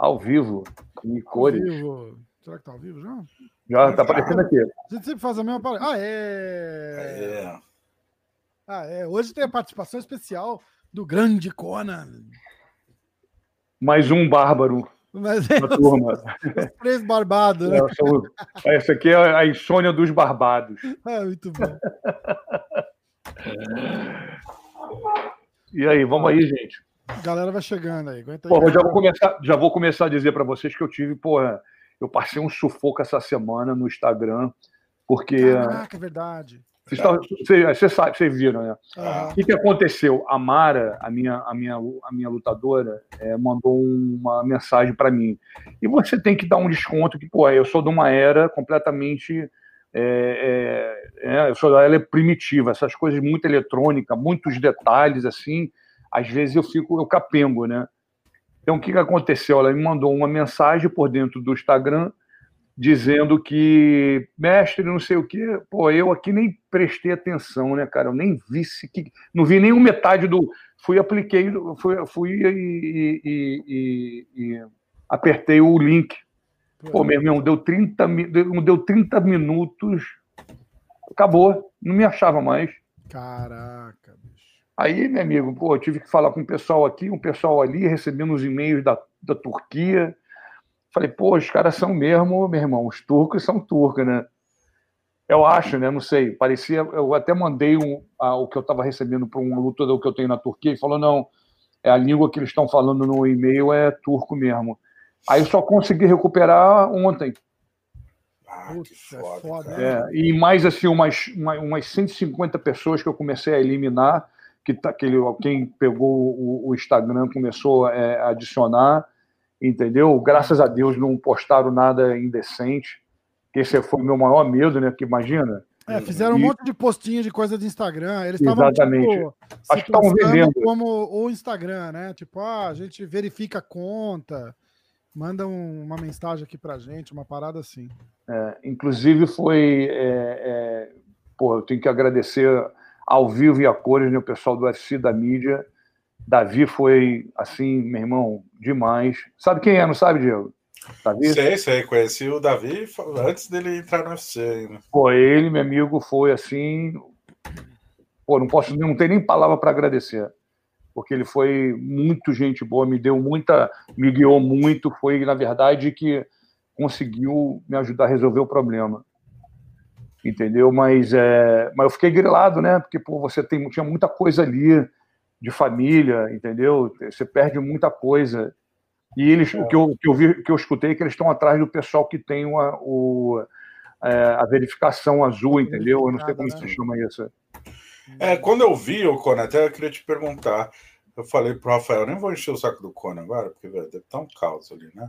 Ao vivo, em cores. Vivo. Será que tá ao vivo já? Já tá aparecendo aqui. A gente sempre faz a mesma parada. Ah, é. É. Ah, é. Hoje tem a participação especial do grande Conan. Mais um bárbaro Mas é turma. os três barbados, né? É, sou- Essa aqui é a insônia dos barbados. Ah, muito bom. E aí, vamos aí, gente. A galera vai chegando aí. Aguenta aí. Porra, já vou começar, já vou começar a dizer para vocês que eu tive, porra, eu passei um sufoco essa semana no Instagram, porque Caraca, é verdade. vocês, vocês, vocês sabem, vocês viram, né? Aham. O que, que aconteceu? A Mara, a minha, a minha, a minha lutadora, é, mandou uma mensagem para mim. E você tem que dar um desconto, que, pô, eu sou de uma era completamente. é, é, é, eu sou da era primitiva, essas coisas muito eletrônica, muitos detalhes, assim, às vezes eu fico, eu capengo, né? Então, o que, que aconteceu? Ela me mandou uma mensagem por dentro do Instagram dizendo que, mestre, não sei o quê, pô, eu aqui nem prestei atenção, né, cara? Eu nem vi se que. Não vi nem metade do. Fui, apliquei, fui, fui e, e- e- e- apertei o link. Pô, meu irmão, deu 30, mi- deu, deu 30 minutos, acabou, não me achava mais. Caraca. Aí, meu amigo, pô, eu tive que falar com um pessoal aqui, um pessoal ali, recebendo os e-mails da, da Turquia. Falei, pô, os caras são mesmo, meu irmão, os turcos são turcos, né? Eu acho, né? Não sei. Parecia. Eu até mandei um, a- o que eu estava recebendo para um lutador que eu tenho na Turquia e falou: não, é a língua que eles estão falando no e-mail é turco mesmo. Aí eu só consegui recuperar ontem. Ah, é foda. É, e mais assim, umas, uma- umas 150 pessoas que eu comecei a eliminar, que, tá, que ele, quem pegou o, o Instagram começou é, a adicionar, entendeu? Graças a Deus não postaram nada indecente, que esse foi o meu maior medo, né? Porque imagina, É, fizeram um E- monte de postinha de coisa de Instagram. Eles estavam Exatamente. tipo, Acho que estavam vendendo. como o Instagram, né? Tipo, ah, a gente verifica a conta, manda um- uma mensagem aqui pra gente, uma parada assim. É, inclusive foi. é, é, pô, eu tenho que agradecer ao vivo e a cores, né, o pessoal do UFC da mídia. Davi foi, assim, meu irmão, demais. Sabe quem é, não sabe, Diego? Davi? Sei, sei, conheci o Davi antes dele entrar no UFC ainda. Pô, ele, meu amigo, foi assim. Pô, não posso, não tem nem palavra para agradecer. Porque ele foi muito gente boa, me deu muita, me guiou muito. Foi, na verdade, que conseguiu me ajudar a resolver o problema. Entendeu? Mas, é, mas eu fiquei grilado, né? Porque pô, você tem, tinha muita coisa ali de família, entendeu? Você perde muita coisa. E eles, o que eu, que eu vi, que eu escutei, é que eles estão atrás do pessoal que tem uma, o, é, a verificação azul, entendeu? Eu não sei como se chama isso. É, quando eu vi o Conan, até eu queria te perguntar. Eu falei pro Rafael, nem vou encher o saco do Conan agora, porque deve estar um caos ali, né?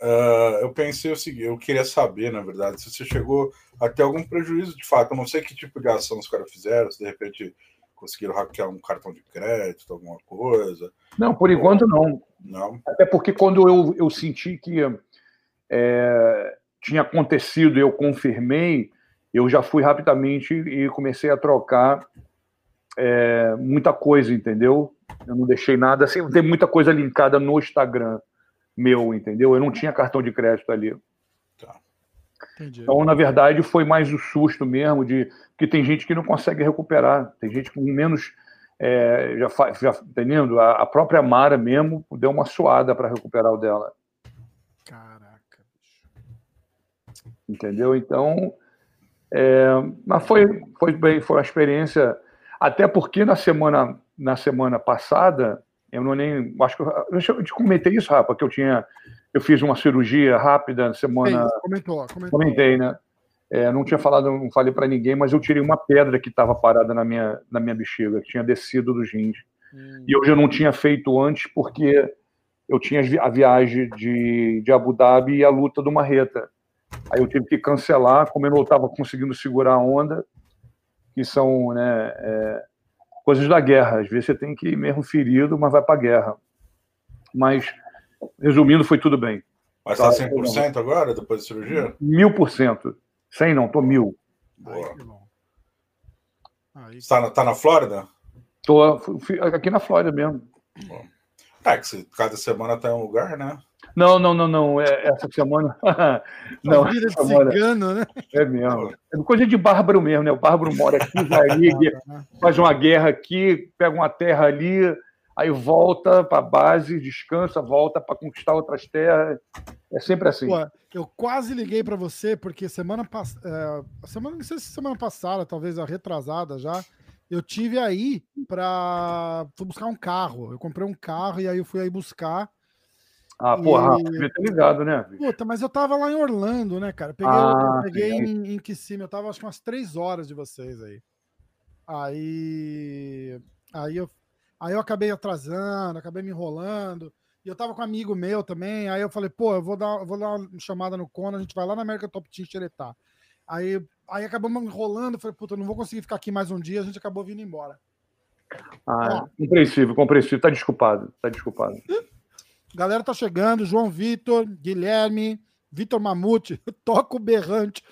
Ah, eu pensei o seguinte, eu queria saber, na verdade, se você chegou a ter algum prejuízo de fato. Eu não sei que tipo de ação os caras fizeram, se de repente conseguiram hackear um cartão de crédito, alguma coisa. Não, por enquanto não. Não. Até porque quando eu, eu senti que é, tinha acontecido e eu confirmei, eu já fui rapidamente e comecei a trocar é, muita coisa, entendeu? Eu não deixei nada assim, tem muita coisa linkada no Instagram meu, entendeu? Eu não tinha cartão de crédito ali. Entendi. Então, na verdade, foi mais o susto mesmo de que tem gente que não consegue recuperar, tem gente com menos é, já faz, já entendendo? A, a própria Mara mesmo deu uma suada para recuperar o dela, Caraca, bicho. entendeu? Então, é, mas foi foi bem, foi uma experiência, até porque na semana na semana passada eu não nem acho que eu, eu te comentei isso, Rafa, que eu tinha eu fiz uma cirurgia rápida na semana Fez, comentou, comentou. Comentei, né? É, não tinha falado, não falei para ninguém, mas eu tirei uma pedra que estava parada na minha, na minha bexiga, que tinha descido dos rins. Hum, E eu já não tinha feito antes porque eu tinha a viagem de, de Abu Dhabi e a luta do Marreta. Aí eu tive que cancelar, como eu não estava conseguindo segurar a onda, que são né, é, coisas da guerra. Às vezes você tem que ir mesmo ferido, mas vai para a guerra. Mas, resumindo, foi tudo bem. Mas tá Tá, 100% agora, depois da cirurgia? Mil por cento. Sem não, tô mil. Boa. bom. Aí, Tá na, tá na Flórida? Tô aqui na Flórida mesmo. É, que cada semana tá em um lugar, né? Não, não, não, não. É, essa semana. não, vida de semana... cigano, né? É mesmo. É coisa de bárbaro mesmo, né? O bárbaro mora aqui, vai ali, né? faz uma guerra aqui, pega uma terra ali, aí volta para a base, descansa, volta para conquistar outras terras. É sempre assim. Pô, eu quase liguei para você, porque semana passada. É, semana, não sei se semana passada, talvez a retrasada já. Eu tive aí para buscar um carro. Eu comprei um carro e aí eu fui aí buscar. Ah, porra, e... devia ter ligado, né? Puta, mas eu tava lá em Orlando, né, cara? Peguei, ah, peguei em, em Kissimmee, eu tava acho que umas três horas de vocês aí. Aí. Aí eu, aí eu acabei atrasando, acabei me enrolando. E eu tava com um amigo meu também. Aí eu falei, pô, eu vou dar, vou dar uma chamada no Conan, a gente vai lá na América Top Team xeretar. Aí, aí acabamos enrolando, falei, puta, eu não vou conseguir ficar aqui mais um dia, a gente acabou vindo embora. Ah, compreensível, compreensível. Tá desculpado, tá desculpado. Galera tá chegando, João Vitor, Guilherme, Vitor Mamute, Toco Berrante.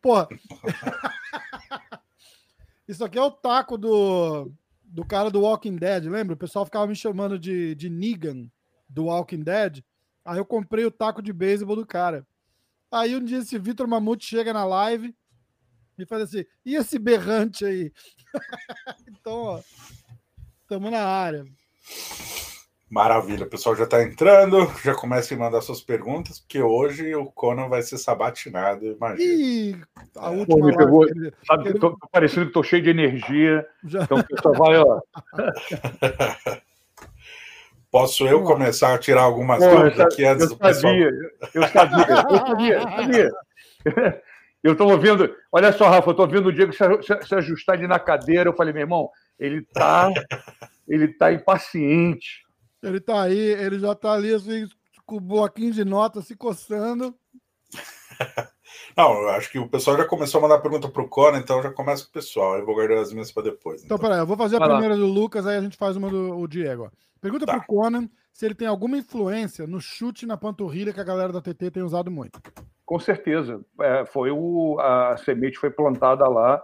Porra. Isso aqui é o taco do, do cara do Walking Dead, lembra? O pessoal ficava me chamando de, de Negan do Walking Dead. Aí eu comprei o taco de beisebol do cara. Aí um dia esse Vitor Mamute chega na live e faz assim: e esse berrante aí? então, ó, estamos na área. Maravilha, o pessoal já está entrando, já começa a mandar suas perguntas, porque hoje o Conan vai ser sabatinado, imagina. Ih, a última Pô, me pegou, live, sabe, ele... tô, tô parecendo que estou cheio de energia, já... então o pessoal vai, ó. Posso eu começar a tirar algumas Pô, dúvidas aqui antes do pessoal? Eu sabia, eu sabia, eu sabia. Eu estou ouvindo, olha só, Rafa, eu estou ouvindo o Diego se, se ajustar ali na cadeira. Eu falei, meu irmão, ele está ele tá impaciente. Ele tá aí, ele já tá ali assim, com o bloquinho de notas se coçando. Não, eu acho que o pessoal já começou a mandar pergunta pro Conan, então já começa com o pessoal. Eu vou guardar as minhas para depois. Então, então peraí, eu vou fazer a Vai primeira lá. do Lucas, aí a gente faz uma do Diego. Pergunta tá. pro Conan se ele tem alguma influência no chute na panturrilha que a galera da TT tem usado muito. Com certeza. É, foi o, a semente foi plantada lá.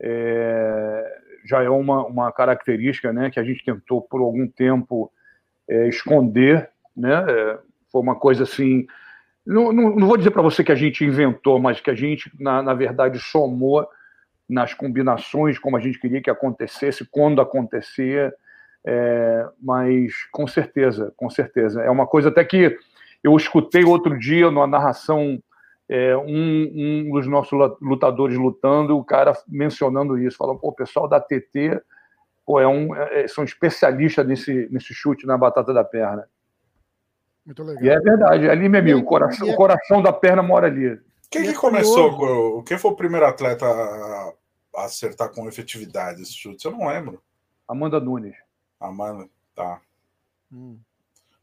É, já é uma, uma característica né, que a gente tentou por algum tempo é, esconder, né? É, foi uma coisa assim. Não, não, não vou dizer para você que a gente inventou, mas que a gente, na, na verdade, somou nas combinações como a gente queria que acontecesse, quando acontecia. É, mas com certeza, com certeza. É uma coisa até que eu escutei outro dia na narração é, um, um, dos nossos lutadores lutando, o cara mencionando isso, falou, pô, o pessoal da TT pô, é um, é, são especialistas nesse, nesse chute na batata da perna. Muito legal. E é verdade, ali, meu amigo, o coração, o coração da perna mora ali. Quem que é começou? Com, quem foi o primeiro atleta a, acertar com efetividade esse chute? Eu não lembro. Amanda Nunes. Amanda, tá. Hum.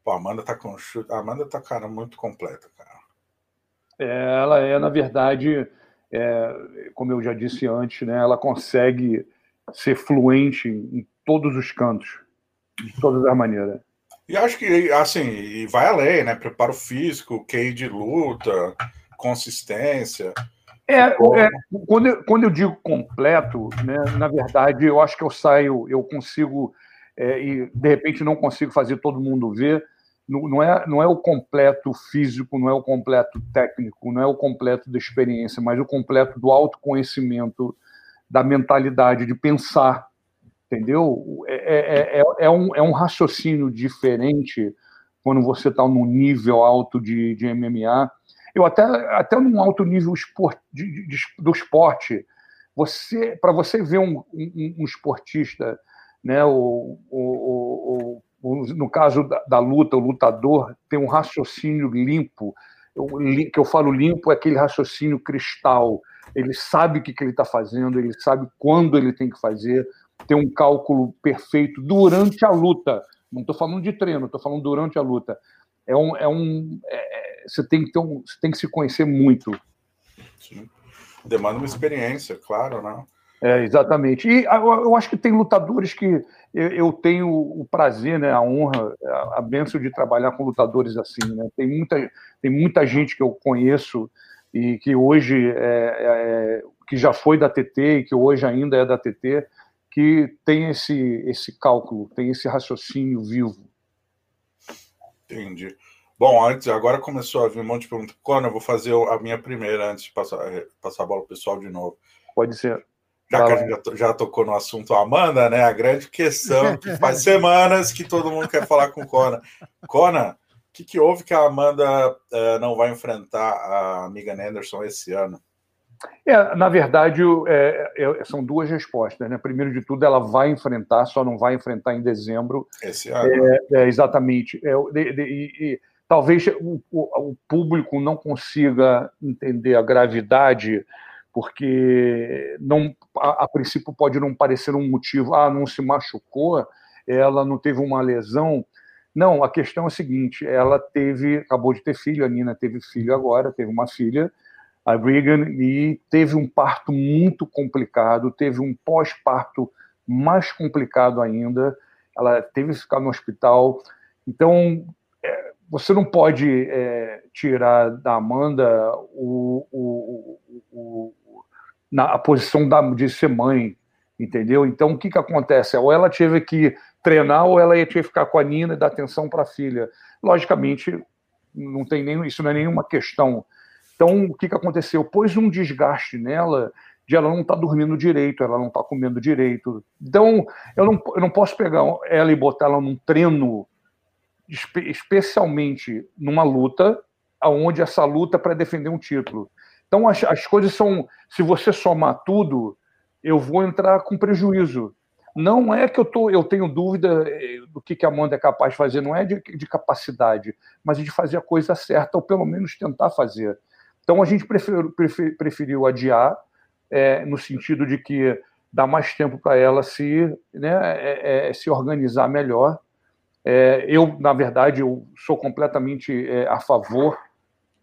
Pô, Amanda tá com chute. A Amanda tá, cara, muito completa, cara. É, ela é, na verdade, é, como eu já disse antes, né, ela consegue ser fluente em todos os cantos, de todas as maneiras. E acho que, assim, vai além, né? Preparo físico, QI de luta, consistência. É, é quando, eu, quando eu digo completo, né, na verdade, eu acho que eu saio, eu consigo, é, e de repente não consigo fazer todo mundo ver, não, não, é, não é o completo físico, não é o completo técnico, não é o completo da experiência, mas o completo do autoconhecimento, da mentalidade, de pensar, entendeu? É, é, é, é, um, é um raciocínio diferente quando você está num nível alto de, de MMA. Eu até, até num alto nível esport, de, de, do esporte, você para você ver um, um, um, esportista, né, o, o, o, no caso da, da, luta, o lutador tem um raciocínio limpo, eu, que eu falo limpo é aquele raciocínio cristal, ele sabe o que, que ele está fazendo, ele sabe quando ele tem que fazer, tem um cálculo perfeito durante a luta. Não estou falando de treino, estou falando durante a luta. É um, é um, é, você tem que ter um, você tem que se conhecer muito. Sim. Demanda uma experiência, claro, né? É, exatamente. E eu acho que tem lutadores que eu tenho o prazer, né, a honra, a benção de trabalhar com lutadores assim. Né? Tem, muita, tem muita gente que eu conheço e que hoje é, é, que já foi da TT e que hoje ainda é da TT, que tem esse, esse cálculo, tem esse raciocínio vivo. Entendi. Bom, antes, agora começou a vir um monte de perguntas. Quando eu vou fazer a minha primeira antes de passar, passar a bola pro pessoal de novo. Pode ser. Já que a gente já, já, tocou no assunto Amanda, né? A grande questão que faz semanas que todo mundo quer falar com o Conan. Que, que houve que a Amanda uh, não vai enfrentar a Megan Anderson esse ano? É, na verdade, é, é, são duas respostas. Né? Primeiro de tudo, ela vai enfrentar, só não vai enfrentar em dezembro. Esse ano. É, é exatamente. É, de, de, e, talvez o, o, o, público não consiga entender a gravidade, porque não, a, a, princípio pode não parecer um motivo, ah, não se machucou, ela não teve uma lesão. Não, a questão é a seguinte: ela teve, acabou de ter filho, a Nina teve filho agora, teve uma filha a Reagan e teve um parto muito complicado, teve um pós-parto mais complicado ainda. Ela teve que ficar no hospital. Então, é, você não pode é, tirar da Amanda o, o, o, na, a posição da, de ser mãe, entendeu? Então, o que, que acontece? Ou ela teve que treinar, ou ela ia ter que ficar com a Nina e dar atenção para a filha. Logicamente, não tem nem, isso não é nenhuma questão então, o que, que aconteceu? Pôs um desgaste nela de ela não estar tá dormindo direito, ela não está comendo direito. Então, eu não, eu não posso pegar ela e botar ela num treino, espe especialmente numa luta, aonde essa luta é para defender um título. Então, as, as coisas são. Se você somar tudo, eu vou entrar com prejuízo. Não é que eu, tô, eu tenho dúvida eh, do que, que a Amanda é capaz de fazer, não é de, de capacidade, mas de fazer a coisa certa, ou pelo menos tentar fazer. Então a gente preferiu, preferiu adiar, é, no sentido de que dá mais tempo para ela se, né, é, é, se organizar melhor. Eu, na verdade, eu sou completamente a favor,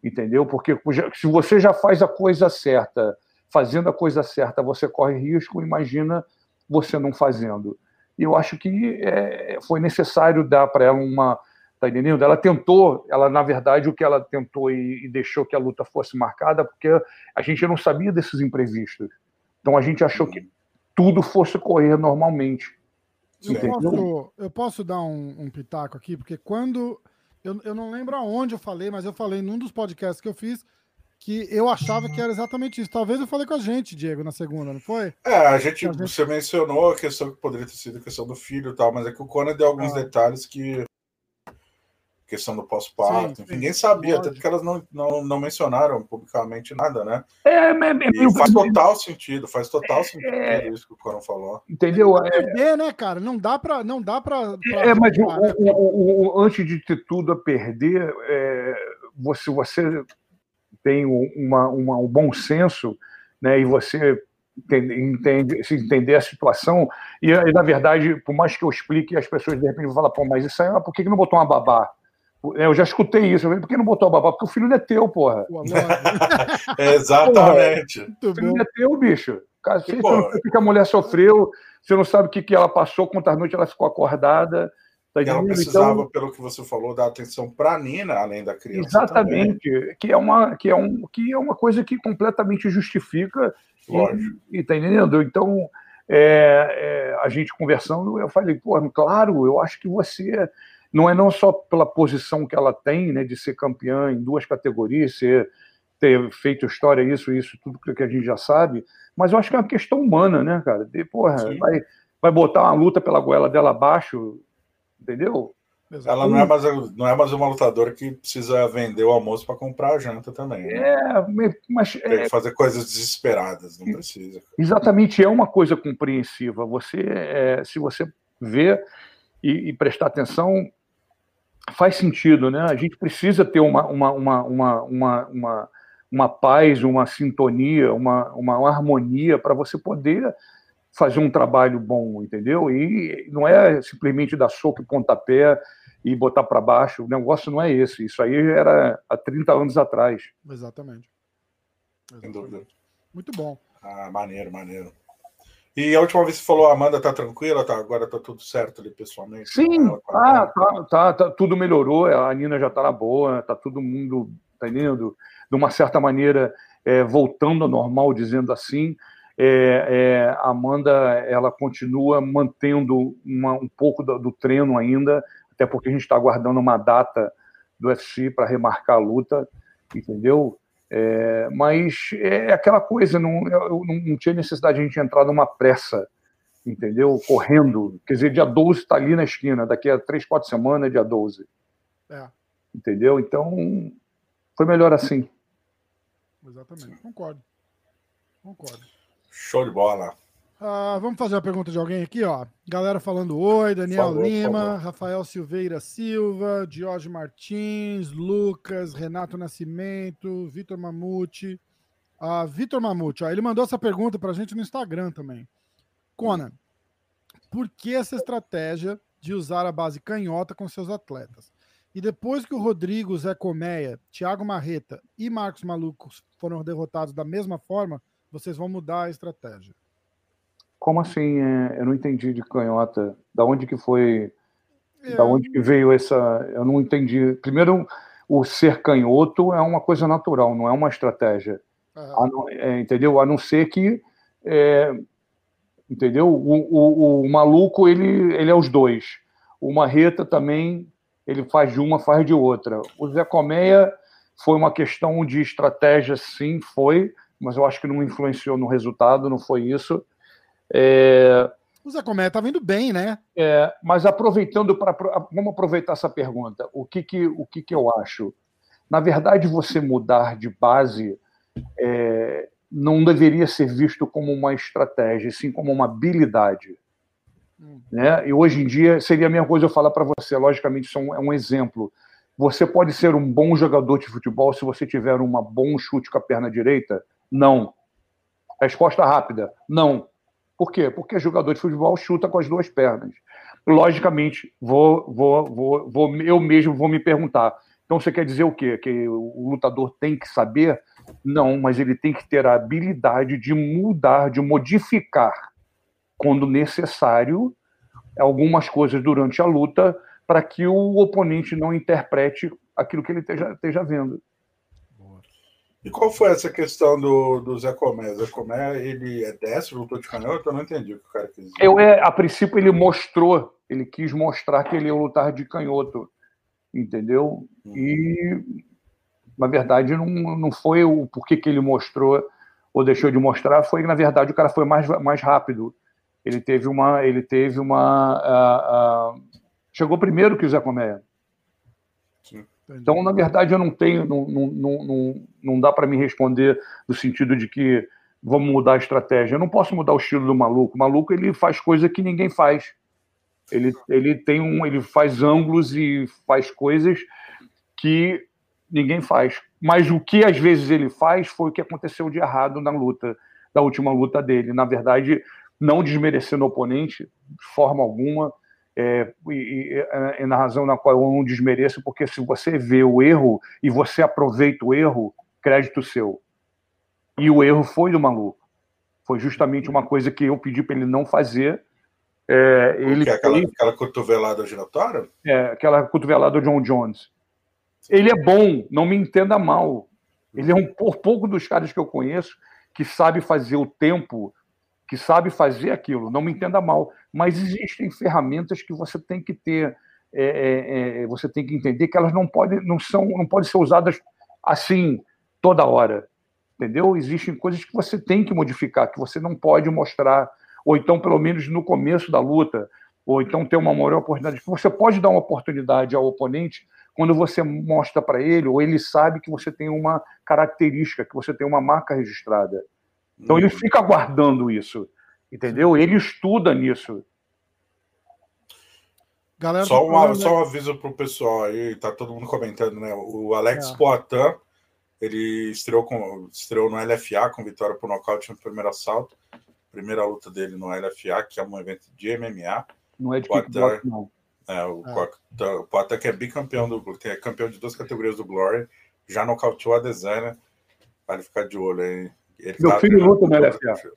entendeu? Porque se você já faz a coisa certa, fazendo a coisa certa, você corre risco, imagina você não fazendo. E eu acho que é, foi necessário dar para ela uma, Tá entendendo? Ela tentou, ela na verdade o que ela tentou e, e, deixou que a luta fosse marcada, porque a gente não sabia desses imprevistos. Então a gente achou que tudo fosse correr normalmente. Eu posso, eu posso, dar um, um, pitaco aqui, porque quando. Eu, eu não lembro aonde eu falei, mas eu falei num dos podcasts que eu fiz que eu achava que era exatamente isso. Talvez eu falei com a gente, Diego, na segunda, não foi? É, a gente, a gente... você mencionou a questão que poderia ter sido a questão do filho e tal, mas é que o Conan deu alguns ah. detalhes que questão do pós-parto. Ninguém sabia, lógico. até porque elas não, não, não mencionaram publicamente nada, né? É, é, é faz total sentido, faz total sentido é, isso que o Coron falou. Entendeu? É, perder, né, cara? Não dá para não dá para É, mas o, né? o, o, antes de ter tudo a perder, é, você você tem uma, uma, um bom senso, né? E você entende, se entender a situação e, e, na verdade, por mais que eu explique, as pessoas de repente vão falar, pô, mas isso aí, por que não botou uma babá? Eu já escutei isso. Eu falei, por que não botou a babá? Porque o filho não é teu, porra. Exatamente. Porra, o filho não é teu, bicho. Cacete, você não sabe o que a mulher sofreu, você não sabe o que, que ela passou, quantas noites ela ficou acordada. Tá ela precisava, então, pelo que você falou, dar atenção para a Nina, além da criança. Exatamente, também. que é, uma, que, é um, que é uma coisa que completamente justifica. Lógico. E, e tá entendendo? Então, é, é, a gente conversando, eu falei, pô, claro, eu acho que você não é não só pela posição que ela tem, né, de ser campeã em duas categorias, ser, ter feito história, isso, isso, tudo que a gente já sabe, mas eu acho que é uma questão humana, né, cara? De, porra, vai, vai botar uma luta pela goela dela abaixo, entendeu? Ela não é, mais, não é mais uma lutadora que precisa vender o almoço para comprar a janta também. Né? É, mas. Tem é, que fazer coisas desesperadas, não precisa. Exatamente, é uma coisa compreensiva. Você, é, se você vê e, e prestar atenção, faz sentido, né? A gente precisa ter uma, uma, uma, uma, uma, uma, uma paz, uma sintonia, uma, uma harmonia para você poder fazer um trabalho bom, entendeu? E não é simplesmente dar soco e pontapé e botar para baixo. O negócio não é esse. Isso aí era há 30 anos atrás. Exatamente. Exatamente. Sem dúvida. Muito bom. Ah, maneiro, maneiro. E a última vez que você falou, a Amanda tá tranquila, tá, agora tá tudo certo ali pessoalmente? Sim, tá, tá, tá, tá, tudo melhorou, a Nina já tá na boa, tá todo mundo, tá indo, de uma certa maneira, é, voltando ao normal, dizendo assim. É, é, a Amanda, ela continua mantendo uma, um pouco do, do, treino ainda, até porque a gente está aguardando uma data do UFC para remarcar a luta, entendeu? É, mas é aquela coisa, não, eu, não tinha necessidade de a gente entrar numa pressa, entendeu? Correndo. Quer dizer, dia 12 está ali na esquina, daqui a 3, 4 semanas, dia 12. É. Entendeu? Então, foi melhor assim. Exatamente, concordo. Concordo. Show de bola. Ah, vamos fazer uma pergunta de alguém aqui, ó. Galera falando oi, Daniel favor, Lima, Rafael Silveira Silva, Jorge Martins, Lucas, Renato Nascimento, Vitor Mamute. Ah, Vitor Mamute, ó, ele mandou essa pergunta pra gente no Instagram também. Conan, por que essa estratégia de usar a base canhota com seus atletas? E depois que o Rodrigo, Zé Colmeia, Thiago Marreta e Marcos Malucos foram derrotados da mesma forma, vocês vão mudar a estratégia. Como assim? É, eu não entendi de canhota. Da onde que foi? É... Da onde que veio essa? Eu não entendi. Primeiro, o ser canhoto é uma coisa natural, não é uma estratégia. Uhum. A, é, entendeu? A não ser que, é, entendeu? O, o, o, maluco ele, ele é os dois. O Marreta também ele faz de uma, faz de outra. O Zé Colmeia foi uma questão de estratégia, sim, foi, mas eu acho que não influenciou no resultado, não foi isso. É... O Zé Comé está vindo bem, né? É, mas aproveitando para. Vamos aproveitar essa pergunta. O que, que, o que, que eu acho? Na verdade, você mudar de base é, não deveria ser visto como uma estratégia, sim como uma habilidade. Hum. Né? E hoje em dia seria a mesma coisa eu falar para você, logicamente, isso é um, é um exemplo. Você pode ser um bom jogador de futebol se você tiver um bom chute com a perna direita? Não. Resposta rápida: não. Por quê? Porque jogador de futebol chuta com as duas pernas. Logicamente, vou, vou, vou, vou, eu mesmo vou me perguntar. Então você quer dizer o quê? Que o lutador tem que saber? Não, mas ele tem que ter a habilidade de mudar, de modificar, quando necessário, algumas coisas durante a luta para que o oponente não interprete aquilo que ele esteja, esteja vendo. E qual foi essa questão do, do Zé Comé? Zé Comé, ele é destro, lutou de canhota? Eu não entendi o que o cara quis dizer. Eu, é, a princípio, ele mostrou, ele quis mostrar que ele ia lutar de canhoto, entendeu? Uhum. E, na verdade, não, não foi o porquê que ele mostrou ou deixou de mostrar, foi que, na verdade, o cara foi mais, mais rápido. Ele teve uma... Ele teve uma uh, uh, chegou primeiro que o Zé Comé. Então, na verdade, eu não tenho, não, não, não, não dá para me responder no sentido de que vamos mudar a estratégia. Eu não posso mudar o estilo do maluco. O maluco ele faz coisa que ninguém faz. Ele, ele tem um, ele faz ângulos e faz coisas que ninguém faz. Mas o que às vezes ele faz foi o que aconteceu de errado na luta, da última luta dele. Na verdade, não desmerecendo o oponente de forma alguma é, e, e, na razão na qual eu não desmereço, porque se você vê o erro e você aproveita o erro, crédito seu. E o erro foi do maluco. Foi justamente uma coisa que eu pedi para ele não fazer. É, ele é aquela, aquela cotovelada giratória? É, aquela cotovelada do John Jones. Ele é bom, não me entenda mal. Ele é um por pouco dos caras que eu conheço que sabe fazer o tempo que sabe fazer aquilo, não me entenda mal, mas existem ferramentas que você tem que ter, é, é, é, você tem que entender que elas não podem, não são, não podem ser usadas assim toda hora, entendeu? Existem coisas que você tem que modificar, que você não pode mostrar, ou então pelo menos no começo da luta, ou então ter uma maior oportunidade. Você pode dar uma oportunidade ao oponente quando você mostra para ele, ou ele sabe que você tem uma característica, que você tem uma marca registrada. Então ele fica guardando isso, entendeu? Ele estuda nisso. Galera só, uma, só um aviso pro pessoal aí, tá todo mundo comentando, né? O Alex é. Poitin, ele estreou, com, estreou no LFA com vitória por nocaute no primeiro assalto. Primeira luta dele no LFA, que é um evento de MMA. Não é de Poitin, kickbox, não. É, o, é. o Poitin que é bicampeão do é campeão de duas categorias do Glory, já nocauteou a Desana. Vale ficar de olho aí. Ele Meu tá filho luta no LFA.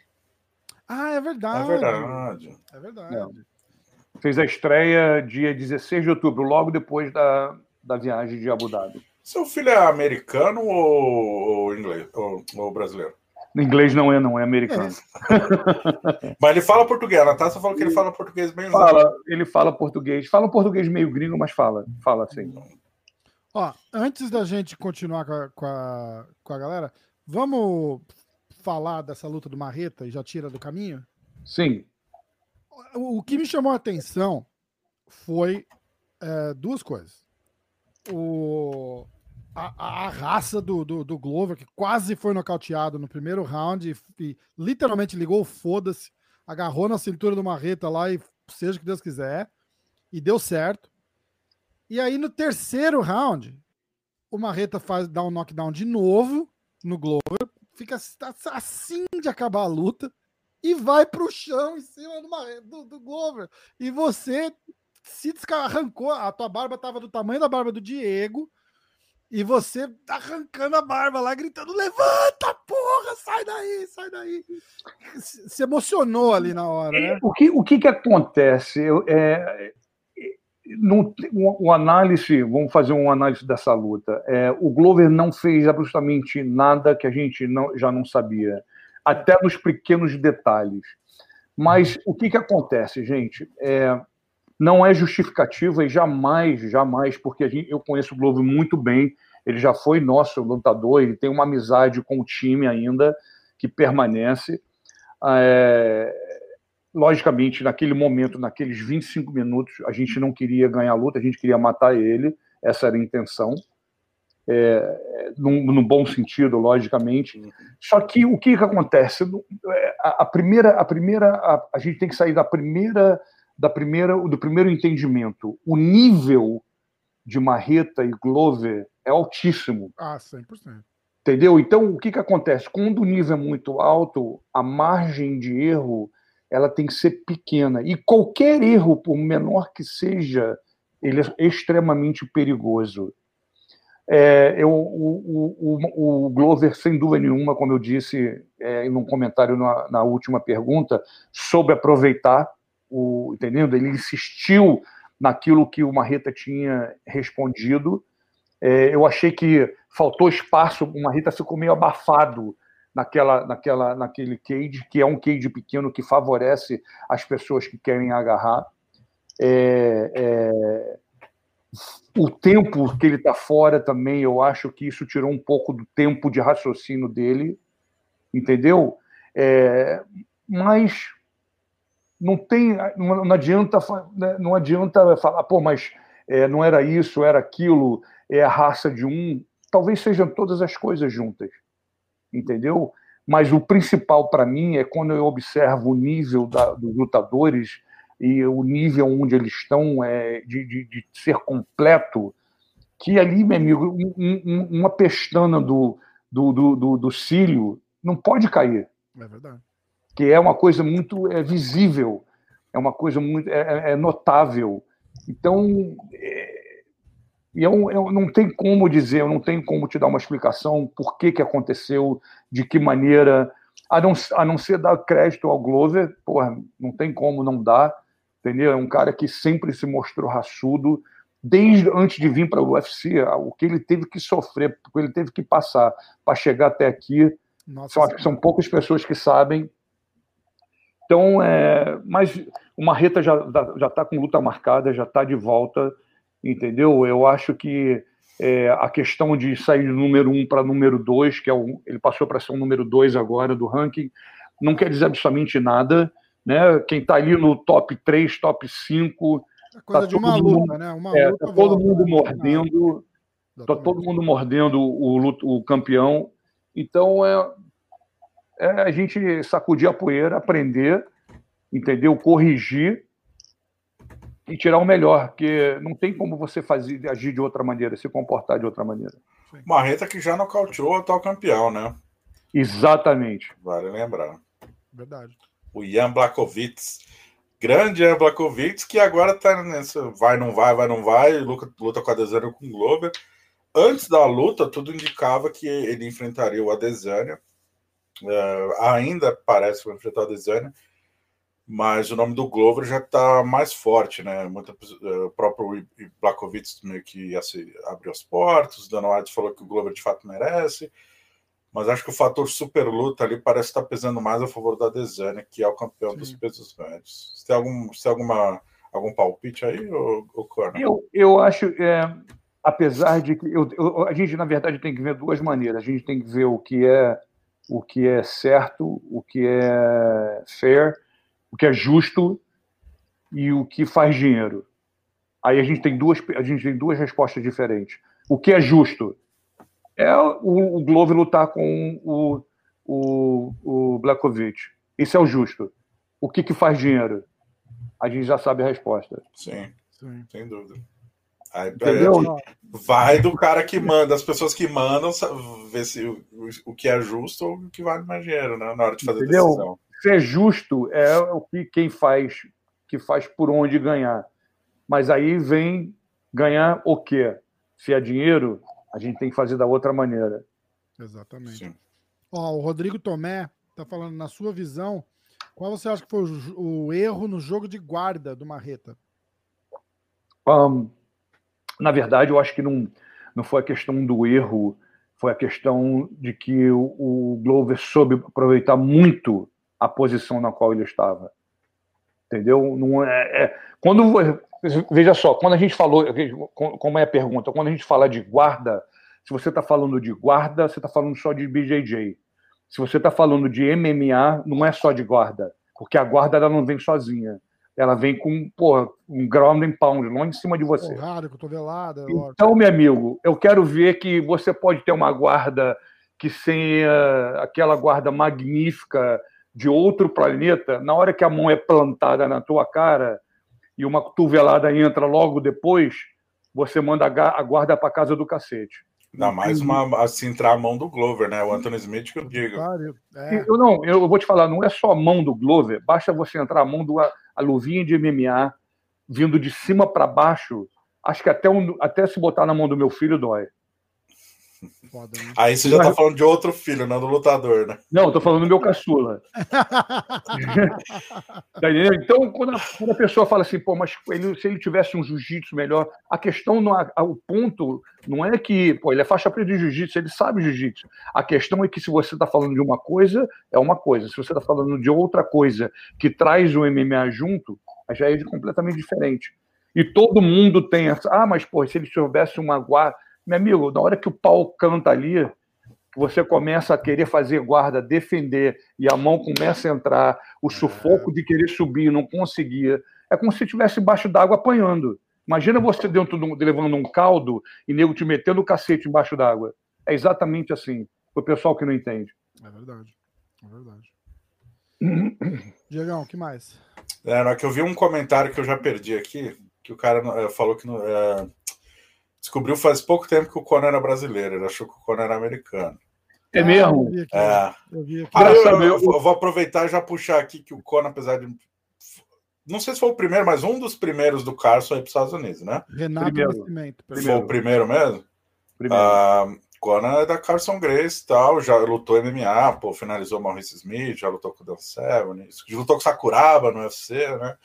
Ah, é verdade. É verdade. É verdade. É. Fez a estreia dia 16 de outubro, logo depois da, da viagem de Abu Dhabi. Seu filho é americano ou, ou inglês? Ou, ou brasileiro? Inglês não é, não, é americano. É. mas ele fala português. A Natasha falou que ele fala português bem Fala, ele fala português. Fala um português meio gringo, mas fala. Fala assim. Ó, antes da gente continuar com a, com a, com a galera, vamos falar dessa luta do Marreta e já tira do caminho? Sim. O, que me chamou a atenção foi é, duas coisas. O, a, a, raça do, do, do, Glover, que quase foi nocauteado no primeiro round e, e literalmente ligou foda-se, agarrou na cintura do Marreta lá e seja o que Deus quiser, e deu certo. E aí no terceiro round, o Marreta faz, dá um knockdown de novo no Glover, fica assim de acabar a luta e vai pro chão em cima do, do, do Glover. E você se arrancou, a tua barba tava do tamanho da barba do Diego, e você arrancando a barba lá, gritando: levanta, porra, sai daí, sai daí. Se emocionou ali na hora, né? O que, o que, que acontece? Eu, é, no, o, o, análise, vamos fazer um análise dessa luta. É, o Glover não fez absolutamente nada que a gente não, já não sabia, até nos pequenos detalhes. Mas o que, que acontece, gente? É, não é justificativa e jamais, jamais, porque gente, eu conheço o Globo muito bem, ele já foi nosso lutador, ele tem uma amizade com o time ainda que permanece. É, logicamente, naquele momento, naqueles 25 minutos, a gente não queria ganhar a luta, a gente queria matar ele, essa era a intenção. É, no, bom sentido, logicamente. Só que o que, que acontece? É, a, a primeira, a primeira, a, a gente tem que sair da primeira da primeira, do primeiro entendimento. O nível de Marreta e Glover é altíssimo. Ah, 100%. Entendeu? Então, o que, que acontece? Quando o nível é muito alto, a margem de erro ela tem que ser pequena. E qualquer erro, por menor que seja, ele é extremamente perigoso. É, eu, o, o, o, Glover, sem dúvida nenhuma, como eu disse é, em um comentário na, na última pergunta, soube aproveitar o, entendendo? Ele insistiu naquilo que o Marreta tinha respondido. É, eu achei que faltou espaço, o Marreta ficou meio abafado naquela, naquela, naquele cage, que é um cage pequeno que favorece as pessoas que querem agarrar. É, é, o tempo que ele está fora também, eu acho que isso tirou um pouco do tempo de raciocínio dele, entendeu? É, mas não tem, não, não adianta, né, não adianta falar, pô, mas é, não era isso, era aquilo, é a raça de um. Talvez sejam todas as coisas juntas, entendeu? Mas o principal para mim é quando eu observo o nível da, dos lutadores e o nível onde eles estão é, de, de, de ser completo, que ali, meu amigo, um, um, uma pestana do, do, do, do, cílio não pode cair. É verdade que é uma coisa muito é, visível, é uma coisa muito é, é, é notável. Então, é, eu, eu não tem como dizer, eu não tenho como te dar uma explicação por que, que aconteceu, de que maneira, a não, a não ser dar crédito ao Glover, porra, não tem como não dar, entendeu? É um cara que sempre se mostrou raçudo, desde antes de vir para o UFC, o que ele teve que sofrer, o que ele teve que passar para chegar até aqui, Nossa, são, são poucas pessoas que sabem, então, é, mas o Marreta já já está com luta marcada, já está de volta, entendeu? Eu acho que é, a questão de sair do número um para número dois, que é o, ele passou para ser o número dois agora do ranking, não quer dizer absolutamente nada, né? Quem está ali no top 3, top 5, é coisa tá de uma mundo, luta, né? Uma é, luta tá todo mundo né? mordendo, tá todo mundo mordendo o, o campeão. Então é, é a gente sacudir a poeira, aprender, entendeu? Corrigir e tirar o melhor, porque não tem como você fazer agir de outra maneira, se comportar de outra maneira. Marreta que já nocauteou o atual campeão, né? Exatamente. Vale lembrar. Verdade. O Jan Blakovitz. Grande Jan Blakovitz, que agora tá nessa vai, não vai, vai, não vai, luta, luta com a Adesanya com o Glover. Antes da luta, tudo indicava que ele enfrentaria o Adesanya. Uh, ainda parece que vai enfrentar o Adesanya, mas o nome do Glover já está mais forte, né? Muito, uh, o próprio Blakovitz meio que abriu as portas, o Dana White falou que o Glover de fato merece, mas acho que o fator super luta ali parece estar tá pesando mais a favor da Adesanya, que é o campeão Sim. dos pesos médios. Você tem algum, você tem alguma, algum palpite aí, ou, ou eu, eu acho. É apesar de que eu, eu, a gente na verdade tem que ver duas maneiras. A gente tem que ver o que é o que é certo, o que é fair, o que é justo e o que faz dinheiro. Aí a gente tem duas a gente tem duas respostas diferentes. O que é justo é o, o Glover lutar com o, o, o Blakovic. Isso é o justo. O que, que faz dinheiro? A gente já sabe a resposta. Sim, Sim. sem dúvida. Aí, vai do cara que manda, as pessoas que mandam, ver se o, o que é justo ou o que vale mais dinheiro, né? Na hora de fazer Entendeu? decisão. Ser justo é o que quem faz, que faz por onde ganhar. Mas aí vem ganhar o quê? Se é dinheiro, a gente tem que fazer da outra maneira. Exatamente. Ó, o Rodrigo Tomé está falando, na sua visão, qual você acha que foi o, o erro no jogo de guarda do Marreta? Um, na verdade, eu acho que não, não foi a questão do erro, foi a questão de que o, o Glover soube aproveitar muito a posição na qual ele estava. Entendeu? Não é, é, quando veja só, quando a gente falou, como é a pergunta, quando a gente fala de guarda, se você está falando de guarda, você está falando só de BJJ. Se você está falando de MMA, não é só de guarda, porque a guarda ela não vem sozinha ela vem com porra, um ground and pound lá em cima de você. Porrada, cotovelada. Então, meu amigo, eu quero ver que você pode ter uma guarda que seja aquela guarda magnífica de outro planeta, na hora que a mão é plantada na tua cara e uma cotovelada entra logo depois, você manda a guarda para casa do cacete. Ainda mais uma, assim, entrar a mão do Glover, né? O Anthony Smith que eu digo. É. Eu não, eu vou te falar, não é só a mão do Glover, basta você entrar a mão do a luvinha de MMA vindo de cima para baixo. Acho que até, um, até se botar na mão do meu filho dói. Foda, né? Aí você já tá falando de outro filho, não do lutador, né? Não, tô falando do meu caçula. tá então, quando a, quando a, pessoa fala assim, pô, mas ele, se ele tivesse um jiu-jitsu melhor, a questão, não, a, o ponto não é que, pô, ele é faixa preta de jiu-jitsu, ele sabe jiu-jitsu. A questão é que se você tá falando de uma coisa, é uma coisa. Se você tá falando de outra coisa que traz o MMA junto, já é de completamente diferente. E todo mundo tem essa, ah, mas, pô, se ele tivesse uma guarda meu amigo, na hora que o pau canta ali, você começa a querer fazer guarda, defender, e a mão começa a entrar, o é. sufoco de querer subir e não conseguia. É como se estivesse embaixo d'água apanhando. Imagina você dentro de, levando um caldo e nego te metendo o cacete embaixo d'água. É exatamente assim. O pessoal que não entende. É verdade. É verdade. Diegão, o que mais? É, que eu vi um comentário que eu já perdi aqui, que o cara é, falou que é, descobriu faz pouco tempo que o Conan era brasileiro, ele achou que o Conan era americano. É mesmo? Ah, eu vi aqui, é. eu, eu, eu, vou aproveitar e já puxar aqui que o Conan, apesar de. Não sei se foi o primeiro, mas um dos primeiros do Carson aí para os Estados Unidos, né? Renato primeiro. Nascimento. Foi o primeiro mesmo? Primeiro. Ah, Conan é da Carson Grace tal, já lutou MMA, pô, finalizou Maurice Smith, já lutou com o Dan Severn, lutou com Sakuraba no UFC, né?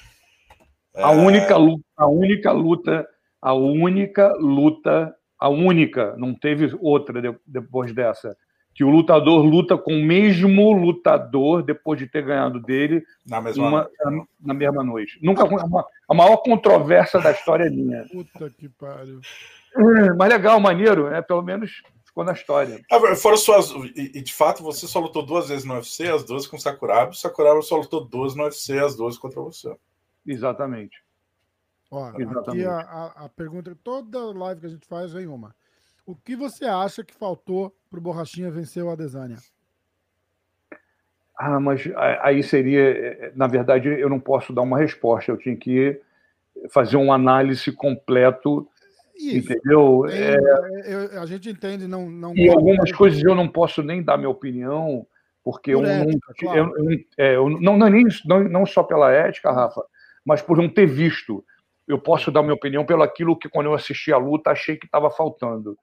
A, é... única, luta, a única luta a única luta, a única, não teve outra de, depois dessa, que o lutador luta com o mesmo lutador depois de ter ganhado dele na mesma, uma, noite. Na, mesma noite. Nunca uma, a maior controvérsia da história é minha. Puta que pariu. É, mas legal, maneiro, é pelo menos ficou na história. Ah, foram suas e, de fato você só lutou duas vezes no UFC, as duas com Sakuraba, o Sakuraba só lutou duas no UFC, as duas contra você. Exatamente. Ó, aqui a, a, a, pergunta, toda live que a gente faz vem uma. O que você acha que faltou para o Borrachinha vencer o Adesanya? Ah, mas aí seria, é, é, na verdade, eu não posso dar uma resposta, eu tinha que fazer uma análise completo, Isso. entendeu? é, eu, a gente entende, não, não. E algumas coisas eu não posso nem dar minha opinião, porque eu, ética, não, claro. eu, eu, é, eu, não, não, nem, não, não só pela ética, Rafa, mas por não ter visto eu posso dar minha opinião pelo aquilo que, quando eu assisti a luta, achei que estava faltando.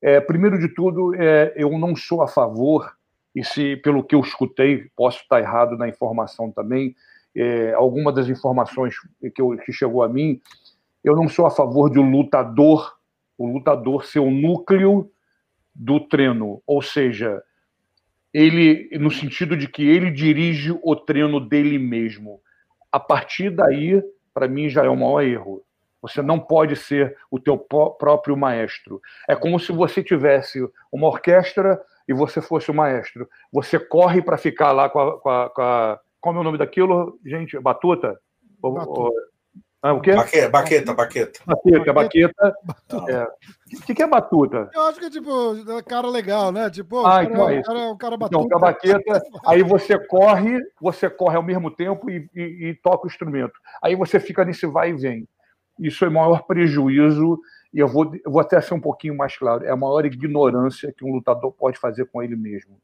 É, primeiro de tudo, é, eu não sou a favor, e se pelo que eu escutei, posso estar errado na informação também, é, alguma das informações que, eu, que chegou a mim, eu não sou a favor de um lutador, o lutador ser o núcleo do treino, ou seja, ele no sentido de que ele dirige o treino dele mesmo. A partir daí, para mim já é o maior erro. Você não pode ser o teu próprio maestro. É como se você tivesse uma orquestra e você fosse o maestro. Você corre para ficar lá com a, com a, com a, Qual é o nome daquilo, gente? Batuta? Batuta. Ah, o quê? Baqueta, baqueta. Baqueta, baqueta. baqueta. É. O que é batuta? Eu acho que é tipo, é cara legal, né? Tipo, ah, cara, então é isso. Cara, o cara batuta. Então, a baqueta, aí você corre, você corre ao mesmo tempo e, e, e, toca o instrumento. Aí você fica nesse vai e vem. Isso é o maior prejuízo, e eu vou, eu vou até ser um pouquinho mais claro, é a maior ignorância que um lutador pode fazer com ele mesmo.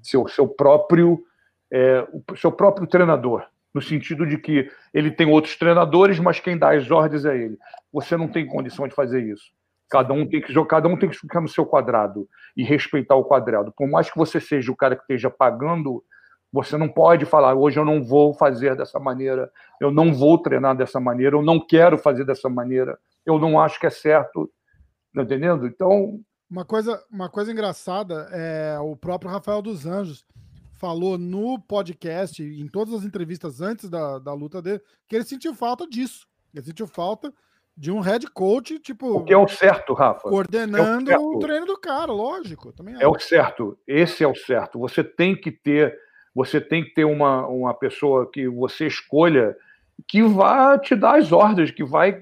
Seu, seu próprio é, o seu próprio treinador no sentido de que ele tem outros treinadores, mas quem dá as ordens é ele. Você não tem condição de fazer isso. Cada um tem que cada um tem que ficar no seu quadrado e respeitar o quadrado. Por mais que você seja o cara que esteja pagando, você não pode falar hoje eu não vou fazer dessa maneira, eu não vou treinar dessa maneira, eu não quero fazer dessa maneira, eu não acho que é certo, tá entendendo? Então uma coisa, uma coisa engraçada é o próprio Rafael dos Anjos falou no podcast, em todas as entrevistas antes da, da luta dele, que ele sentiu falta disso. Ele sentiu falta de um head coach, tipo. O que é o certo, Rafa. Coordenando é o, o, treino do cara, lógico. Também é. é o certo. Esse é o certo. Você tem que ter, você tem que ter uma, uma pessoa que você escolha que vai te dar as ordens, que vai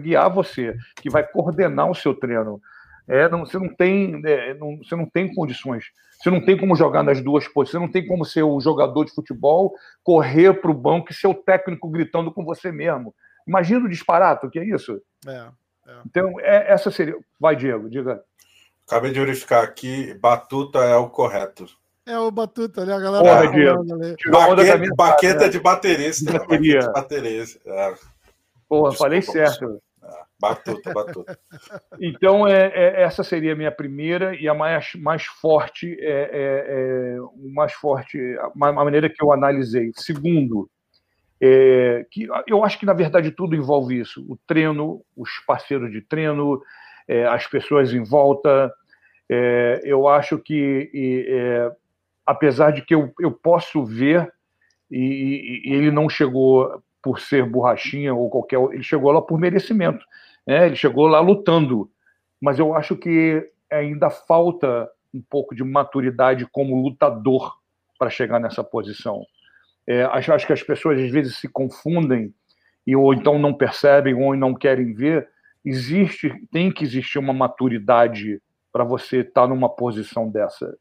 guiar você, que vai coordenar o seu treino. É, não, você, não tem, é, não, você não tem condições. Você não tem como jogar nas duas posições. Você não tem como ser o jogador de futebol, correr para o banco e ser o técnico gritando com você mesmo. Imagina o disparate, o que é isso? É, é. Então, é, essa seria. Vai, Diego, diga. Acabei de verificar aqui, Batuta é o correto. É o Batuta, né? A galera. Porra, Diego. Baqueta, baqueta de baterista. Bateria. Baqueta de baterista. É. Porra, Desculpa, falei certo. Batuta, batuta. Então, é, é, essa seria a minha primeira e a mais, mais forte, é, é, é mais forte, a, a, maneira que eu analisei. Segundo, é, que eu acho que, na verdade, tudo envolve isso. O treino, os parceiros de treino, é, as pessoas em volta. eu acho que, e, apesar de que eu, eu posso ver, e, e ele não chegou por ser borrachinha ou qualquer. Ele chegou lá por merecimento. Né? Ele chegou lá lutando. Mas eu acho que ainda falta um pouco de maturidade como lutador para chegar nessa posição. É, acho, acho, que as pessoas às vezes se confundem e ou então não percebem ou não querem ver. Existe, tem que existir uma maturidade para você estar tá numa posição dessa.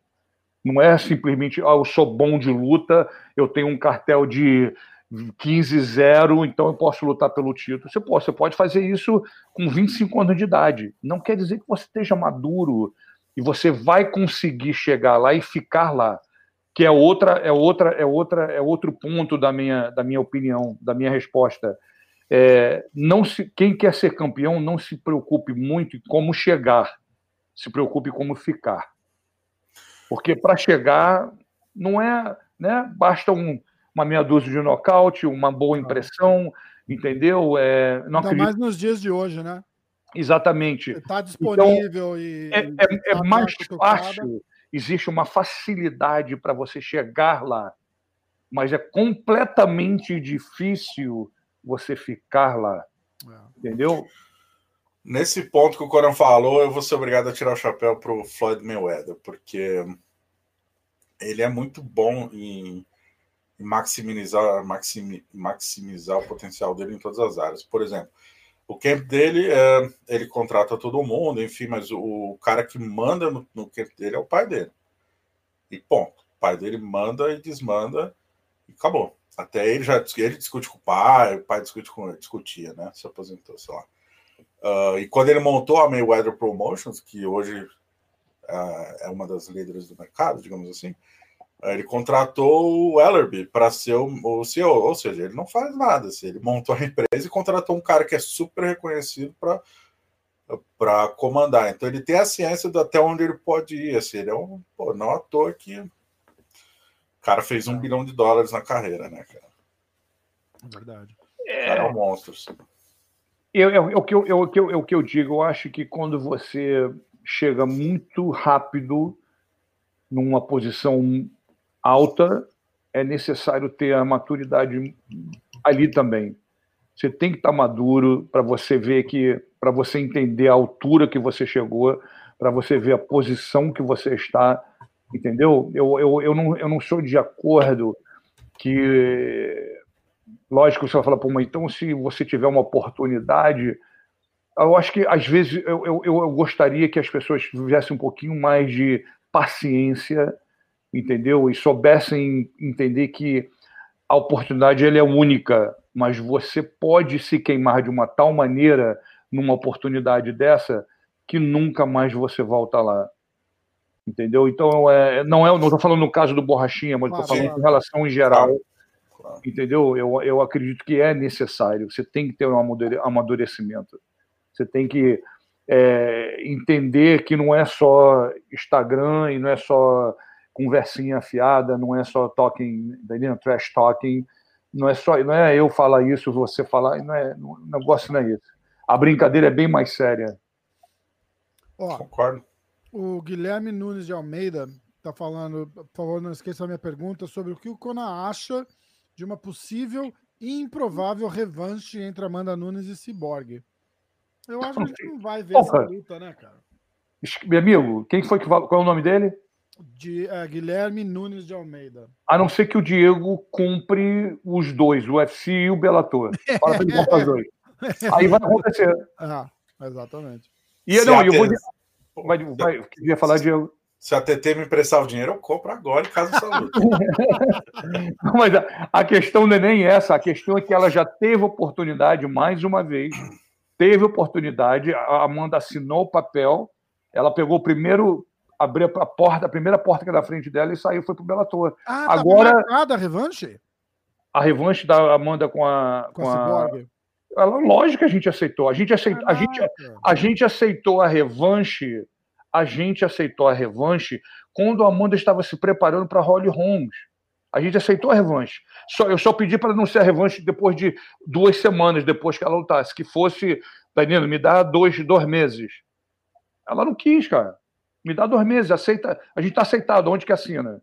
Não é simplesmente, ah, eu sou bom de luta, eu tenho um cartel de 15-0, então eu posso lutar pelo título. Você pode, você pode fazer isso com 25 anos de idade. Não quer dizer que você esteja maduro e você vai conseguir chegar lá e ficar lá. Que é outra, é outra, é outra, é outro ponto da minha, da minha opinião, da minha resposta. É, não se, quem quer ser campeão não se preocupe muito em como chegar, se preocupe como ficar. Porque para chegar não é, né? Basta um uma meia dúzia de nocaute, uma boa impressão, entendeu? É, não Ainda acredito... mais nos dias de hoje, né? Exatamente. Está disponível então, e. É, é, é tá mais fácil, existe uma facilidade para você chegar lá, mas é completamente difícil você ficar lá. É. Entendeu? Nesse ponto que o Coran falou, eu vou ser obrigado a tirar o chapéu para o Floyd Mayweather, porque ele é muito bom em maximizar, maximi, maximizar o potencial dele em todas as áreas. Por exemplo, o camp dele, é, ele contrata todo mundo, enfim, mas o, cara que manda no, no, camp dele é o pai dele. E ponto. O pai dele manda e desmanda e acabou. Até ele já ele discute com o pai, o pai discute com ele, discutia, né? Se aposentou, sei lá. Uh, e quando ele montou a Mayweather Promotions, que hoje uh, é uma das líderes do mercado, digamos assim, ele contratou o Ellerby para ser o, o, CEO, ou seja, ele não faz nada. Assim, ele montou a empresa e contratou um cara que é super reconhecido para comandar. Então ele tem a ciência de até onde ele pode ir. Assim, ele é um, pô, não à toa que o cara fez um bilhão de dólares na carreira, né, cara? Verdade. O cara é um monstro. Assim. Eu, eu, eu, o, que eu, eu, eu, o que eu digo, eu acho que quando você chega muito rápido numa posição alta, é necessário ter a maturidade ali também. Você tem que estar tá maduro para você ver que, para você entender a altura que você chegou, para você ver a posição que você está, entendeu? Eu, eu, eu, não, eu não sou de acordo que, lógico, você vai falar, pô, mas então se você tiver uma oportunidade, eu acho que às vezes eu, eu, eu gostaria que as pessoas tivessem um pouquinho mais de paciência, entendeu? E soubessem entender que a oportunidade ele é única, mas você pode se queimar de uma tal maneira numa oportunidade dessa que nunca mais você volta lá. Entendeu? Então, é, não é, não estou falando no caso do Borrachinha, mas estou falando em relação em geral. Entendeu? Eu, eu acredito que é necessário. Você tem que ter um amadurecimento. Você tem que é, entender que não é só Instagram e não é só conversinha afiada, não é só talking, trash talking, não é só, não é eu falar isso, você falar, não é, o negócio não é isso. A brincadeira é bem mais séria. Ó, Concordo. O Guilherme Nunes de Almeida está falando, por favor, não esqueça a minha pergunta sobre o que o Conan acha de uma possível e improvável revanche entre Amanda Nunes e Cyborg. Eu acho que a gente não vai ver essa luta, né, cara? Meu amigo, quem foi que qual é o nome dele? De, é, Guilherme Nunes de Almeida. A não ser que o Diego cumpre os dois, o UFC e o Bellator. Fala pra ele comprar os dois. Aí vai acontecer. Ah, exatamente. E Se não, eu vou. Vai, vai, queria falar, Diego. Se a TT me emprestar o dinheiro, eu compro agora em caso de saúde. Mas a, a, questão não é nem essa, a questão é que ela já teve oportunidade mais uma vez, teve oportunidade, a Amanda assinou o papel, ela pegou o primeiro, abriu a porta, a primeira porta que era da frente dela e saiu, foi pro Bellator. Ah, tá agora a revanche? A revanche da Amanda com a com, com a, a ela, lógico que a gente aceitou. A gente aceitou, a gente, a gente aceitou a revanche. A gente aceitou a revanche quando a Amanda estava se preparando para Holly Holmes. A gente aceitou a revanche. Só, eu só pedi para não ser a revanche depois de duas semanas, depois que ela lutasse. Que fosse, Danilo, me dá dois, dois meses. Ela não quis, cara. Me dá dois meses, aceita. A gente está aceitado, onde que assina?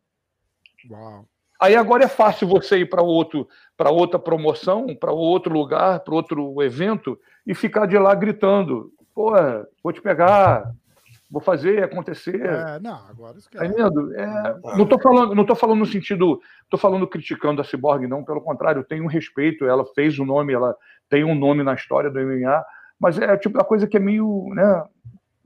Uau. Aí agora é fácil você ir para outro, para outra promoção, para outro lugar, para outro evento e ficar de lá gritando: "Pô, vou te pegar, vou fazer acontecer". É, não, agora esquece. Tá é, não estou falando, não tô falando no sentido, estou falando criticando a Cyborg, não, pelo contrário, tem um respeito, ela fez o um nome, ela tem um nome na história do MMA, mas é tipo da coisa que é meio, né,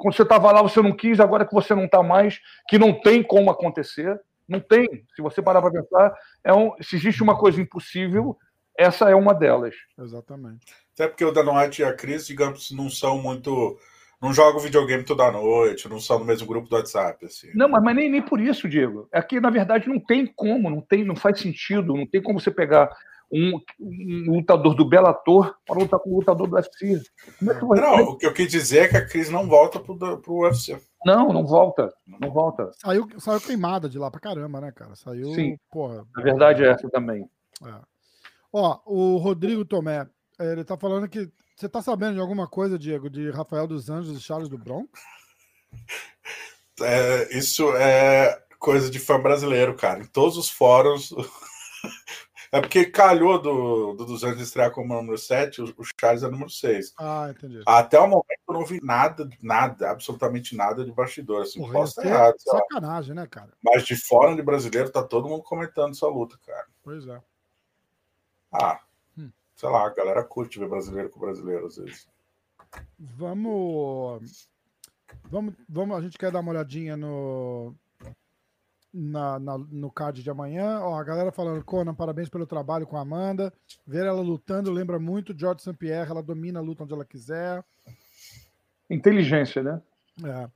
quando você estava lá, você não quis, agora que você não está mais, que não tem como acontecer, não tem. Se você parar para pensar, é um, se existe uma coisa impossível, essa é uma delas. Exatamente. Até porque o Dan White e a Cris, digamos, não são muito. Não jogam videogame toda noite, não são no mesmo grupo do WhatsApp. Assim. Não, mas, mas nem, nem por isso, Diego. É que, na verdade, não tem como, não tem, não faz sentido, não tem como você pegar um, um lutador do Bellator para lutar com um lutador do UFC. Como é que vai... Não, o que eu quis dizer é que a Cris não volta para o UFC. Não, não volta. Não volta. Saiu, saiu queimada de lá pra caramba, né, cara? Saiu. Sim. Porra. A verdade é essa também. É. Ó, o Rodrigo Tomé, ele tá falando que. Você tá sabendo de alguma coisa, Diego, de Rafael dos Anjos e Charles do Bronx? É, isso é coisa de fã brasileiro, cara. Em todos os fóruns, é porque calhou do, do 200 estrear como número 7, o, Charles é número 6. Ah, entendi. Até o momento eu não vi nada, nada, absolutamente nada de bastidor. Assim, Porra, posso estar errado. Sacanagem, né, cara? Mas de fora de brasileiro, tá todo mundo comentando essa luta, cara. Pois é. Ah, hum. sei lá, a galera curte ver brasileiro com brasileiro às vezes. Vamos. Vamos, vamos, a gente quer dar uma olhadinha no, na, na, no card de amanhã. Ó, a galera falando, Conan, parabéns pelo trabalho com a Amanda. Ver ela lutando lembra muito George St. Pierre, ela domina a luta onde ela quiser. Inteligência, né? É. A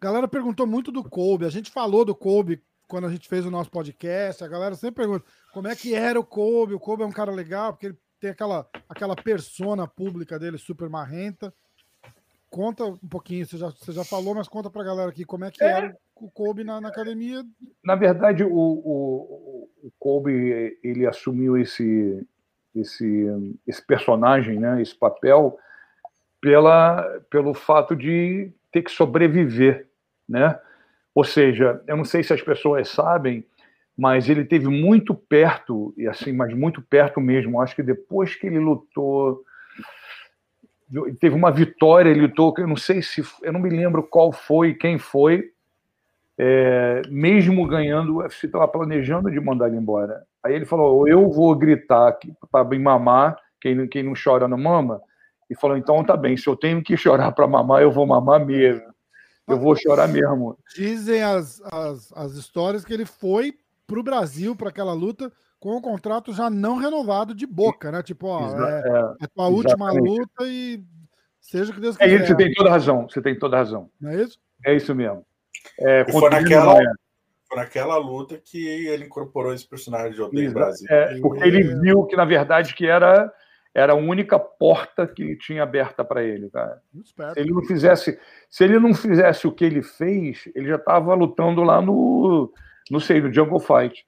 galera perguntou muito do Kobe. A gente falou do Kobe quando a gente fez o nosso podcast. A galera sempre pergunta como é que era o Kobe. O Kobe é um cara legal, porque ele tem aquela, aquela persona pública dele super marrenta. Conta um pouquinho, você já, você já falou, mas conta pra galera aqui como é que é. era o Kobe na, na academia. Na verdade, o, o, o, Kobe ele assumiu esse, esse, esse personagem, né, esse papel, pela, pelo fato de ter que sobreviver, né? Ou seja, eu não sei se as pessoas sabem, mas ele teve muito perto, e assim, mas muito perto mesmo. Acho que depois que ele lutou teve uma vitória, ele lutou, eu não sei se, eu não me lembro qual foi, quem foi, é, mesmo ganhando, o UFC estava planejando de mandar ele embora. Aí ele falou: eu vou gritar para me mamar, quem, quem não chora não mama. E falou: então tá bem, se eu tenho que chorar para mamar, eu vou mamar mesmo. Eu vou chorar mesmo. Dizem as, as, as histórias que ele foi para o Brasil para aquela luta com o contrato já não renovado de boca, né? Tipo, ó, é, é, é tua última luta e seja o que Deus quiser. É isso, você tem toda razão, você tem toda razão. Não é isso? É isso mesmo. É, foi, naquela, foi naquela luta que ele incorporou esse personagem de Odeio Brasil. É, porque ele viu que, na verdade, que era, era a única porta que ele tinha aberta para ele, cara. Se ele não fizesse, se ele não fizesse o que ele fez, ele já estava lutando lá no, não sei, no Jungle Fight.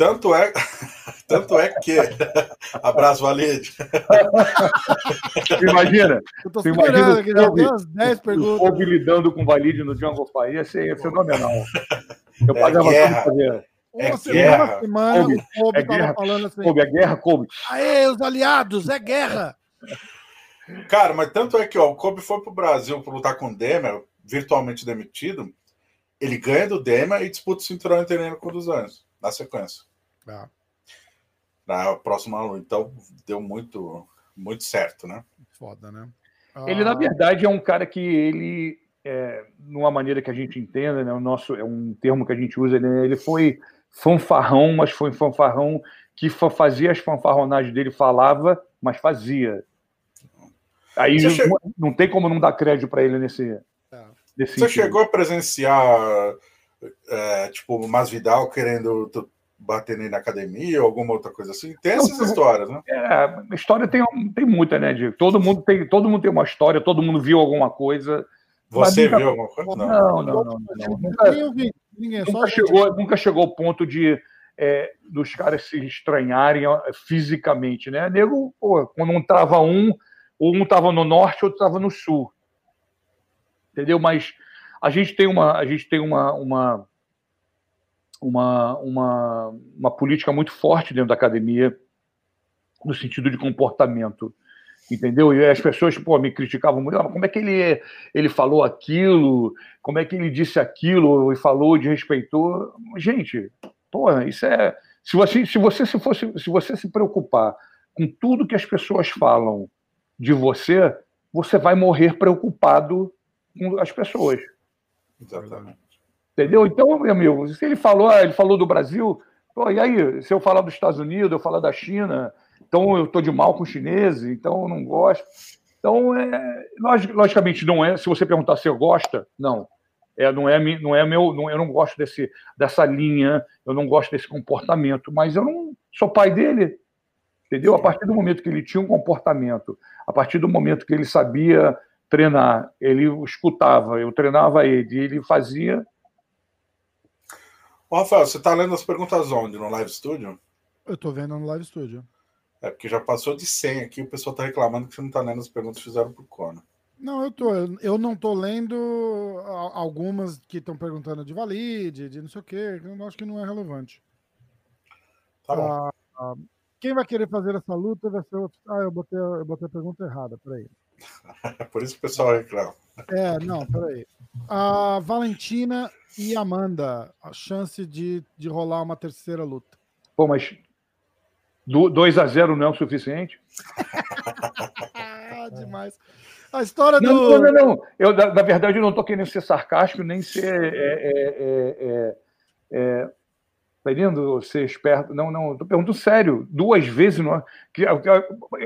Tanto é, tanto é que. Abraço, Valide. Imagina. Eu tô imagina aqui, já umas 10 perguntas. O lidando com o Valide no Jungle Fight ia ser fenomenal. Eu é pagava guerra. tudo fazer. Uma é semana, guerra. semana Kobe, o Kobe é guerra. falando assim. Kobe, é guerra, Kobe. Aê, os aliados, é guerra. Cara, mas tanto é que ó, o Kobe foi pro Brasil para lutar com o Demer, virtualmente demitido. Ele ganha do Demer e disputa o cinturão interino com o dos anos, na sequência. Ah. Na próxima luta. Então, deu muito, muito certo, né? Foda, né? Ah... Ele, na verdade, é um cara que ele, é, numa maneira que a gente entenda, né? O nosso, é um termo que a gente usa, né? ele foi fanfarrão, mas foi fanfarrão que fazia as fanfarronagens dele, falava, mas fazia. Aí não, chegou... não, tem como não dar crédito para ele nesse, é. nesse Você sentido. chegou a presenciar é, tipo Masvidal querendo bater nele na academia ou alguma outra coisa assim? Tem essas não, histórias, né? É, história tem, tem muita, né, Diego? Todo mundo tem, todo mundo tem uma história, todo mundo viu alguma coisa. Você nunca... viu alguma coisa? Não, não, não. não, não, Nunca, nunca, chegou, nunca chegou ao ponto de é, dos caras se estranharem fisicamente, né? Nego, pô, quando um tava um, um tava no norte, outro tava no sul. Entendeu? Mas a gente tem uma, a gente tem uma, uma uma, uma, uma política muito forte dentro da academia, no sentido de comportamento. Entendeu? E as pessoas pô, me criticavam muito. Ah, como é que ele, ele falou aquilo? Como é que ele disse aquilo e falou de respeitou? Gente, porra, isso é. Se você, se você se fosse, se você se preocupar com tudo que as pessoas falam de você, você vai morrer preocupado com as pessoas. Exatamente. Entendeu? Então, meu amigo, se ele falou, ah, ele falou do Brasil, pô, e aí, se eu falar dos Estados Unidos, eu falar da China, então eu estou de mal com os chineses, então eu não gosto. Então, é, logicamente, não é. Se você perguntar se eu gosto, não. É, não é, não é meu, não, eu não gosto desse, dessa linha, eu não gosto desse comportamento, mas eu não sou pai dele, entendeu? A partir do momento que ele tinha um comportamento, a partir do momento que ele sabia treinar, ele escutava, eu treinava ele, ele fazia, Ô, Rafael, você está lendo as perguntas onde? No Live Studio? Eu estou vendo no Live Studio. É porque já passou de 100 aqui, o pessoal está reclamando que você não está lendo as perguntas que fizeram pro Conan. Não, eu tô. Eu não tô lendo algumas que estão perguntando de valide, de não sei o quê. Eu acho que não é relevante. Tá bom. Ah, ah, quem vai querer fazer essa luta vai ser outro. Ah, eu botei, eu botei a pergunta errada, peraí. Por isso que o pessoal reclama. É, não, peraí. A Valentina e Amanda, a chance de, de rolar uma terceira luta. Pô, mas 2 a 0 não é o suficiente? Demais. A história não, do. Não, não, não. Eu, na, verdade, eu não estou querendo ser sarcástico, nem ser. É, é, é, é Tá entendendo? Ser esperto. Não, não, tô perguntando sério. Duas vezes. Não...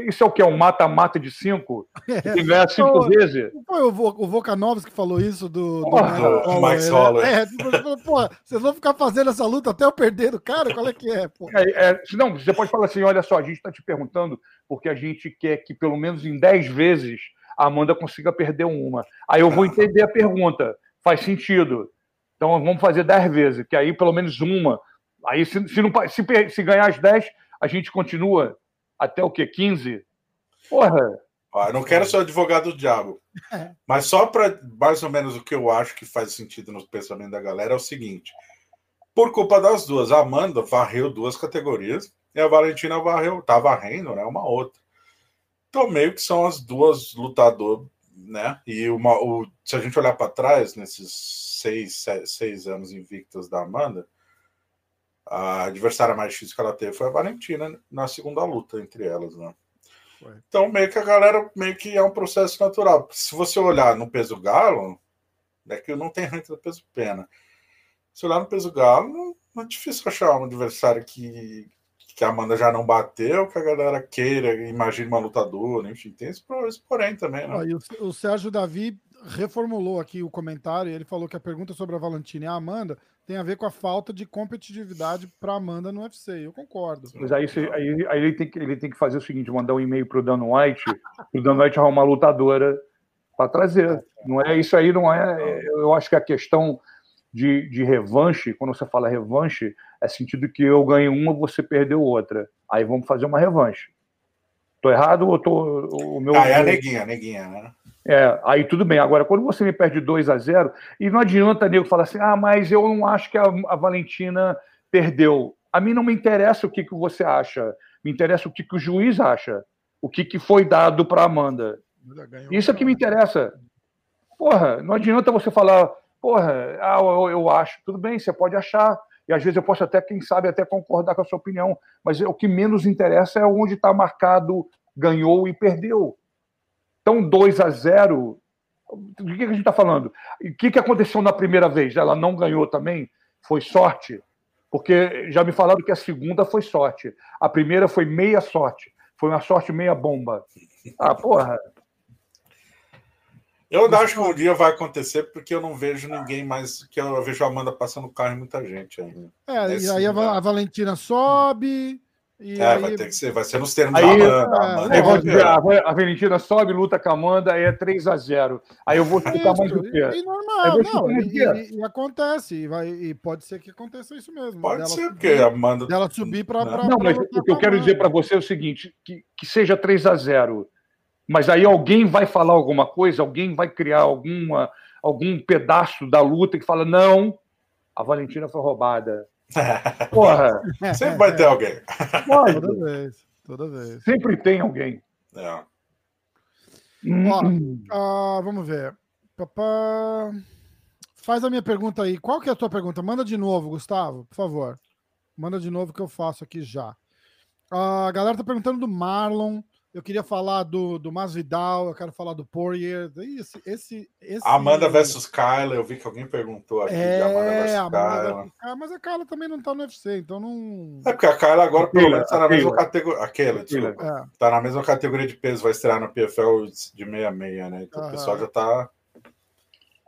Isso é o que? É um mata-mata de cinco? É. Que ganhar cinco Pô, vezes? Foi o, o Volkanovski que falou isso do, do Mike Soller. É, tipo, pô, vocês vão ficar fazendo essa luta até eu perder do cara? Qual é que é? Pô? É, é, não, você pode falar assim: olha só, a gente está te perguntando porque a gente quer que pelo menos em dez vezes a Amanda consiga perder uma. Aí eu vou entender a pergunta. Faz sentido. Então vamos fazer dez vezes, que aí pelo menos uma Aí, se, se, não, se, se ganhar as 10, a gente continua até o quê? 15? Porra! Ah, eu não quero ser advogado do diabo, mas só para mais ou menos o que eu acho que faz sentido no pensamento da galera é o seguinte: por culpa das duas, a Amanda varreu duas categorias e a Valentina varreu, tá varrendo, né? Uma outra. Então, meio que são as duas lutadoras, né? E uma, o, se a gente olhar para trás, nesses seis, seis, seis anos invictos da Amanda, a adversária mais difícil que ela teve foi a Valentina na segunda luta entre elas, né? Foi. Então, meio que a galera, meio que é um processo natural. Se você olhar no peso galo, é que não tem ranking do peso pena. Se olhar no peso galo, não, é difícil achar um adversário que, que a Amanda já não bateu, que a galera queira, imagine uma lutadora, enfim, tem esse, esse porém também, né? Ah, o, o, Sérgio Davi reformulou aqui o comentário, ele falou que a pergunta sobre a Valentina e a Amanda tem a ver com a falta de competitividade para Amanda no UFC. Eu concordo. Mas aí, aí, aí, ele, tem que, ele tem que fazer o seguinte: mandar um e-mail para o Dan White, para o Dan White arrumar uma lutadora para trazer. Não é isso aí, não é. Eu acho que a questão de, de revanche, quando você fala revanche, é sentido que eu ganhei uma, você perdeu outra. Aí vamos fazer uma revanche. Tô errado ou tô. O meu... Ah, é a neguinha, a neguinha, né? É, aí tudo bem. Agora, quando você me perde 2 a 0 e não adianta nego falar assim, ah, mas eu não acho que a, a Valentina perdeu. A mim não me interessa o que, que você acha, me interessa o que, que o juiz acha, o que, que foi dado para Amanda. Isso é que me interessa. Porra, não adianta você falar, porra, ah, eu, eu acho. Tudo bem, você pode achar, e às vezes eu posso até, quem sabe, até concordar com a sua opinião, mas o que menos interessa é onde está marcado ganhou e perdeu. Então, 2 a 0 do que a gente está falando? O que, que aconteceu na primeira vez? Ela não ganhou também? Foi sorte? Porque já me falaram que a segunda foi sorte. A primeira foi meia sorte. Foi uma sorte meia bomba. Ah, porra. Eu não acho que um dia vai acontecer, porque eu não vejo ninguém mais. que Eu vejo a Amanda passando carro e muita gente ainda. É, Nesse e aí a, a Valentina sobe, e é, aí... vai ter que ser, vai ser nos termos aí, da Amanda. É, Amanda é, dizer, a, a Valentina sobe, luta com a Amanda, aí é 3 a 0 Aí eu vou ficar mais do que. E, normal, não, e, e, e, acontece, e, vai, e pode ser que aconteça isso mesmo. Pode ser, porque a Amanda. Dela subir para. Não, não mas o que eu quero dizer para você é o seguinte: que, que seja 3 a 0 mas aí alguém vai falar alguma coisa, alguém vai criar alguma, algum pedaço da luta que fala: não, a Valentina foi roubada Porra! Sempre vai ter alguém. Pode. Toda vez. Toda vez. Sempre tem alguém. É. Ó, uh, vamos ver. Papá... Faz a minha pergunta aí. Qual que é a tua pergunta? Manda de novo, Gustavo, por favor. Manda de novo que eu faço aqui já. A galera tá perguntando do Marlon. Eu queria falar do, do Masvidal, eu quero falar do Poirier. Esse, esse, esse... Amanda versus Kyla, eu vi que alguém perguntou aqui é, Amanda versus Amanda Kyla. mas a Kyla também não tá no UFC, então não. É porque a Kyla agora, pelo menos, tá na mesma categoria. Aquela, desculpa. É. Tá na mesma categoria de peso, vai estrear no PFL de 66, né? Então ah, o pessoal já tá. O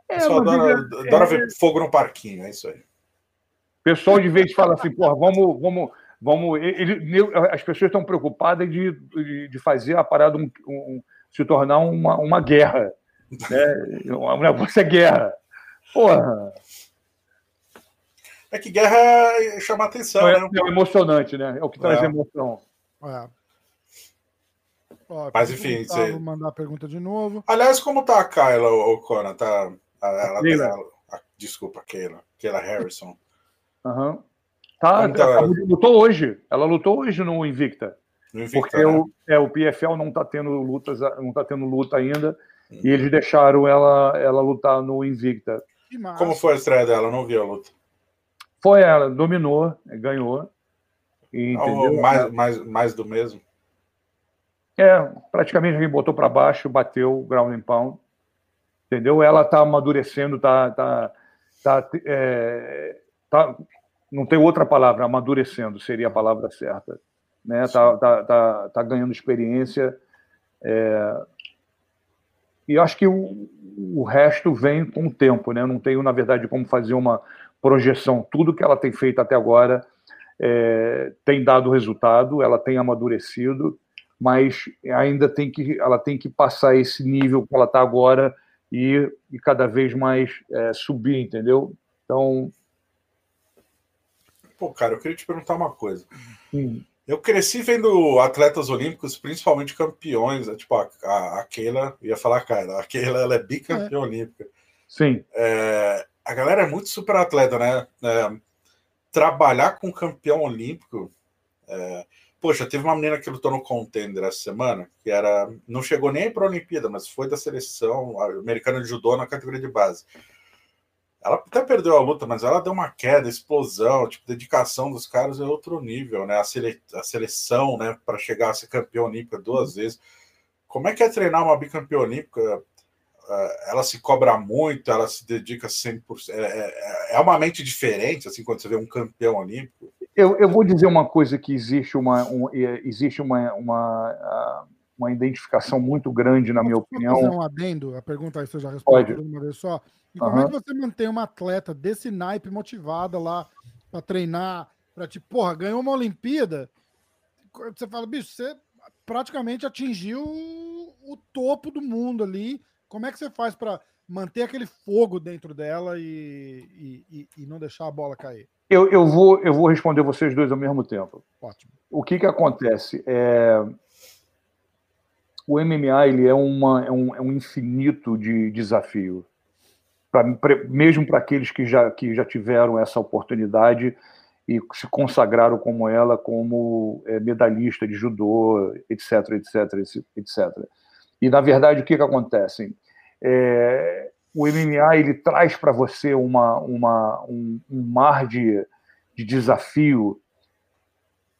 é, pessoal adora, é... adora ver fogo no parquinho, é isso aí. O pessoal de vez fala assim, porra, vamos. vamos Vamos, ele, as pessoas estão preocupadas de, de, de fazer a parada um, um, se tornar uma, uma guerra. Né? O negócio é guerra. Porra. É que guerra chama atenção. É, né? é emocionante, né? É o que traz é. emoção. É. Ó, Mas enfim. Você... Vou mandar a pergunta de novo. Aliás, como tá a Kyla, o Conan? Tá, ela, ela, a, desculpa, Keila. Keila Harrison. Aham. Uhum. Tá, então, ela lutou hoje. Ela lutou hoje no Invicta. No Invicta porque né? o, é, o PFL não está tendo lutas, não tá tendo luta ainda. Hum. E eles deixaram ela, ela lutar no Invicta. Como foi a estreia dela? Eu não vi a luta. Foi ela, dominou, ganhou. E, não, mais, mais, mais do mesmo. É, praticamente alguém botou para baixo, bateu ground and pound. Entendeu? Ela está amadurecendo, tá, tá, tá, é, tá não tem outra palavra, amadurecendo seria a palavra certa. Né? Tá, tá, tá, tá ganhando experiência. É... E acho que o, o resto vem com o tempo. Né? Não tenho, na verdade, como fazer uma projeção. Tudo que ela tem feito até agora é... tem dado resultado, ela tem amadurecido, mas ainda tem que, ela tem que passar esse nível que ela está agora e, e cada vez mais é, subir, entendeu? Então, Pô, cara, eu queria te perguntar uma coisa. Hum. Eu cresci vendo atletas olímpicos, principalmente campeões, né? tipo a, a, a Keila, ia falar, cara, a Keila ela é bicampeã é. olímpica. Sim. É, a galera é muito super atleta, né? É, trabalhar com campeão olímpico. É, poxa, teve uma menina que lutou no contender essa semana, que era. Não chegou nem para a Olimpíada, mas foi da seleção americana de judô na categoria de base. Ela até perdeu a luta, mas ela deu uma queda, explosão, tipo, dedicação dos caras é outro nível, né? A, sele, a seleção, né, para chegar a ser campeão olímpica duas vezes. Como é que é treinar uma bicampeã olímpica? É, ela se cobra muito, ela se dedica 100%. É, é, é uma mente diferente, assim, quando você vê um campeão olímpico. Eu, eu vou dizer uma coisa que existe uma, um, existe uma, uma, uma identificação muito grande, na minha opinião. fazer um adendo? A pergunta aí você já respondeu uma vez só. E como uhum. é que você mantém uma atleta desse naipe motivada lá para treinar, para tipo, porra, ganhou uma Olimpíada? Você fala, bicho, você praticamente atingiu o topo do mundo ali. Como é que você faz para manter aquele fogo dentro dela e, e, e, não deixar a bola cair? Eu, eu, vou, eu vou responder vocês dois ao mesmo tempo. Ótimo. O que, que acontece? É... O MMA ele é, uma, é, um, é um infinito de desafio pra, mesmo para aqueles que já, que já tiveram essa oportunidade e se consagraram como ela, como é, medalhista de judô, etc, etc, etc. E, na verdade, o que, que acontece? É, o MMA ele traz para você uma, uma, um, um mar de, de desafio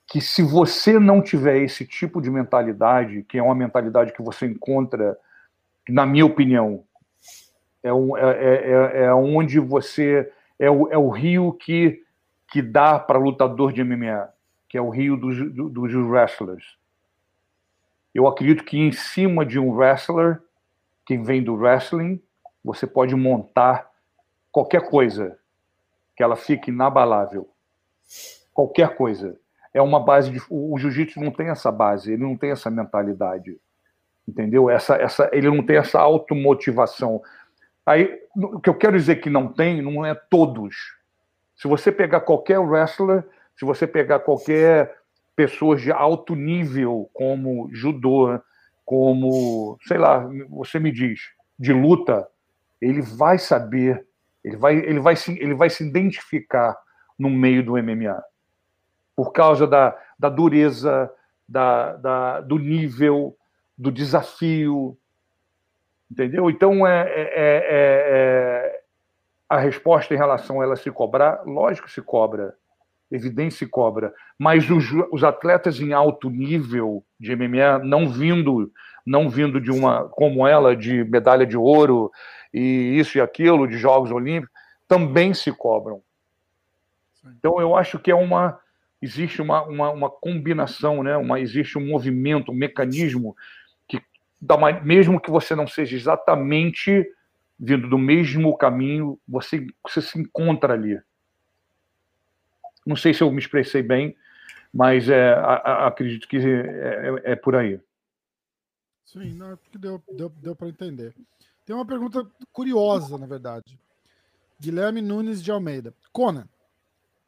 que se você não tiver esse tipo de mentalidade, que é uma mentalidade que você encontra, na minha opinião, é, um, é, é, é, é onde você. É o, é o rio que, que dá para lutador de MMA, que é o rio dos, dos wrestlers. Eu acredito que em cima de um wrestler, quem vem do wrestling, você pode montar qualquer coisa que ela fique inabalável. Qualquer coisa. É uma base de. O jiu-jitsu não tem essa base, ele não tem essa mentalidade. Entendeu? Essa, essa, ele não tem essa automotivação. Aí, o que eu quero dizer que não tem, não é todos. Se você pegar qualquer wrestler, se você pegar qualquer pessoa de alto nível, como judô, como, sei lá, você me diz, de luta, ele vai saber, ele vai, ele vai, se, ele vai se identificar no meio do MMA. Por causa da, da dureza, da, da, do nível, do desafio, Entendeu? Então, é, é, é, é, a resposta em relação a ela se cobrar, lógico que se cobra, evidente se cobra, mas os, os atletas em alto nível de MMA, não vindo, não vindo de uma, como ela, de medalha de ouro e isso e aquilo, de Jogos Olímpicos, também se cobram. Então, eu acho que é uma existe uma, uma, uma combinação, né? uma, existe um movimento, um mecanismo mesmo que você não seja exatamente vindo do mesmo caminho, você, você se encontra ali. Não sei se eu me expressei bem, mas é, a, a, acredito que é, é, é, por aí. Sim, não, deu, deu, deu para entender. Tem uma pergunta curiosa, na verdade. Guilherme Nunes de Almeida. Conan,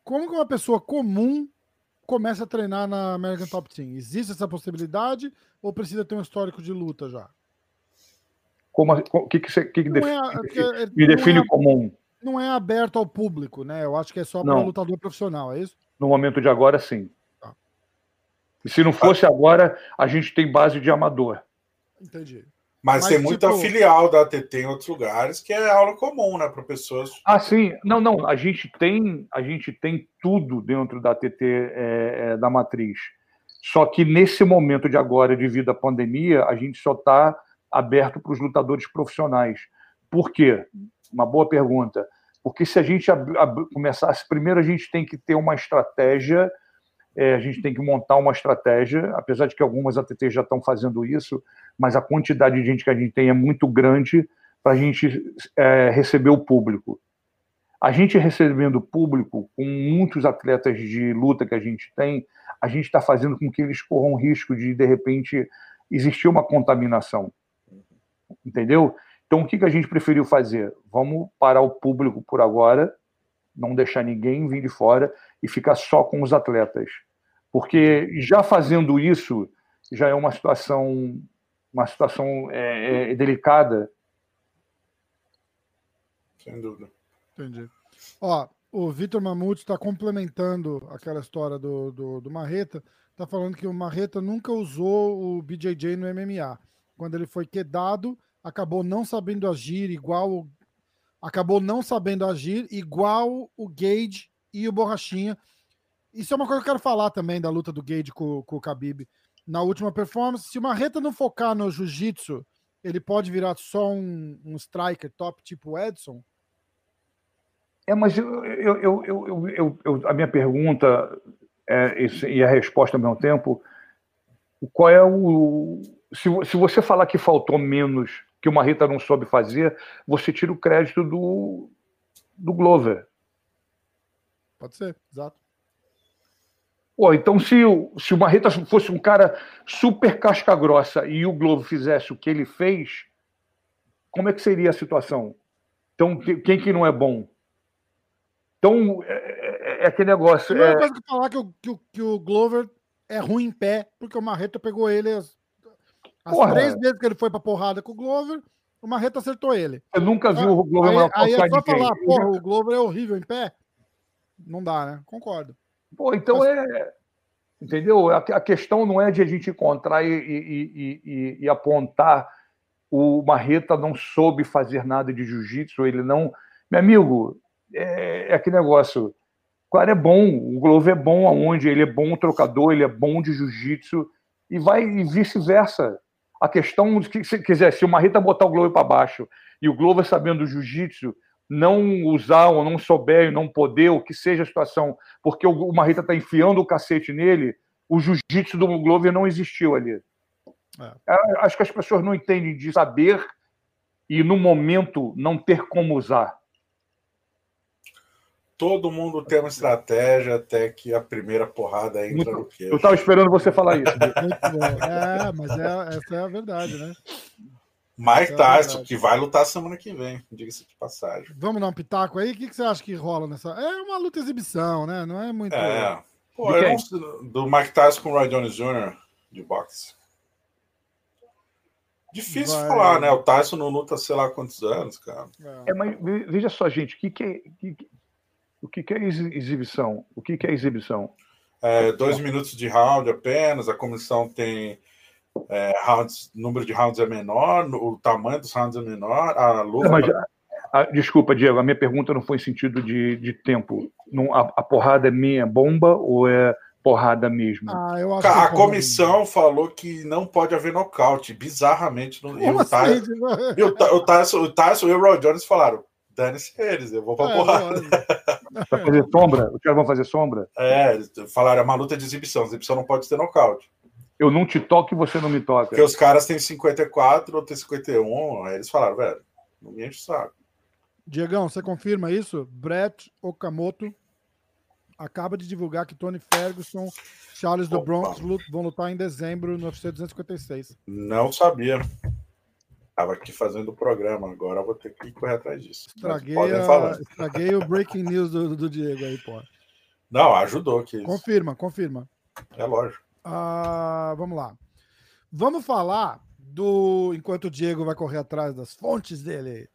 como que uma pessoa comum começa a treinar na American Top Team? Existe essa possibilidade ou precisa ter um histórico de luta já? Como, o que, que, você, que, que define, é, me define é, comum? Não é aberto ao público, né? Eu acho que é só para lutador profissional, é isso? No momento de agora, sim. Tá. E se não fosse agora, a gente tem base de amador. Entendi. Mas, Mas tem muita tipo... filial da ATT em outros lugares que é aula comum, né, para pessoas. Ah, sim. Não, não. A gente tem, a gente tem tudo dentro da ATT é, é, da matriz. Só que nesse momento de agora, devido à pandemia, a gente só está aberto para os lutadores profissionais. Por quê? Uma boa pergunta. Porque se a gente começasse, primeiro a gente tem que ter uma estratégia é, a gente tem que montar uma estratégia, apesar de que algumas ATTs já estão fazendo isso, mas a quantidade de gente que a gente tem é muito grande para a gente é, receber o público. A gente recebendo o público, com muitos atletas de luta que a gente tem, a gente está fazendo com que eles corram risco de, de repente, existir uma contaminação. Entendeu? Então, o que, que a gente preferiu fazer? Vamos parar o público por agora, não deixar ninguém vir de fora e ficar só com os atletas. Porque já fazendo isso, já é uma situação, uma situação é, é, delicada. Sem dúvida. Entendi. Ó, o Vitor Mamute está complementando aquela história do, do, do Marreta. Está falando que o Marreta nunca usou o BJJ no MMA. Quando ele foi quedado, acabou não sabendo agir igual. Acabou não sabendo agir igual o Gage e o Borrachinha. Isso é uma coisa que eu quero falar também da luta do Gage com, com o Khabib. Na última performance, se o Marreta não focar no jiu-jitsu, ele pode virar só um, um striker top tipo Edson? É, mas eu, eu, eu, eu, a minha pergunta é, e a resposta ao mesmo tempo, qual é o. Se, se você falar que faltou menos que o Marreta não soube fazer, você tira o crédito do, do Glover. Pode ser, exato. Pô, então, se, se o Marreta fosse um cara super casca grossa e o Globo fizesse o que ele fez, como é que seria a situação? Então, quem que não é bom? Então, é, é, é aquele negócio. Não é coisa que falar que o, que, o, que o Glover é ruim em pé, porque o Marreta pegou ele as, as três vezes que ele foi pra porrada com o Glover, o Marreta acertou ele. Você nunca viu o Glover Aí, aí é só falar, porra, o Glover é horrível em pé? Não dá, né? Concordo. Pô, então é. Entendeu? A, a, questão não é de a gente encontrar e, e, e, e apontar o Marreta não soube fazer nada de jiu-jitsu, ele não. Meu amigo, é, é aquele negócio. O cara é bom, o Glover é bom aonde? Ele é bom trocador, ele é bom de jiu-jitsu, e vai e vice-versa. A questão, se quiser, se o Marreta botar o Glover para baixo e o Glover sabendo do jiu-jitsu, não usar ou não souber, não poder, o que seja a situação, porque o Marreta está enfiando o cacete nele, o jiu-jitsu do Glover não existiu ali. É. Acho que as pessoas não entendem de saber e, no momento, não ter como usar todo mundo tem uma estratégia até que a primeira porrada entra Muito, no queixo. Eu estava esperando você falar isso. é, mas é, essa é a verdade, né? Mike é Tyson, que vai lutar semana que vem, diga-se de passagem. Vamos dar um pitaco aí? O que, que, você acha que rola nessa? É uma luta exibição, né? Não é muito. É. Pô, não... do Mike Tyson com o Roy Jones Jr. de boxe. Difícil vai... falar, né? O Tyson não luta sei lá quantos anos, cara. É, mas veja só, gente, o que, que, é, que, o que, que é exibição? O que, que é exibição? É, dois minutos de round apenas, a comissão tem é, rounds, número de rounds é menor, o tamanho dos rounds é menor, a luta. Mas, a, desculpa, Diego, a minha pergunta não foi em sentido de, de tempo. Não, a, a porrada é minha bomba ou é porrada mesmo? Ah, eu acho a, a comissão falou que não pode haver nocaute, bizarramente. No, e o, assim? Tyson, e o, o, Tyson, o Tyson e o Roy Jones falaram: dane-se eles, eu vou pra é, porrada. Vai fazer sombra? Os caras vão fazer sombra? É, falaram, é uma luta de exibição, exibição não pode ter nocaute. Eu não te toco e você não me toca. Porque os caras têm 54 ou têm 51, aí eles falaram, velho, não me enche o saco. Diegão, você confirma isso? Brett Okamoto acaba de divulgar que Tony Ferguson, Charles do Bronx vão lutar em dezembro no UFC 256. Não sabia. Estava aqui fazendo o programa, agora vou ter que correr atrás disso. Estraguei, a... Estraguei o breaking news do, do Diego aí, pô. Não, ajudou aqui. Confirma, confirma. É lógico. Ah, vamos lá. Vamos falar do. Enquanto o Diego vai correr atrás das fontes dele.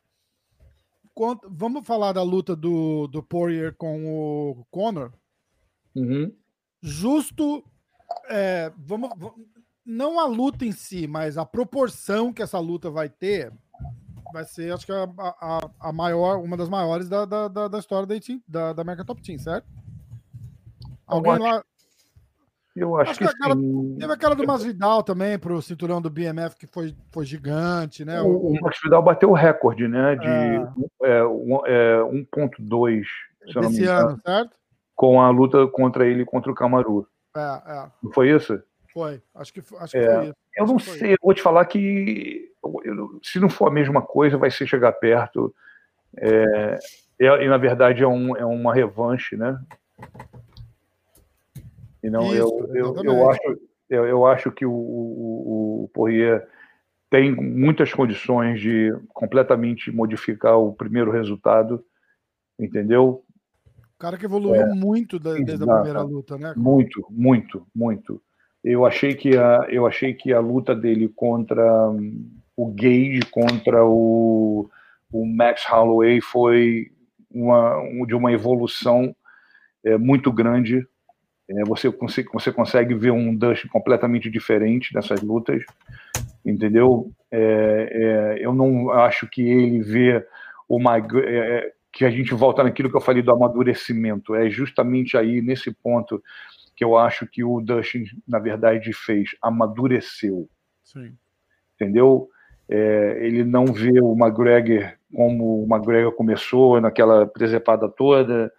Enquanto... Vamos falar da luta do, do Poirier com o Conor. Uhum. Justo. É, vamos, não a luta em si, mas a proporção que essa luta vai ter vai ser, acho que a, a, a maior, uma das maiores da, da, da história da, da, da American Top Team, certo? Alguém lá. Eu acho, acho que, que aquela, teve aquela do Masvidal também para o cinturão do BMF que foi, foi gigante, né? O, o Masvidal bateu o recorde, né? De é. É, um, é, 1.2 desse ano, certo? Com a luta contra ele contra o Camaru. É, é. Não foi isso? Foi, acho que, acho que é, foi isso. Eu não sei, eu vou te falar que eu, se não for a mesma coisa, vai ser chegar perto. É, é, e na verdade é, um, é uma revanche, né? E não, isso, eu, eu, eu, acho, eu, eu acho que o, o, o Poirier tem muitas condições de completamente modificar o primeiro resultado, entendeu? O cara que evoluiu é, muito desde a primeira luta, né? Muito, muito, muito. Eu achei que a, eu achei que a luta dele contra um, o Gage, contra o, o Max Holloway foi uma, de uma evolução é, muito grande. É, você, consegue, você consegue ver um Dustin completamente diferente nessas lutas, entendeu? É, é eu não acho que ele vê o McGregor, é, que a gente volta naquilo que eu falei do amadurecimento. É justamente aí, nesse ponto, que eu acho que o Dustin, na verdade, fez, amadureceu. Sim. Entendeu? É, ele não vê o McGregor como o McGregor começou, naquela presepada toda,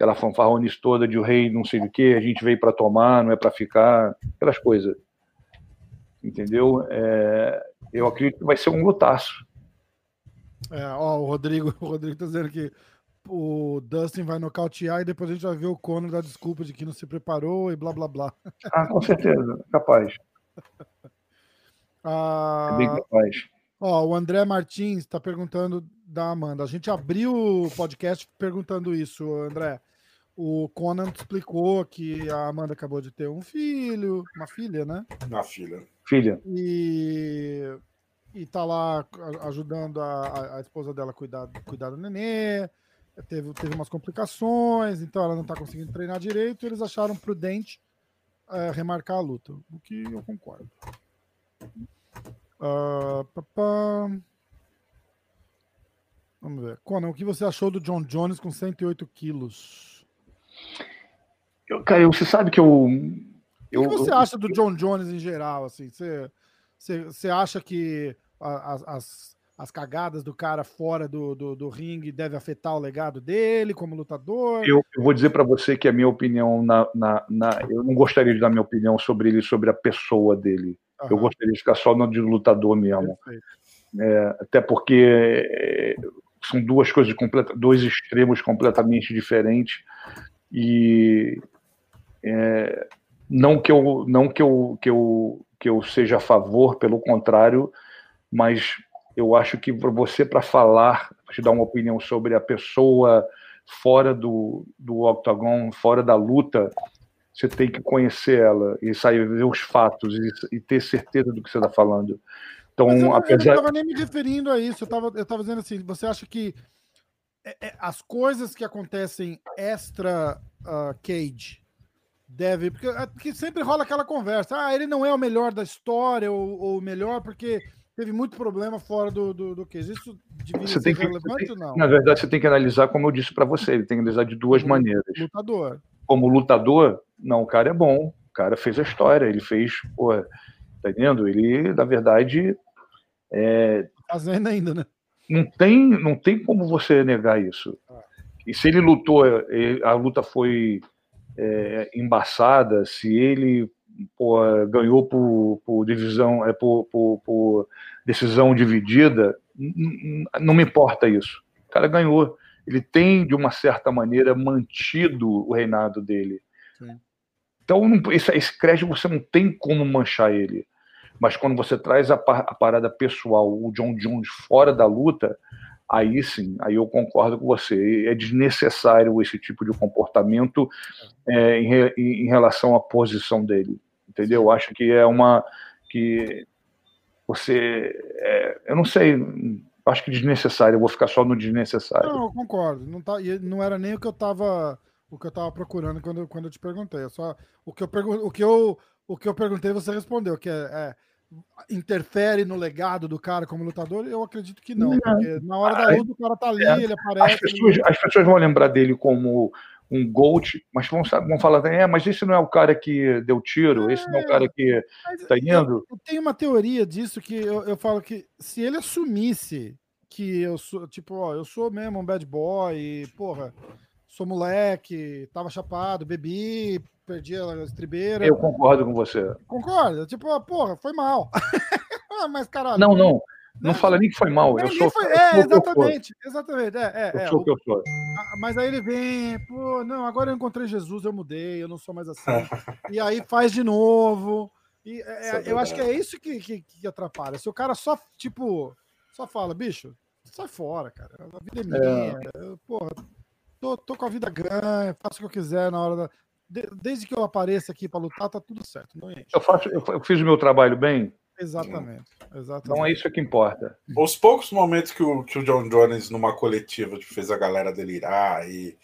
aquela fanfarronice toda de o rei não sei o que, a gente veio para tomar, não é para ficar, aquelas coisas. Entendeu? É, eu acredito que vai ser um lutaço. É, ó, o Rodrigo, o Rodrigo tá dizendo que o Dustin vai nocautear e depois a gente vai ver o Conor dar desculpa de que não se preparou e blá blá blá. Ah, com certeza, capaz. ah, é bem capaz. Ó, o André Martins está perguntando da Amanda. A gente abriu o podcast perguntando isso, André. O Conan explicou que a Amanda acabou de ter um filho, uma filha, né? Uma filha. Filha. E, e tá lá ajudando a, a esposa dela a cuidar, cuidar do nenê teve, teve umas complicações, então ela não está conseguindo treinar direito. eles acharam prudente é, remarcar a luta, o que eu concordo. Uh, Vamos ver. Conan, o que você achou do John Jones com 108 quilos? Eu, cara, você sabe que eu. eu o que você eu, acha do John Jones em geral? Assim, você, você, você acha que as, as as cagadas do cara fora do, do, do ringue deve afetar o legado dele como lutador? Eu, eu vou dizer para você que a minha opinião, na, na, na, eu não gostaria de dar minha opinião sobre ele, sobre a pessoa dele. Uhum. Eu gostaria de ficar só no de lutador mesmo. É, até porque é, são duas coisas completas, dois extremos completamente diferentes e é, não que eu não que eu, que eu que eu seja a favor, pelo contrário, mas eu acho que para você, para falar, te dar uma opinião sobre a pessoa fora do, do octagon, fora da luta, você tem que conhecer ela e sair ver os fatos e, e ter certeza do que você está falando. Então, eu, apesar... eu não estava nem me referindo a isso, eu estava eu tava dizendo assim, você acha que é, é, as coisas que acontecem extra uh, cage deve porque, é, porque sempre rola aquela conversa, ah, ele não é o melhor da história ou o melhor porque teve muito problema fora do, do, do. Isso devia você ser relevante tem, ou não? Na verdade, você tem que analisar, como eu disse para você, ele tem que analisar de duas como maneiras. Lutador. Como lutador, não, o cara é bom, o cara fez a história, ele fez, pô, tá entendendo? Ele, na verdade, é... Fazendo ainda, né? Não tem, não tem como você negar isso. Ah. E se ele lutou, a luta foi é, embaçada, se ele pô, ganhou por, por divisão, é, por, por, por, decisão dividida, não me importa isso. O cara ganhou. Ele tem, de uma certa maneira, mantido o reinado dele. Sim. Então, não, esse, esse crédito você não tem como manchar ele. Mas quando você traz a, a parada pessoal, o John Jones fora da luta, aí sim, aí eu concordo com você. É desnecessário esse tipo de comportamento é, em, em, relação à posição dele entendeu? Eu acho que é uma que você, é, eu não sei, acho que desnecessário. Eu vou ficar só no desnecessário. Não, eu concordo. Não tá, não era nem o que eu estava o que eu tava procurando quando, quando eu te perguntei. Eu só o que eu o que eu o que eu perguntei você respondeu que é, é interfere no legado do cara como lutador? Eu acredito que não, não. porque na hora da luta o cara tá ali, é, ele aparece. As pessoas, ele... as pessoas vão lembrar dele como um Gold, mas vão, vão falar, é, mas esse não é o cara que deu tiro, é, esse não é o cara que tá indo. Eu, eu tenho uma teoria disso que eu, eu falo que se ele assumisse que eu sou, tipo, ó, eu sou mesmo um bad boy, e, porra, sou moleque, tava chapado, bebi, perdi a estribeira. Eu concordo com você. Concorda? Tipo, porra, foi mal. ah, mas caralho. Não, não. Não fala nem que foi mal. Eu sou, foi, é, eu exatamente. Exatamente. É, é, eu é, sou o que eu sou. Mas aí ele vem, pô, não, agora eu encontrei Jesus, eu mudei, eu não sou mais assim. e aí faz de novo. E é, é eu acho que é isso que, que, que, atrapalha. Se o cara só, tipo, só fala, bicho, sai fora, cara. A vida é minha. Porra, tô, tô com a vida ganha, faço o que eu quiser na hora da. Desde que eu apareça aqui para lutar, tá tudo certo. Não eu, faço, eu, fiz o meu trabalho bem, Exatamente. Exatamente. Então é isso que importa. Os poucos momentos que o, que o John Jones, numa coletiva, fez a galera delirar e,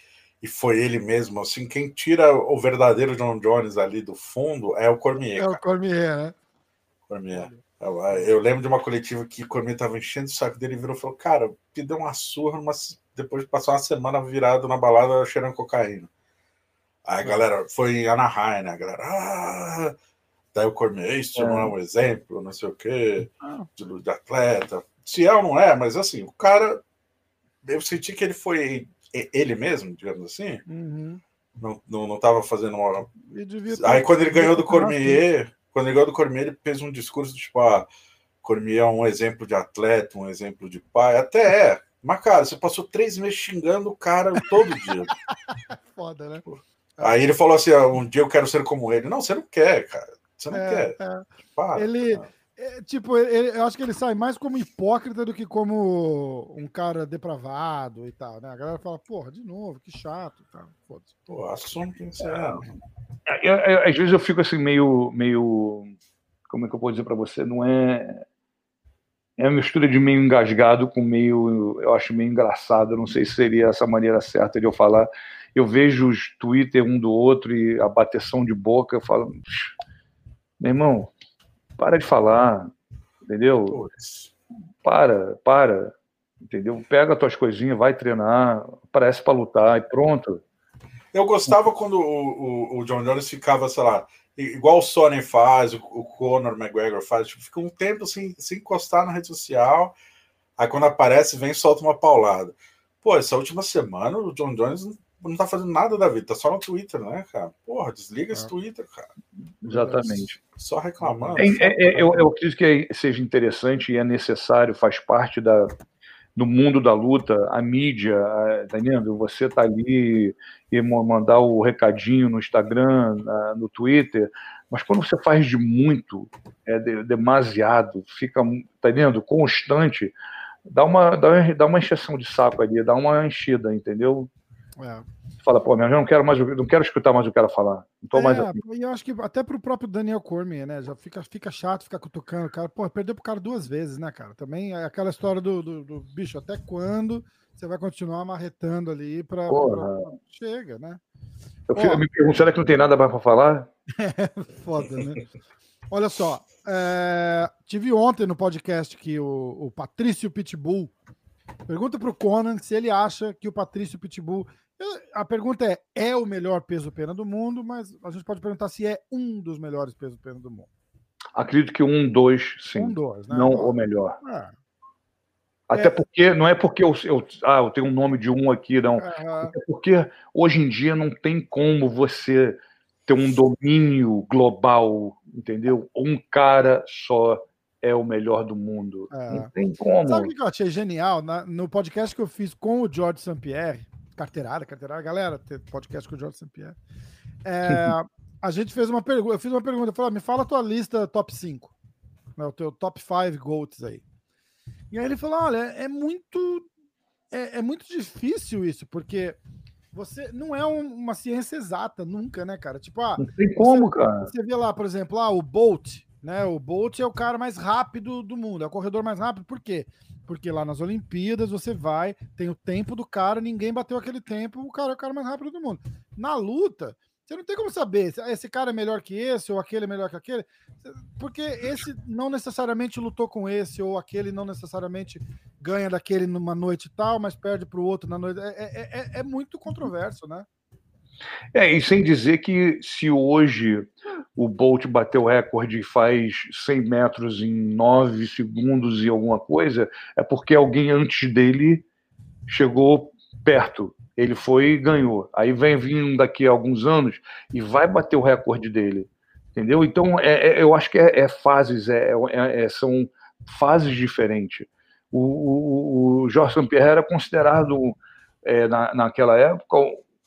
e foi ele mesmo, assim, quem tira o verdadeiro John Jones ali do fundo é o Cormier. É cara. o Cormier, né? Cormier. Eu, eu lembro de uma coletiva que o Cormier tava enchendo o saco dele e virou e falou: Cara, me deu uma surra numa, depois de passar uma semana virado na balada cheirando cocaína. Aí a galera foi em Anaheim, né? A galera, ah! Daí o Cormier, isso não é um exemplo, não sei o quê, de, de atleta. Se é ou não é, mas assim, o cara. Eu senti que ele foi ele mesmo, digamos assim. Uhum. Não, não, não tava fazendo uma. Aí quando ele ganhou do Cormier, quando ele ganhou do Cormier, ele fez um discurso tipo, ah, Cormier é um exemplo de atleta, um exemplo de pai. Até é. Mas, cara, você passou três meses xingando o cara todo dia. Foda, né? Aí ele falou assim: ah, um dia eu quero ser como ele. Não, você não quer, cara. Você não É, quer. é. Para. Ele, é, tipo, ele- eu acho que ele sai mais como hipócrita do que como um cara depravado e tal, né? A galera fala, porra, de novo, que chato. e tal. Foda-se. Pô, assume quem você é. Eu- eu- às vezes eu fico assim meio, meio, como é que eu posso dizer para você? Não é, é uma mistura de meio engasgado com meio, eu acho meio engraçado. Eu Não sei se seria essa maneira certa de eu falar. Eu vejo os Twitter um do outro e a bateção de boca. Eu falo, meu irmão, para de falar, entendeu? Para, para, entendeu? Pega as tuas coisinhas, vai treinar, aparece para lutar e pronto. Eu gostava quando o, o, o John Jones ficava, sei lá, igual o Sonnen faz, o, o Conor McGregor faz, tipo, fica um tempo sem, sem encostar na rede social, aí quando aparece, vem e solta uma paulada. Pô, essa última semana o John Jones não, não tá fazendo nada da vida, tá só no Twitter, né, cara? Porra, desliga esse É. Twitter, cara. Exatamente. Só reclamando. É, é, é, eu, eu acredito que seja interessante e é necessário, faz parte da, do mundo da luta, a mídia, a- tá entendendo? Você tá ali e mandar o recadinho no Instagram, na- no Twitter, mas quando você faz de muito, é de- demasiado, fica, tá entendendo? Constante, dá uma, dá, uma- dá uma encheção de saco ali, dá uma enchida, entendeu? É. Fala, pô, mas eu não quero mais, não quero escutar mais o cara falar. Não tô mais É, aqui. e eu acho que até pro próprio Daniel Cormier, né? Já fica, fica chato, fica cutucando o cara. Pô, perdeu pro cara duas vezes, né, cara? Também é aquela história do, do, do bicho, até quando você vai continuar marretando ali pra- Chega, né? Eu, Ó. me pergunto, será que não tem nada mais para falar? Foda, né? Olha só, é, tive ontem no podcast que o, o Patrício Pitbull pergunta pro Conan se ele acha que o Patrício Pitbull. eu- A pergunta é: é o melhor peso-pena do mundo, mas a gente pode perguntar se é um dos melhores peso-pena do mundo. Acredito que um, dois, sim. Um, dois, né? não Ó, o melhor. é, Até É. porque não é porque eu, eu, ah, eu tenho um nome de um aqui, não. é, É porque hoje em dia não tem como você ter um domínio global, entendeu? Um cara só é o melhor do mundo. É. Não tem como. Sabe o que eu achei genial? Na- no podcast que eu fiz com o George St. Pierre, carteirada, carteirada, galera, podcast com o George St. Pierre. é, a gente fez uma pergunta, eu fiz uma pergunta, eu falei, ah, me fala a tua lista top 5, né, o teu top 5 GOATs aí. E aí ele falou, olha, é muito, é, é muito difícil isso, porque você não é um- uma ciência exata nunca, né, cara? Tipo, ah, Não tem como, cara. você vê lá, por exemplo, ah, o Bolt, né? O Bolt é o cara mais rápido do mundo, é o corredor mais rápido. Por quê? Porque lá nas Olimpíadas você vai, tem o tempo do cara, ninguém bateu aquele tempo, o cara é o cara mais rápido do mundo. Na luta, você não tem como saber se esse cara é melhor que esse ou aquele é melhor que aquele, porque esse não necessariamente lutou com esse ou aquele não necessariamente ganha daquele numa noite tal, mas perde para o outro na noite. É, é, é- é muito controverso, né? É, e sem dizer que se hoje o Bolt bateu o recorde e faz 100 metros em 9 segundos e alguma coisa, é porque alguém antes dele chegou perto. Ele foi e ganhou. Aí vem vindo daqui a alguns anos e vai bater o recorde dele. Entendeu? Então, é, é- eu acho que é, é fases, é, é- são fases diferentes. O, o, o Jorge era considerado, na, naquela época,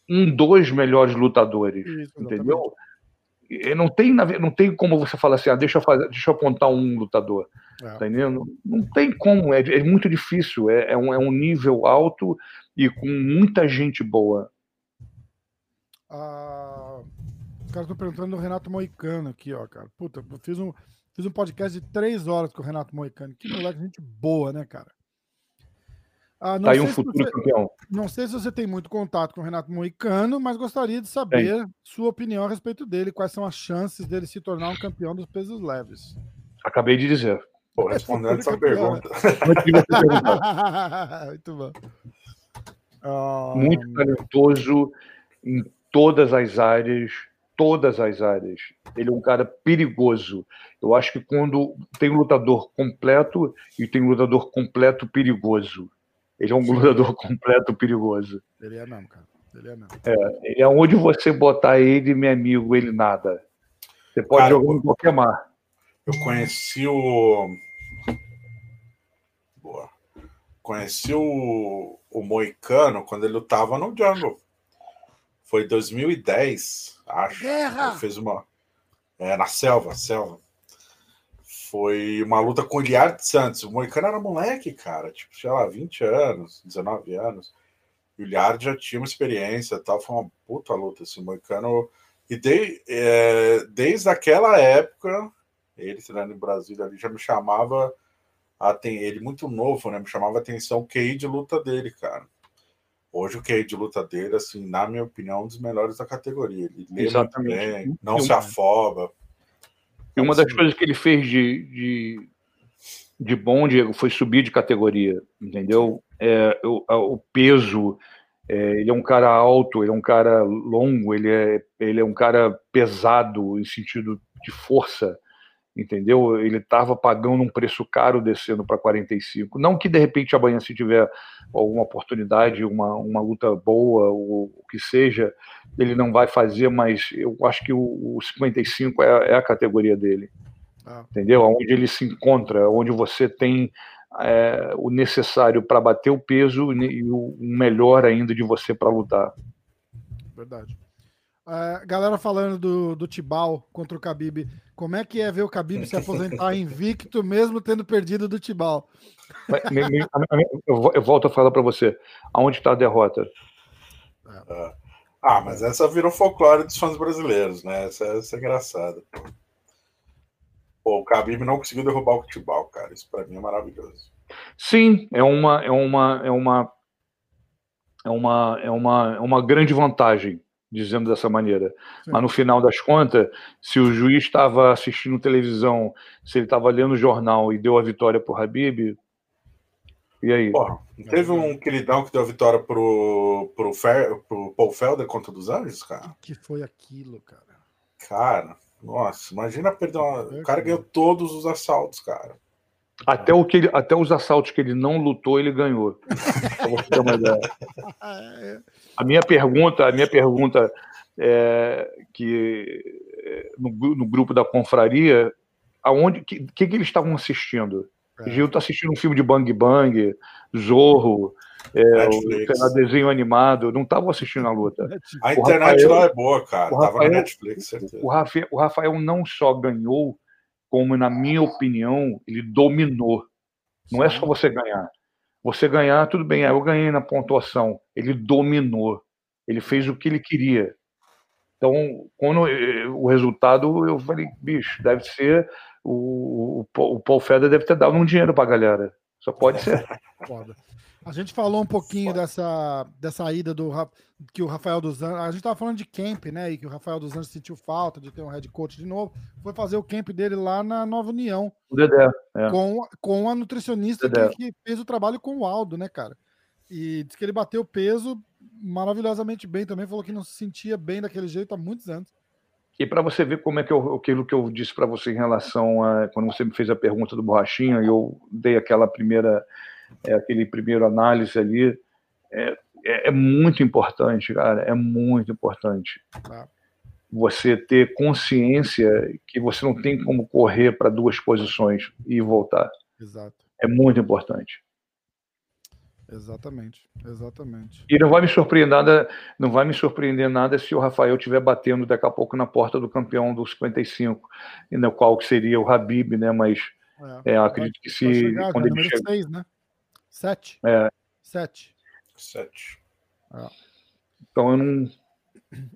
um dos melhores lutadores, Isso, entendeu? E não tem, não tem como você falar assim, ah, deixa eu, fazer, deixa eu apontar um lutador, É. tá entendendo? Não tem como, é, é muito difícil, é, é um, é um nível alto e com muita gente boa. Ah, os caras estão perguntando do Renato Moicano aqui, ó, cara. Puta, eu fiz um, Fiz um podcast de três horas com o Renato Moicano. Que moleque, gente boa, né, cara? Ah, tá aí um futuro você, campeão. Não sei se você tem muito contato com o Renato Moicano, mas gostaria de saber sua opinião a respeito dele. Quais são as chances dele se tornar um campeão dos pesos leves? Acabei de dizer. Pô, respondendo essa pergunta. muito bom. Muito talentoso em todas as áreas, todas as áreas. Ele é um cara perigoso. Eu acho que quando tem um lutador completo e tem um lutador completo perigoso. Ele é um Sim. lutador completo perigoso. Ele é mesmo, cara. Ele é mesmo. É, ele é onde você botar ele, meu amigo, ele nada. Você pode cara, jogar em qualquer mar. Eu conheci o. Boa. Conheci o, o Moicano quando ele lutava no Jungle. Foi 2010, acho. Guerra! Ele fez uma. É, na selva, selva. Foi uma luta com o Iliard Santos. O Moicano era moleque, cara. Tipo, sei lá, 20 anos, 19 anos. O Iliard já tinha uma experiência e tal. Foi uma puta luta. Esse Moicano. E de, é, desde aquela época, ele treinando em Brasília ali já me chamava. Ele muito novo, né? Me chamava a atenção o QI de luta dele, cara. Hoje o QI de luta dele, assim, na minha opinião, é um dos melhores da categoria. Ele lê Exatamente. bem, não se afoba. E uma das assim, coisas que ele fez de, de, de bom, Diego, foi subir de categoria, entendeu? É, o, o peso, é, ele é um cara alto, ele é um cara longo, ele é, ele é um cara pesado em sentido de força entendeu? Ele estava pagando um preço caro descendo para 45. Não que de repente amanhã, se tiver alguma oportunidade, uma, uma luta boa, ou o que seja, ele não vai fazer, mas eu acho que o, o 55 é, é, a categoria dele. Ah. Entendeu? Onde ele se encontra, onde você tem é, o necessário para bater o peso e o melhor ainda de você para lutar. Verdade. Uh, galera falando do, do Tibal contra o Khabib. Como é que é ver o Khabib se aposentar invicto, mesmo tendo perdido do Tibal? Eu volto a falar para você. Aonde está a derrota? É. Ah, mas essa virou folclore dos fãs brasileiros, né? Essa, essa é engraçada. Pô, o Khabib não conseguiu derrubar o Tibal, cara. Isso para mim é maravilhoso. Sim, é uma, é uma, é uma, é uma, é uma, é uma grande vantagem dizendo dessa maneira. Sim. Mas no final das contas, se o juiz estava assistindo televisão, se ele estava lendo o jornal e deu a vitória para o Habib, e aí? Porra, teve um queridão que deu a vitória pro, pro, Fer, pro Paul Felder contra dos Anjos, cara? que foi aquilo, cara? Cara, nossa, imagina perder uma... O cara ganhou todos os assaltos, cara. Até, o que ele, até os assaltos que ele não lutou, ele ganhou. A minha pergunta, a minha pergunta é que é, no, no grupo da confraria, aonde que, que, que eles estavam assistindo? É. Gil está assistindo um filme de Bang Bang, Zorro, é, o desenho animado, não estavam assistindo a luta. A o internet Rafael, lá é boa, cara. O Rafael, Netflix, certeza. O Rafael, o Rafael não só ganhou, como, na minha opinião, ele dominou. Não é só você ganhar. Você ganhar, tudo bem, eu ganhei na pontuação. Ele dominou. Ele fez o que ele queria. Então, quando o resultado, eu falei, bicho, deve ser. O, o Paul Feder deve ter dado um dinheiro para a galera. Só pode ser. Foda. A gente falou um pouquinho dessa, dessa ida do que o Rafael dos Anjos. A gente estava falando de camp, né? E que o Rafael dos Anjos sentiu falta de ter um head coach de novo. Foi fazer o camp dele lá na Nova União. O Dedé. É. Com, com a nutricionista que, que, fez o trabalho com o Aldo, né, cara? E disse que ele bateu peso maravilhosamente bem também. Falou que não se sentia bem daquele jeito há muitos anos. E para você ver como é que eu, aquilo que eu disse para você em relação a quando você me fez a pergunta do borrachinha, eu dei aquela primeira é, aquele primeiro análise ali, é, é, é, muito importante, cara, é muito importante. Tá. Você ter consciência que você não tem como correr para duas posições e voltar. Exato. É muito importante. Exatamente, exatamente. E não vai me surpreender nada, não vai me surpreender nada se o Rafael estiver batendo daqui a pouco na porta do campeão dos 55, no qual seria o Habib, né? Mas é, é acredito que se chegar, quando ele chega, seis, né? Sete? É. Sete. Sete. Ah. Então eu não.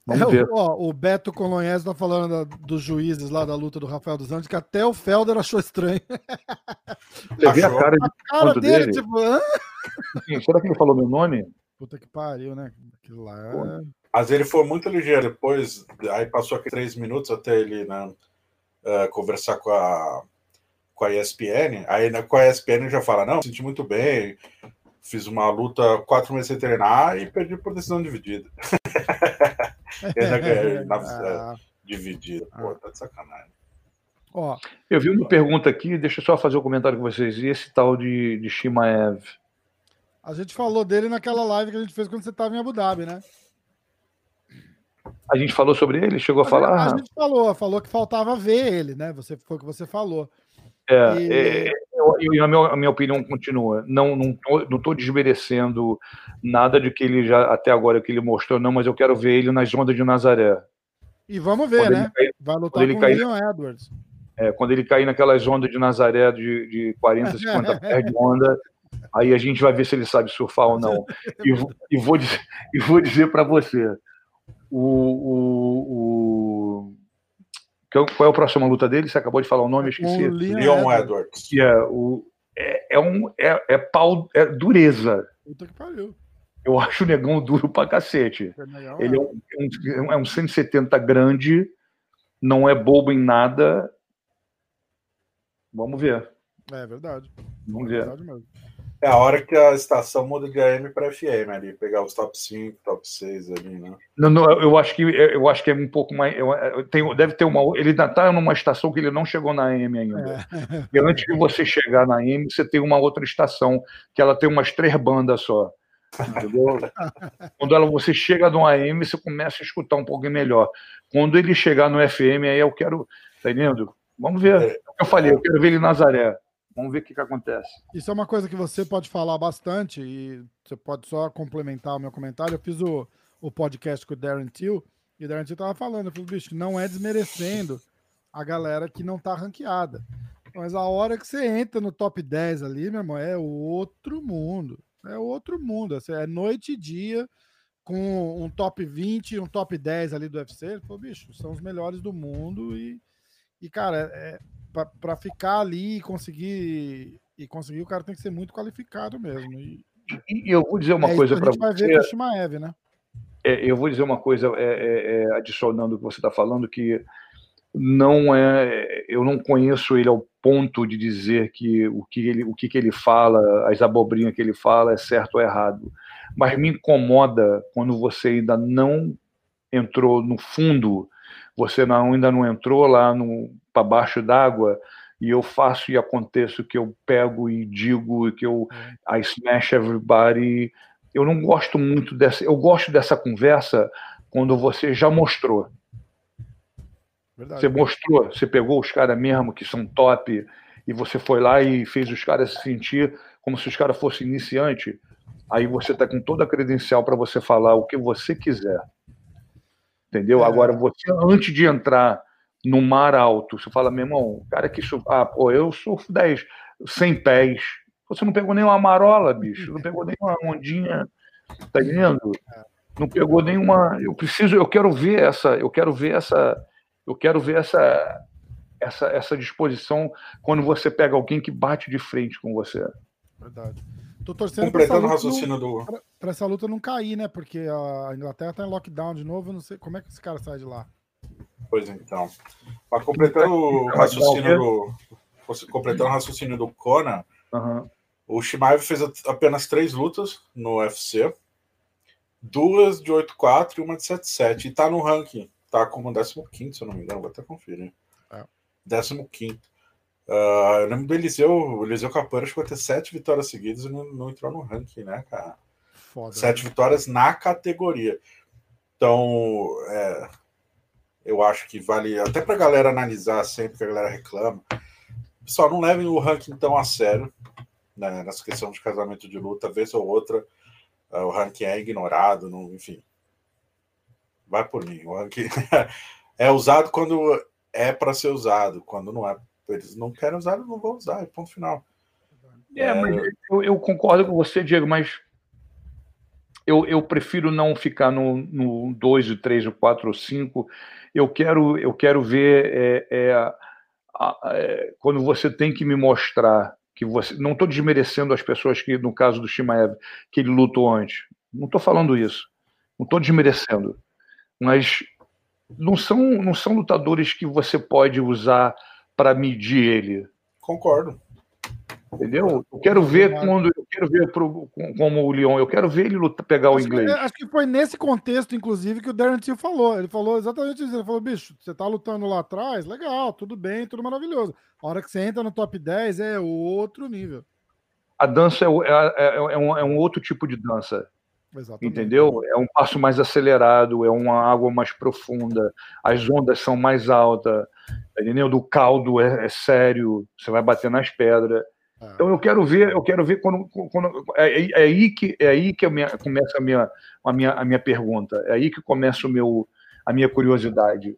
Vamos é, ver. Ó, o Beto Colonhese tá falando da, dos juízes lá da luta do Rafael dos Anjos, que até o Felder achou estranho. Você a cara, de a cara dele, dele, tipo. Sim, será que ele falou meu nome? Puta que pariu, né? Aquilo lá. É... Mas ele foi muito ligeiro depois, aí passou aqui três minutos até ele né, uh, conversar com a, com a ESPN. Aí né, com a ESPN já fala: Não, senti muito bem, fiz uma luta quatro meses sem treinar e perdi por decisão dividida. ainda ganhei na ah. dividida. Pô, tá de sacanagem. Ó, eu vi uma pergunta aqui, deixa eu só fazer o um comentário com vocês. E esse tal de, de Shimaev? A gente falou dele naquela live que a gente fez quando você estava em Abu Dhabi, né? A gente falou sobre ele? Chegou a, a falar? A gente falou, falou que faltava ver ele, né? Você, foi o que você falou. É, e... é eu, eu, a, minha, a, minha, opinião continua. Não não não estou desmerecendo nada de que ele já até agora que ele mostrou, não, mas eu quero ver ele nas ondas de Nazaré. E vamos ver, quando né? Vai lutar com o Leon Edwards. É, quando ele cair naquelas ondas de Nazaré de, de 40, 50 pés de onda, aí a gente vai ver se ele sabe surfar ou não. E, e vou dizer, e vou dizer para você, o, o, o qual é a próxima luta dele? Você acabou de falar o nome, esqueci. O Leon Edwards. É, o, é, é, um, é, é pau, é dureza. Puta que pariu. Eu acho o negão duro pra cacete. Ele é um, um, é um 170 grande, não é bobo em nada. Vamos ver. É verdade. Vamos ver. É verdade mesmo. É a hora que a estação muda de AM para FM ali, pegar os top 5, top 6 ali, né? Não, não, eu acho que eu acho que é um pouco mais. Eu, eu tenho, deve ter uma. Ele ainda está numa estação que ele não chegou na AM ainda. É. E antes de você chegar na AM, você tem uma outra estação que ela tem umas três bandas só. Entendeu? Quando ela, você chega no AM, você começa a escutar um pouquinho melhor. Quando ele chegar no FM, aí eu quero. Tá entendendo? Vamos ver. É, eu falei, eu quero ver ele em Nazaré. Vamos ver o que, que acontece. Isso é uma coisa que você pode falar bastante e você pode só complementar o meu comentário. Eu fiz o, o podcast com o Darren Till e o Darren Till tava falando, eu falei, bicho, não é desmerecendo a galera que não tá ranqueada. Mas a hora que você entra no top 10 ali, meu irmão, é outro mundo. É outro mundo. Assim, é noite e dia com um top 20 e um top 10 ali do UFC. Pô, bicho, são os melhores do mundo e, e cara, é, para ficar ali e conseguir e conseguir o cara tem que ser muito qualificado mesmo. E, e eu vou dizer uma é coisa para você. vai ver com o Shimaev, né? É, eu vou dizer uma coisa é, é, é adicionando o que você está falando que não é eu não conheço ele ao ponto de dizer que o que ele o que, que ele fala as abobrinhas que ele fala é certo ou errado mas me incomoda quando você ainda não entrou no fundo você não, ainda não entrou lá para baixo d'água e eu faço e aconteço que eu pego e digo que eu é. I smash everybody. Eu não gosto muito dessa. Eu gosto dessa conversa quando você já mostrou. Verdade. Você mostrou, você pegou os caras mesmo que são top e você foi lá e fez os caras se sentir como se os caras fossem iniciante. Aí você está com toda a credencial para você falar o que você quiser. Entendeu? É. Agora, você, antes de entrar no mar alto, você fala, meu irmão, cara que surfa, ah, pô, eu surfo 10, 100 pés. Você não pegou nem uma marola, bicho, não pegou nem uma ondinha, tá entendendo? Não pegou nenhuma. Eu preciso, eu quero ver essa, eu quero ver essa, eu quero ver essa, essa, essa disposição quando você pega alguém que bate de frente com você. Verdade. Tô torcendo Completando o raciocínio do. Pra, essa luta não cair, né? Porque a Inglaterra tá em lockdown de novo. Não sei como é que esse cara sai de lá. Pois então. Mas completando o raciocínio do. Completando o raciocínio do Conan, uhum. o Shimaev fez apenas três lutas no UFC. Duas de 8-4 e uma de 7-7. E tá no ranking. Tá como 15, se eu não me engano. Vou até conferir. É. 15. Uh, eu lembro do Eliseu, o Eliseu Capoeira chegou a ter sete vitórias seguidas e não, não entrou no ranking, né, cara? Foda, sete né? vitórias na categoria. Então, é, eu acho que vale até pra galera analisar sempre que a galera reclama. Pessoal, não levem o ranking tão a sério né, nessa questão de casamento de luta, vez ou outra. Uh, o ranking é ignorado, não, enfim. Vai por mim. O ranking é usado quando é para ser usado, quando não é eles não querem usar, não vão usar, ponto final. É, é... mas eu, eu, concordo com você, Diego, mas eu, eu prefiro não ficar no 2, o 3, o 4 ou 5. Eu quero, eu quero ver é, é, a, é, quando você tem que me mostrar que você. Não estou desmerecendo as pessoas que, no caso do Shimaev, que ele lutou antes. Não estou falando isso. Não estou desmerecendo. Mas não são, não são lutadores que você pode usar para medir ele. Concordo. Entendeu? Eu quero ver quando eu quero ver pro, como o Leon, eu quero ver ele lutar, pegar acho o inglês. Que, acho que foi nesse contexto, inclusive, que o Darren Till falou. Ele falou exatamente isso. Ele falou, bicho, você tá lutando lá atrás, legal, tudo bem, tudo maravilhoso. A hora que você entra no top 10 é outro nível. A dança é, é, é, é um, é um outro tipo de dança. Exatamente. Entendeu? É um passo mais acelerado, é uma água mais profunda, as ondas são mais altas, entendeu? Do caldo é, é sério, você vai bater nas pedras. É. Então eu quero ver, eu quero ver quando, quando é, é, aí que é aí que começa a minha, a minha a minha pergunta, é aí que começa o meu a minha curiosidade.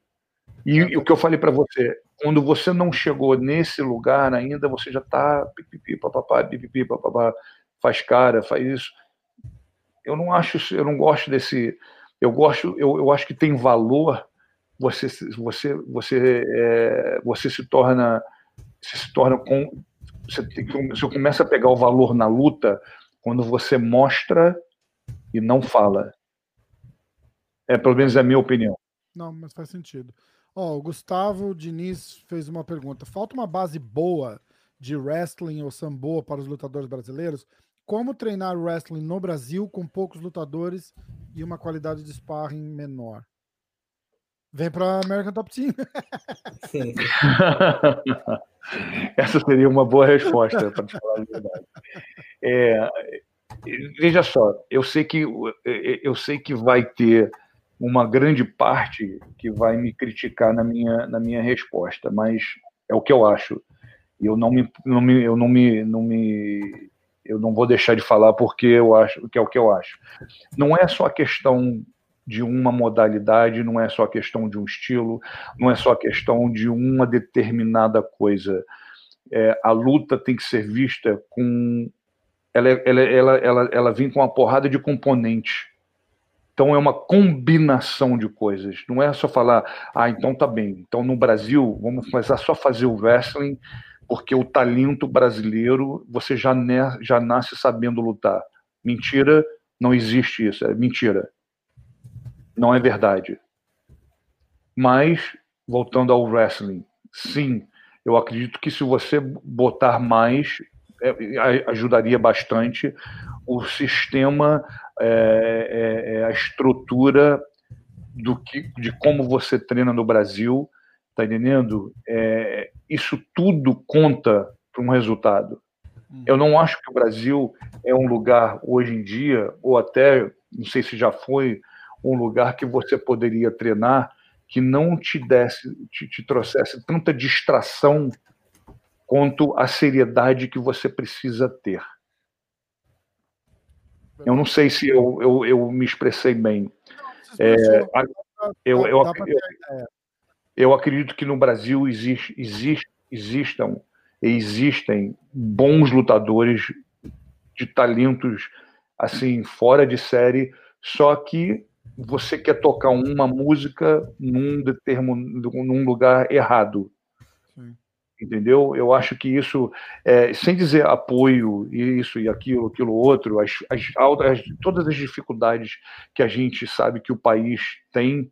E, o que eu falei para você, quando você não chegou nesse lugar ainda, você já está pipipi, papapá, pipipi, papapá, faz cara, faz isso eu não acho, eu não gosto desse. Eu gosto, eu, eu acho que tem valor. Você, você, você, é, você se torna, se torna com, você, você começa a pegar o valor na luta quando você mostra e não fala. É pelo menos é a minha opinião. Não, mas faz sentido. Ó, o Gustavo Diniz fez uma pergunta. Falta uma base boa de wrestling ou sambo para os lutadores brasileiros? Como treinar wrestling no Brasil com poucos lutadores e uma qualidade de sparring menor? Vem para American Top Team. Essa seria uma boa resposta, para te falar a verdade. É, veja só, eu sei que eu sei que vai ter uma grande parte que vai me criticar na minha, na minha resposta, mas é o que eu acho. Eu não me, não me, eu não me, não me eu não vou deixar de falar porque eu acho que é o que eu acho. Não é só a questão de uma modalidade, não é só questão de um estilo, não é só questão de uma determinada coisa. É, a luta tem que ser vista com. Ela, ela, ela, ela, ela vem com uma porrada de componentes. Então é uma combinação de coisas. Não é só falar, ah, então tá bem. Então no Brasil, vamos começar só a fazer o wrestling porque o talento brasileiro você já, já nasce sabendo lutar. Mentira, não existe isso, é mentira. Não é verdade. Mas, voltando ao wrestling, sim, eu acredito que se você botar mais, é, ajudaria bastante o sistema, é, é, é, a estrutura do que, de como você treina no Brasil Tá entendendo? É, isso tudo conta para um resultado. Hum. Eu não acho que o Brasil é um lugar hoje em dia, ou até, não sei se já foi, um lugar que você poderia treinar que não te desse, te, te trouxesse tanta distração quanto a seriedade que você precisa ter. Eu não sei se eu, eu, eu me expressei bem. É, eu, eu, eu, eu acredito que no Brasil existe, existe, existam existem bons lutadores de talentos assim fora de série, só que você quer tocar uma música num determinado num lugar errado. Sim. Entendeu? Eu acho que isso, é, sem dizer apoio, isso e aquilo, aquilo outro, as, as, as, todas as dificuldades que a gente sabe que o país tem,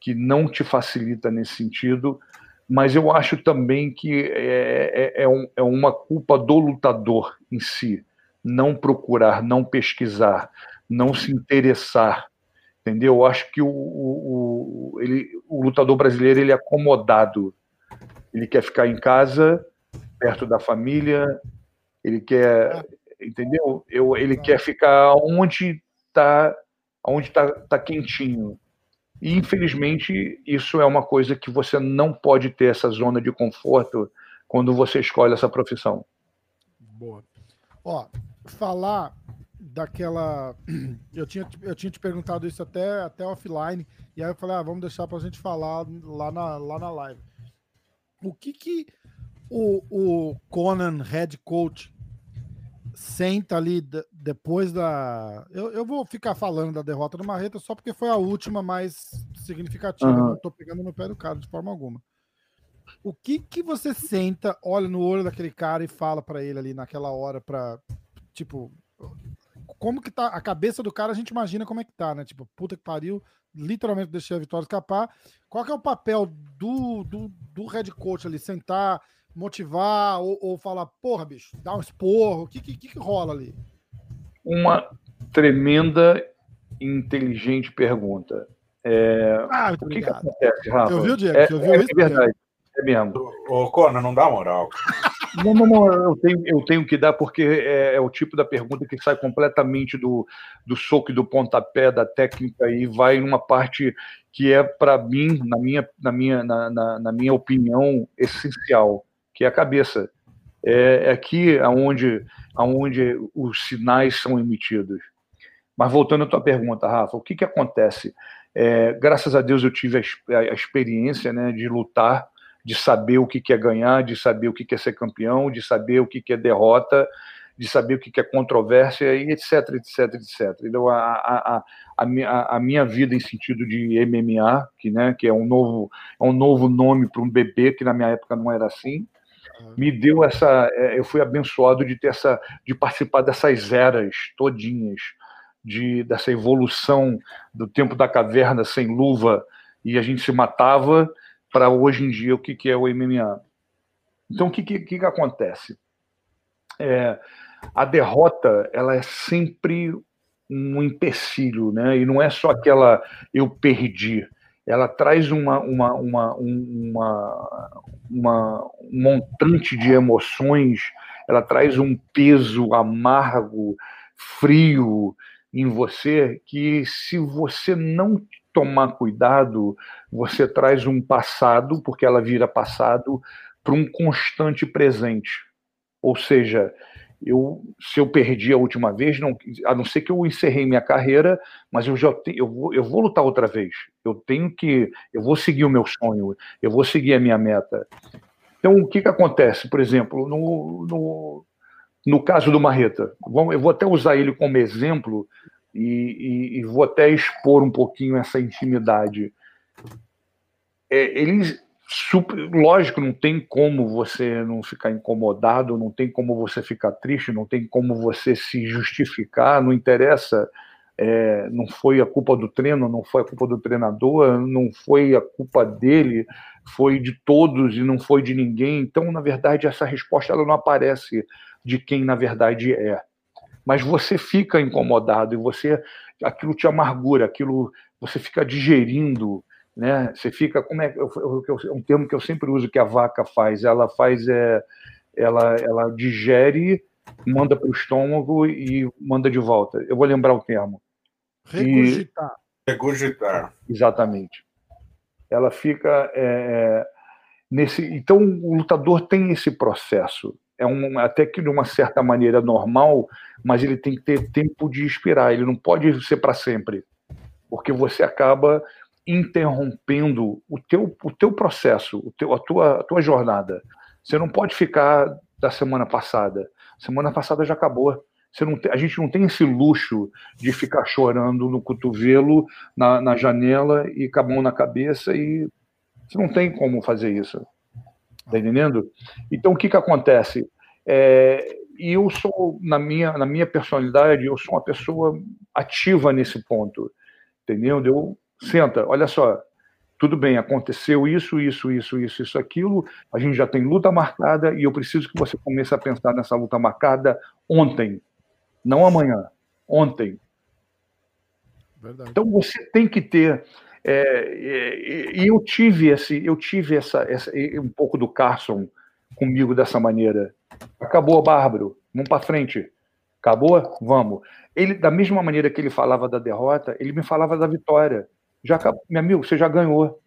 que não te facilita nesse sentido, mas eu acho também que é, é, é, um, é uma culpa do lutador em si, não procurar, não pesquisar, não se interessar, entendeu? Eu acho que o, o, o, ele, o lutador brasileiro ele é acomodado, ele quer ficar em casa, perto da família, ele quer, entendeu? Eu, ele quer ficar onde está onde tá, tá quentinho, e, infelizmente, isso é uma coisa que você não pode ter essa zona de conforto quando você escolhe essa profissão. Boa. Ó, falar daquela. Eu tinha, eu tinha te perguntado isso até, até offline, e aí eu falei, ah, vamos deixar para a gente falar lá na, lá na live. O que que o, o Conan, head coach, senta ali depois da. Eu, eu vou ficar falando da derrota do Marreta só porque foi a última mais significativa. Uhum. Não tô pegando no pé do cara de forma alguma. O que que você senta, olha no olho daquele cara e fala para ele ali naquela hora para tipo como que tá a cabeça do cara, a gente imagina como é que tá, né? Tipo, puta que pariu, literalmente deixei a vitória escapar. Qual que é o papel do, do, do head coach ali? Sentar, motivar ou, ou falar, porra, bicho, dá um esporro? O que, que, que rola ali? Uma tremenda e inteligente pergunta. É... Ah, o que, que acontece, Rafa? Eu vi o Diego, é, é, é verdade. É mesmo. Ô, Cona, não dá moral. Não, não, não, eu tenho, eu tenho que dar, porque é, é, o tipo da pergunta que sai completamente do, do soco e do pontapé, da técnica, e vai numa parte que é, para mim, na minha, na, minha, na, na, na, minha opinião, essencial, que é a cabeça. É, é aqui onde, aonde os sinais são emitidos. Mas voltando à tua pergunta, Rafa, o que, que acontece? É, graças a Deus eu tive a, a experiência né, de lutar de saber o que é ganhar, de saber o que é ser campeão, de saber o que é derrota, de saber o que é controvérsia e etc, etc, etc. Então, a, a, a, a minha vida em sentido de MMA, que, né, que é um novo, é um novo nome para um bebê, que na minha época não era assim, me deu essa. É, eu fui abençoado de ter essa, de participar dessas eras todinhas, de, dessa evolução do tempo da caverna sem luva e a gente se matava para hoje em dia o que, que é o MMA. Então, o que, que, que acontece? É, a derrota ela é sempre um empecilho, né? E não é só aquela eu perdi. Ela traz uma, uma, uma, uma, uma um montante de emoções, ela traz um peso amargo, frio em você que se você não tomar cuidado, você traz um passado, porque ela vira passado, para um constante presente. Ou seja, eu, se eu perdi a última vez, não, a não ser que eu encerrei minha carreira, mas eu já te, eu, vou, eu vou lutar outra vez. Eu tenho que, eu vou seguir o meu sonho, eu vou seguir a minha meta. Então, o que, que acontece? Por exemplo, no, no, no caso do Marreta, eu vou até usar ele como exemplo, e, e, e vou até expor um pouquinho essa intimidade. É, eles, super, lógico, não tem como você não ficar incomodado, não tem como você ficar triste, não tem como você se justificar, não interessa. É, não foi a culpa do treino, não foi a culpa do treinador, não foi a culpa dele, foi de todos e não foi de ninguém. Então, na verdade, essa resposta ela não aparece de quem na verdade é mas você fica incomodado e você aquilo te amargura, aquilo você fica digerindo, né? Você fica como é, é um termo que eu sempre uso que a vaca faz, ela faz é ela ela digere, manda para o estômago e manda de volta. Eu vou lembrar o termo. Regurgitar. E, Regurgitar. Exatamente. Ela fica é, é nesse. Então o lutador tem esse processo é um, até que de uma certa maneira normal, mas ele tem que ter tempo de expirar, ele não pode ser para sempre, porque você acaba interrompendo o teu, o teu processo, o teu, a, tua, a tua jornada. Você não pode ficar da semana passada. Semana passada já acabou. Você não tem, a gente não tem esse luxo de ficar chorando no cotovelo, na, na janela e com a mão na cabeça e você não tem como fazer isso. Tá entendendo? Então, o que, que acontece? É, e eu sou, na minha, na minha personalidade, eu sou uma pessoa ativa nesse ponto. Entendeu? Eu, senta, olha só, tudo bem, aconteceu isso, isso, isso, isso, isso, aquilo, a gente já tem luta marcada e eu preciso que você comece a pensar nessa luta marcada ontem, não amanhã, ontem. Verdade. Então você tem que ter é, é, e eu tive esse, eu tive essa, essa, um pouco do Carson comigo dessa maneira. Acabou, Bárbaro, vamos para frente. Acabou? Vamos. Ele, da mesma maneira que ele falava da derrota, ele me falava da vitória. Já, meu amigo, você já ganhou.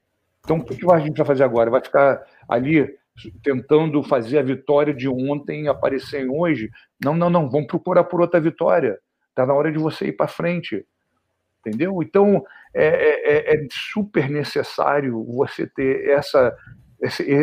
Então, o que a gente vai fazer agora? Vai ficar ali tentando fazer a vitória de ontem aparecer em hoje? Não, não, não. Vamos procurar por outra vitória. Está na hora de você ir para frente entendeu? Então é, é, é, é, super necessário você ter essa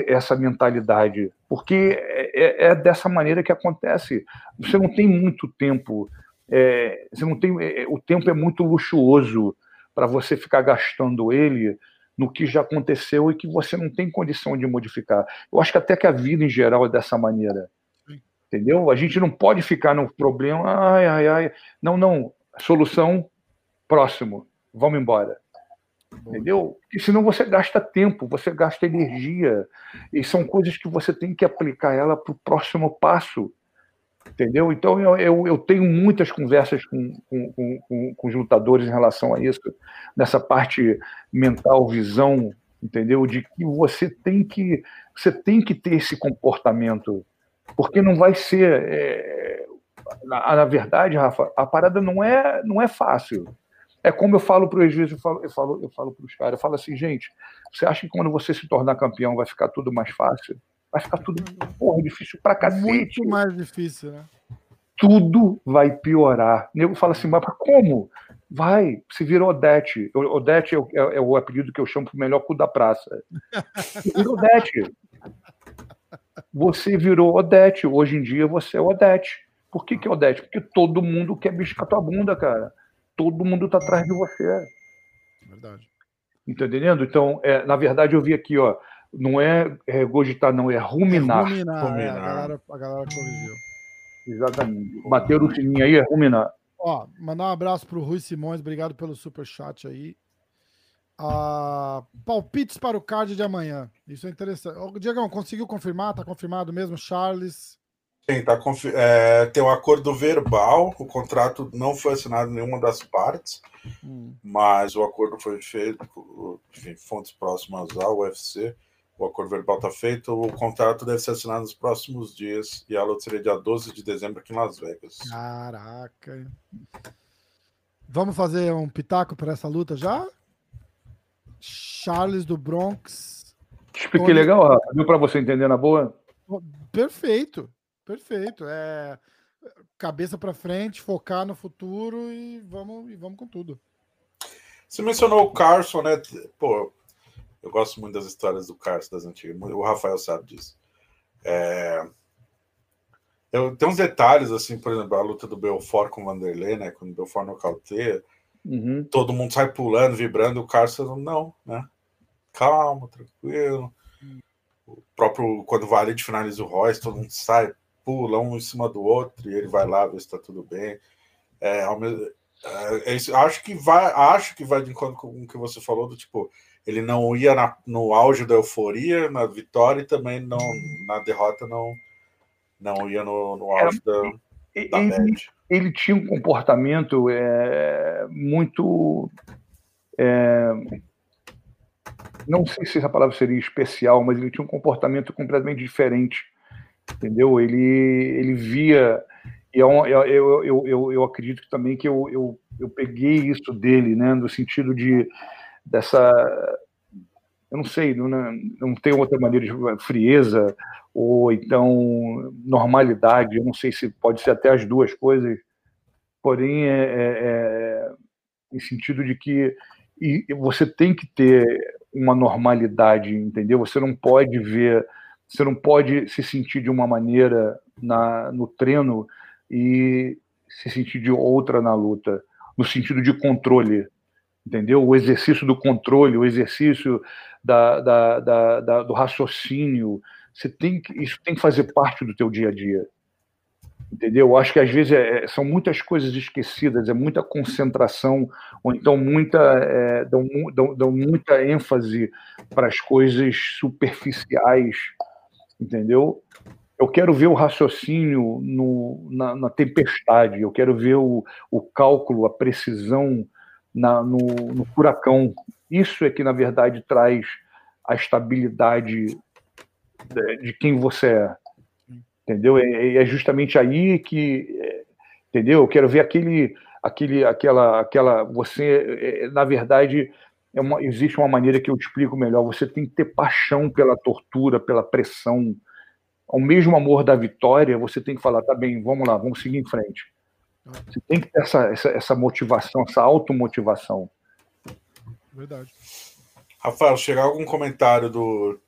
essa mentalidade, porque é, é, dessa maneira que acontece. Você não tem muito tempo, é, você não tem, é, o tempo é muito luxuoso para você ficar gastando ele no que já aconteceu e que você não tem condição de modificar. Eu acho que até que a vida em geral é dessa maneira. Entendeu? A gente não pode ficar no problema, ai, ai, ai. Não, não. Solução, próximo. Vamos embora. Entendeu? Porque senão você gasta tempo, você gasta energia. E são coisas que você tem que aplicar ela para o próximo passo. Entendeu? Então eu, eu, eu tenho muitas conversas com, com, com, com, os lutadores em relação a isso, nessa parte mental, visão, entendeu? De que você tem que você tem que ter esse comportamento, porque não vai ser. É, na, na, verdade, Rafa, a parada não é não é fácil. É como eu falo para os juízes, eu falo, eu falo, eu falo para os caras, eu falo assim, gente, você acha que quando você se tornar campeão vai ficar tudo mais fácil? vai ficar tudo porra, difícil pra cacete. Muito mais difícil, né? Tudo vai piorar. O nego fala assim, mas como? Vai, se vira Odete. Odete é, é, é, o apelido que eu chamo pro melhor cu da praça. Virou Odete. Você virou Odete. Hoje em dia você é Odete. Por que, que é Odete? Porque todo mundo quer bicho com a tua bunda, cara. Todo mundo tá atrás de você. Verdade. Entendendo? Então, é, na verdade, eu vi aqui, ó. Não é regurgitar, não, é ruminar. É ruminar, ruminar. É, a, galera, a galera corrigiu. Exatamente. Bater o sininho aí é ruminar. Ó, mandar um abraço pro Rui Simões, obrigado pelo super chat aí. Ah, palpites para o card de amanhã. Isso é interessante. Ô, Diegão, conseguiu confirmar? Tá confirmado mesmo? Charles. Sim, tá confi é, tem um acordo verbal, o contrato não foi assinado em nenhuma das partes, hum. mas o acordo foi feito enfim, fontes próximas ao UFC. O acordo verbal está feito, o contrato deve ser assinado nos próximos dias e a luta seria dia 12 de dezembro aqui em Las Vegas. Caraca. Vamos fazer um pitaco para essa luta já? Charles do Bronx. Expliquei Tony... legal, Rafa. Deu para você entender na boa? Perfeito, perfeito. É cabeça para frente, focar no futuro e vamos, e vamos com tudo. Você mencionou o Carson, né? Pô, eu gosto muito das histórias do Carson das antigas. O Rafael sabe disso. É... Eu, tem uns detalhes, assim, por exemplo, a luta do Belfort com o Vanderlei, né? Quando o Belfort nocauteia, uhum. todo mundo sai pulando, vibrando, o Carson não, né? Calma, tranquilo. O próprio, quando o Valide finaliza o Royce, todo mundo sai, pula um em cima do outro e ele vai lá ver se tá tudo bem. É, é, é, acho que vai, acho que vai de encontro com o que você falou do tipo, ele não ia na, no auge da euforia, na vitória e também não, na derrota não, não ia no, no auge é, da, ele, ele, tinha um comportamento é, muito. É, não sei se essa palavra seria especial, mas ele tinha um comportamento completamente diferente. Entendeu? Ele, ele via. E eu, eu, eu, eu, eu acredito também que eu, eu, eu peguei isso dele, né, no sentido de dessa eu não sei, não, não tem outra maneira de frieza ou então normalidade, eu não sei se pode ser até as duas coisas, porém é, é, é em sentido de que e você tem que ter uma normalidade, entendeu? Você não pode ver, você não pode se sentir de uma maneira na, no treino e se sentir de outra na luta, no sentido de controle, entendeu? O exercício do controle, o exercício da, da, da, da, do raciocínio, você tem que, isso tem que fazer parte do teu dia a dia, entendeu? Eu acho que às vezes é, é são muitas coisas esquecidas, é muita concentração, ou então muita é, dão, dão, dão muita ênfase para as coisas superficiais, entendeu? Eu quero ver o raciocínio no, na, na tempestade, eu quero ver o, o cálculo, a precisão na, no, no furacão. Isso é que, na verdade, traz a estabilidade de, quem você é. Entendeu? É, é, justamente aí que. É, entendeu? Eu quero ver aquele. aquele aquela, aquela você, é, na verdade, é uma, existe uma maneira que eu explico melhor. Você tem que ter paixão pela tortura, pela pressão. Ao mesmo amor da vitória, você tem que falar: tá bem, vamos lá, vamos seguir em frente. Você tem que ter essa, essa, essa motivação, essa automotivação. Verdade. Rafael, chegar algum comentário do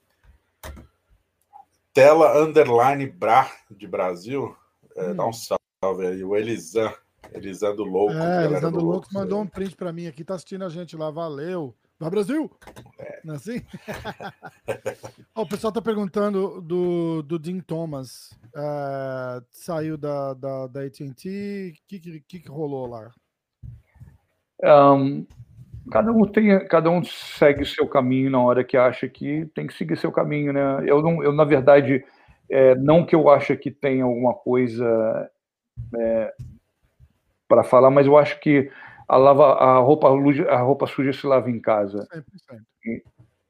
Tela Underline Bra de Brasil. É, hum. Dá um salve aí. O Elisan. Elisan do Louco. É, Elisan do, do Louco mandou um print para mim aqui. Tá assistindo a gente lá. Valeu. Vai, Brasil! É. Não é assim? oh, o pessoal tá perguntando do, do Dean Thomas. Uh, saiu da, da, da AT&T. O que, que, que rolou lá? Um, cada um tem, cada um segue seu caminho na hora que acha que tem que seguir seu caminho, né? Eu não, eu na verdade, é, não que eu ache que tem alguma coisa é, para falar, mas eu acho que a, lava, a, roupa, a roupa suja se lava em casa. 100%.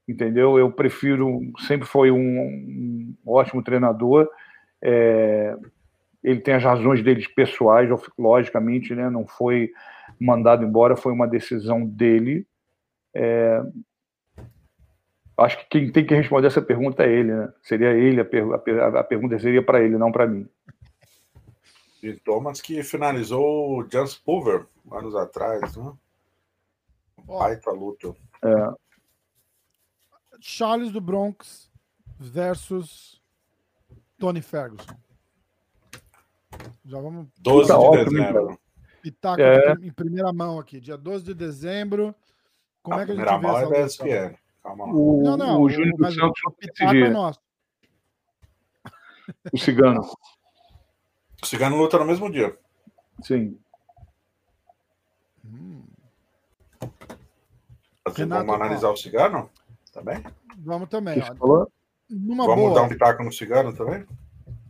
Entendeu? Eu prefiro, sempre foi um, um ótimo treinador. É, ele tem as razões deles pessoais, logicamente, né? Não foi mandado embora, foi uma decisão dele. É, acho que quem tem que responder essa pergunta é ele, né? Seria ele, a, per a, a pergunta seria para ele, não para mim. E Thomas que finalizou o Jans Pulver anos atrás, né? Baita luta. É. Charles do Bronx versus Tony Ferguson. Já vamos. 12 tá de ótimo, dezembro. Pitaco é. em primeira mão aqui, dia 12 de dezembro. Como a é que a gente vê essa é ESPN. Calma lá. O, não, não, o Júnior dos Santos o Pitaco é nosso. O Cigano. O Cigano luta no mesmo dia. Sim. Renato, vamos analisar ó, o cigano? Também? Vamos também. Ó. Numa vamos boa. dar um pitaco no cigano também?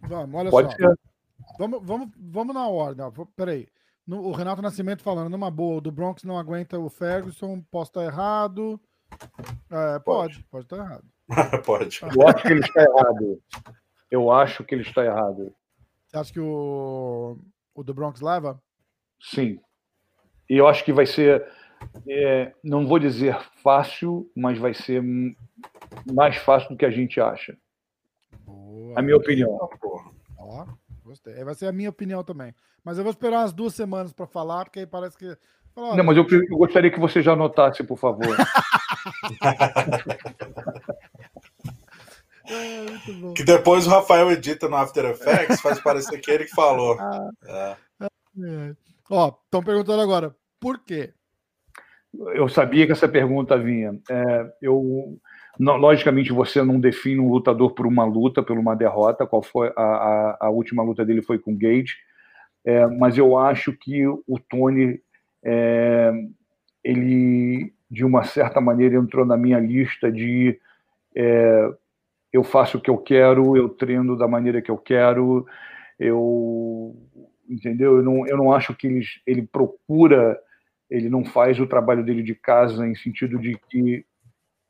Vamos, olha Pode só. Ser. Vamos, vamos, vamos na ordem. Ó. Peraí. No, o Renato Nascimento falando, numa boa, o do Bronx não aguenta o Ferguson, posso estar errado. É, pode, pode estar errado. pode. Eu acho que ele está errado. Eu acho que ele está errado. Você acha que o, o do Bronx leva? Sim. E eu acho que vai ser, é, não vou dizer fácil, mas vai ser mais fácil do que a gente acha. Boa. A minha opinião. Ó, gostei. Vai ser a minha opinião também. Mas eu vou esperar umas duas semanas para falar, porque aí parece que. Não, mas eu, eu, gostaria que você já anotasse, por favor. é, que depois o Rafael edita no After Effects, faz parecer que ele que falou. Ah, é. É. Ó, estão perguntando agora, por quê? Eu sabia que essa pergunta vinha. É, eu, não, logicamente, você não define um lutador por uma luta, por uma derrota. Qual foi a, a, a última luta dele foi com o Gage, é, mas eu acho que o Tony, é, ele de uma certa maneira entrou na minha lista de é, eu faço o que eu quero, eu treino da maneira que eu quero, eu entendeu? Eu não, eu não acho que ele, ele procura, ele não faz o trabalho dele de casa em sentido de que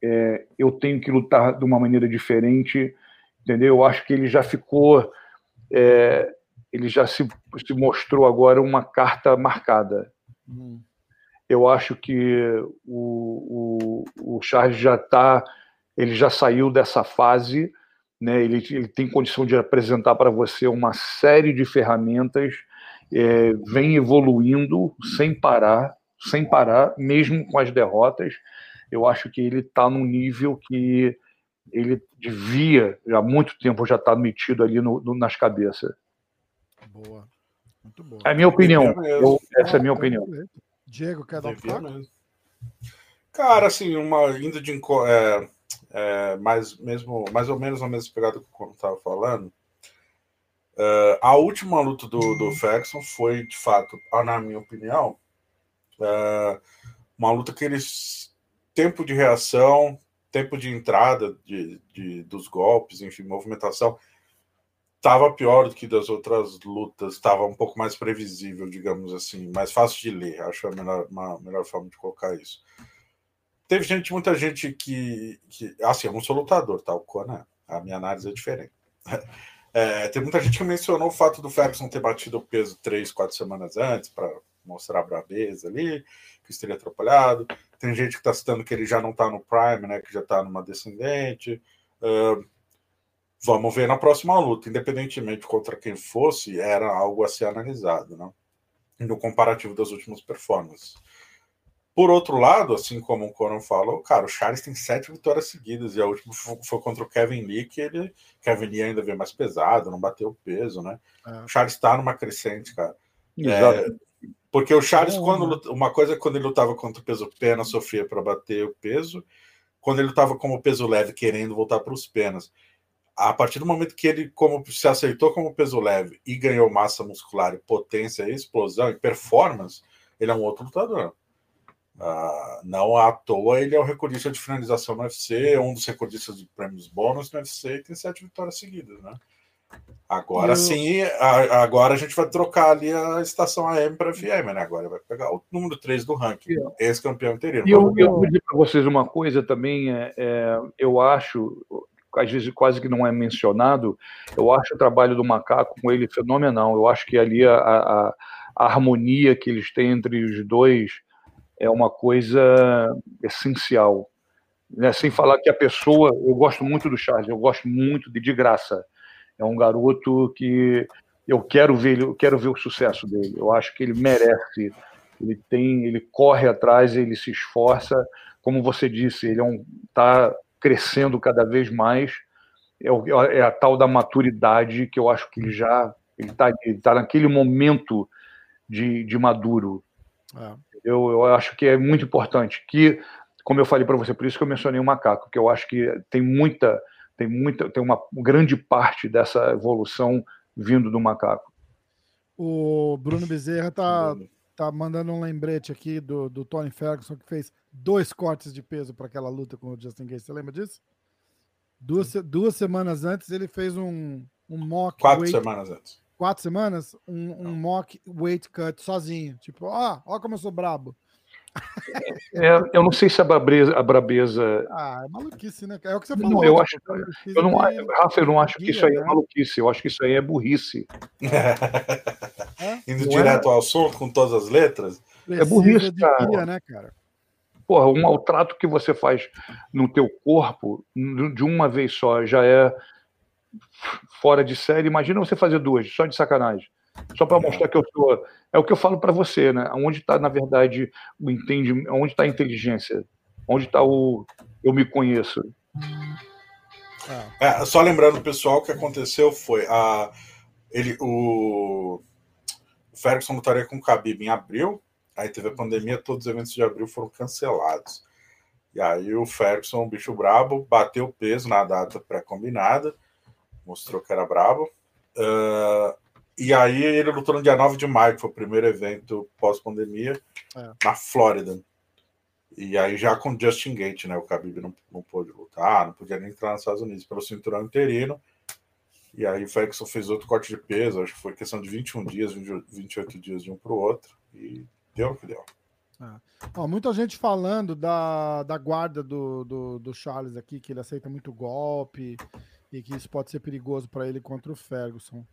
é, eu tenho que lutar de uma maneira diferente, entendeu? Eu acho que ele já ficou, é, ele já se, se mostrou agora uma carta marcada. Hum. Eu acho que o, o, o Charles já está, ele já saiu dessa fase né? Ele, ele tem condição de apresentar para você uma série de ferramentas, é, vem evoluindo sem parar, sem parar, mesmo com as derrotas. Eu acho que ele está num nível que ele devia, já há muito tempo, já está metido ali no, no, nas cabeças. Boa. Muito boa. É a minha opinião. Eu, essa é a minha opinião. Diego, quer dar um Cara, assim, uma indo de é, é, mais, mesmo, mais ou menos a mesma pegada que eu estava falando. Uh, a última luta do, do Ferguson foi, de fato, na minha opinião, uh, uma luta que eles. Tempo de reação, tempo de entrada de, de dos golpes, enfim, movimentação, estava pior do que das outras lutas, estava um pouco mais previsível, digamos assim, mais fácil de ler, acho a melhor, uma melhor forma de colocar isso teve gente, muita gente que, que assim, eu não sou lutador, tá? O Conan, a minha análise é diferente. É, tem muita gente que mencionou o fato do Ferguson ter batido o peso três, quatro semanas antes para mostrar a brabeza ali, que isso teria atrapalhado. Tem gente que está citando que ele já não está no Prime, né? Que já está numa descendente. Uh, vamos ver na próxima luta, independentemente contra quem fosse, era algo a ser analisado, né? No comparativo das últimas performances. Por outro lado, assim como o Conan falou, cara, o Charles tem sete vitórias seguidas, e a última foi contra o Kevin Lee, que ele. Kevin Lee ainda veio mais pesado, não bateu o peso, né? É. O Charles está numa crescente, cara. É, porque o Charles, quando uma coisa é quando ele lutava contra o peso pena, sofria para bater o peso, quando ele lutava como peso leve, querendo voltar para os penas. A partir do momento que ele como, se aceitou como peso leve e ganhou massa muscular, potência, explosão e performance, ele é um outro lutador. Uh, não à toa ele é o recordista de finalização no UFC, um dos recordistas de prêmios bônus no UFC e tem sete vitórias seguidas, né? Agora eu... sim, a, agora a gente vai trocar ali a estação AM para FM, né? Agora vai pegar o número 3 do ranking, ex-campeão interino. E eu, eu vou dizer para vocês uma coisa também, é, é, eu acho, às vezes quase que não é mencionado, eu acho o trabalho do Macaco com ele fenomenal. Eu acho que ali a, a, a harmonia que eles têm entre os dois é uma coisa essencial. Né? Sem falar que a pessoa, eu gosto muito do Charles, eu gosto muito de, de graça. É um garoto que eu quero ver, eu quero ver o sucesso dele. Eu acho que ele merece. Ele tem, ele corre atrás, ele se esforça. Como você disse, ele está é um, tá crescendo cada vez mais. É, é, a tal da maturidade que eu acho que ele já ele está tá naquele momento de, de maduro. É. Eu, eu acho que é muito importante que, como eu falei para você, por isso que eu mencionei o macaco, que eu acho que tem muita, tem muita, tem uma grande parte dessa evolução vindo do macaco. O Bruno Bezerra tá, tá mandando um lembrete aqui do, do Tony Ferguson que fez dois cortes de peso para aquela luta com o Justin Gates. Você lembra disso? Duas, duas semanas antes ele fez um, um mock. Quatro weight, semanas antes quatro semanas, um, um mock weight cut sozinho. Tipo, ó, ó como eu sou brabo. É, eu não sei se a brabeza, a brabeza. Ah, é maluquice, né? É o que você falou. Não, eu tipo, acho, eu não, Rafa, eu não acho que isso aí é né? maluquice. Eu acho que isso aí é burrice. É? Indo direto é? ao som com todas as letras. é burrice, cara. Guia, né, cara. Porra, o maltrato que você faz no teu corpo de uma vez só já é fora de série. Imagina você fazer duas, só de sacanagem. Só para mostrar que eu sou. É o que eu falo para você, né? Onde está, na verdade, o entendimento, onde está a inteligência? Onde está o eu me conheço? É, só lembrando, pessoal, o que aconteceu foi a, ele, o, o Ferguson lutaria com o Khabib em abril, aí teve a pandemia, todos os eventos de abril foram cancelados. E aí o Ferguson, o bicho brabo, bateu peso na data pré-combinada, mostrou que era brabo. Uh, e aí ele lutou no dia 9 de maio, que foi o primeiro evento pós-pandemia, é. na Flórida. E aí já com Justin Gate, né? O Khabib não, não pôde lutar, não podia nem entrar nos Estados Unidos pelo cinturão interino. E aí o Ferguson fez outro corte de peso, acho que foi questão de 21 dias, 28 dias de um para o outro. E deu o que deu. É. Ó, muita gente falando da, da guarda do, do, do Charles aqui, que ele aceita muito golpe, e que isso pode ser perigoso para ele contra o Ferguson.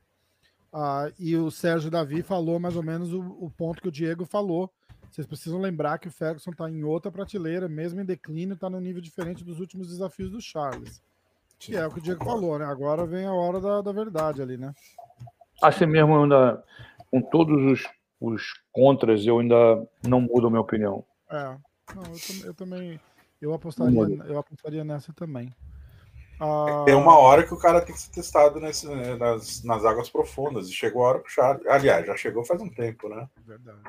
Ah, e o Sérgio Davi falou mais ou menos o, o, ponto que o Diego falou. Vocês precisam lembrar que o Ferguson está em outra prateleira, mesmo em declínio, está num nível diferente dos últimos desafios do Charles. Que é o que o Diego falou, né? Agora vem a hora da, da verdade ali, né? Assim mesmo, ainda, com todos os, os contras, eu ainda não mudo a minha opinião. É, não, eu, eu também eu apostaria, eu apostaria nessa também. Ah... Tem uma hora que o cara tem que ser testado nesse, né, nas, nas águas profundas. E chegou a hora pro Charles. Aliás, já chegou faz um tempo, né? Verdade.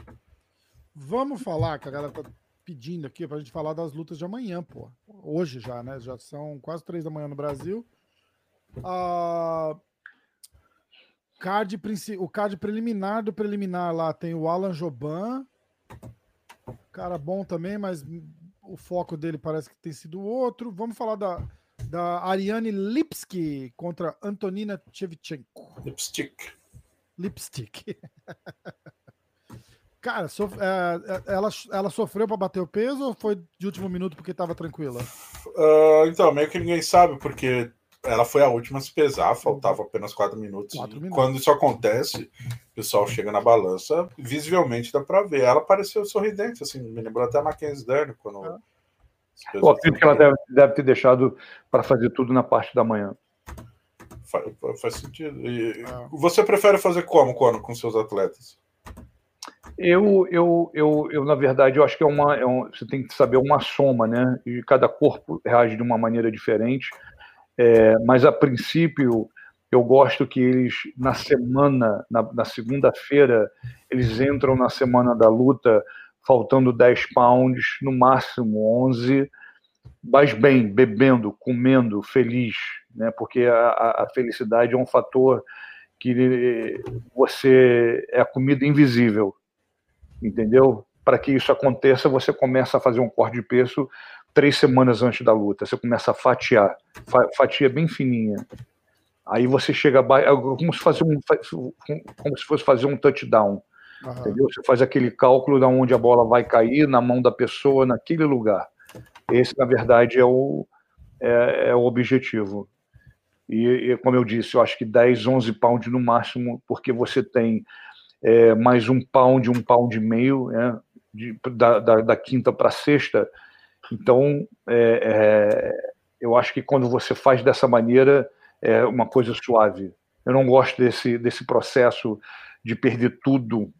Vamos falar, que a galera tá pedindo aqui pra gente falar das lutas de amanhã, pô. Hoje já, né? Já são quase três da manhã no Brasil. Ah, card, o card preliminar do preliminar lá tem o Alan Joban. Cara bom também, mas o foco dele parece que tem sido outro. Vamos falar da da Ariane Lipski contra Antonina Shevchenko. Lipstick. Lipstick. Cara, so, é, é, ela, ela sofreu para bater o peso ou foi de último minuto porque estava tranquila? Uh, então, meio que ninguém sabe, porque ela foi a última a se pesar, faltava apenas quatro minutos. Minutos. Quando isso acontece, o pessoal chega na balança, visivelmente dá para ver. Ela pareceu sorridente, assim, me lembrou até a Mackenzie Dern quando. É eu acredito que ela deve, deve ter deixado para fazer tudo na parte da manhã. Faz, faz sentido. E ah. Você prefere fazer como, quando com seus atletas? Eu, eu, eu, eu, na verdade, eu acho que é uma, é um, você tem que saber uma soma, né? E cada corpo reage de uma maneira diferente. É, mas, a princípio, eu gosto que eles, na semana, na, na segunda-feira, eles entram na semana da luta faltando 10 pounds, no máximo 11, mas bem, bebendo, comendo, feliz, né? Porque a, a felicidade é um fator que você é a comida invisível, entendeu? Para que isso aconteça, você começa a fazer um corte de peso três semanas antes da luta. Você começa a fatiar, fatia bem fininha. Aí você chega a, é como se fazer um como se fosse fazer um touchdown. Uhum. Entendeu? Você faz aquele cálculo de onde a bola vai cair na mão da pessoa naquele lugar. Esse, na verdade, é o, é, é o objetivo. E, e, como eu disse, eu acho que 10, 11 pounds no máximo, porque você tem é, mais um pound, um pound e meio, né, de, da, da, da, quinta para sexta. Então, é, é, eu acho que quando você faz dessa maneira, é uma coisa suave. Eu não gosto desse, desse processo de perder tudo.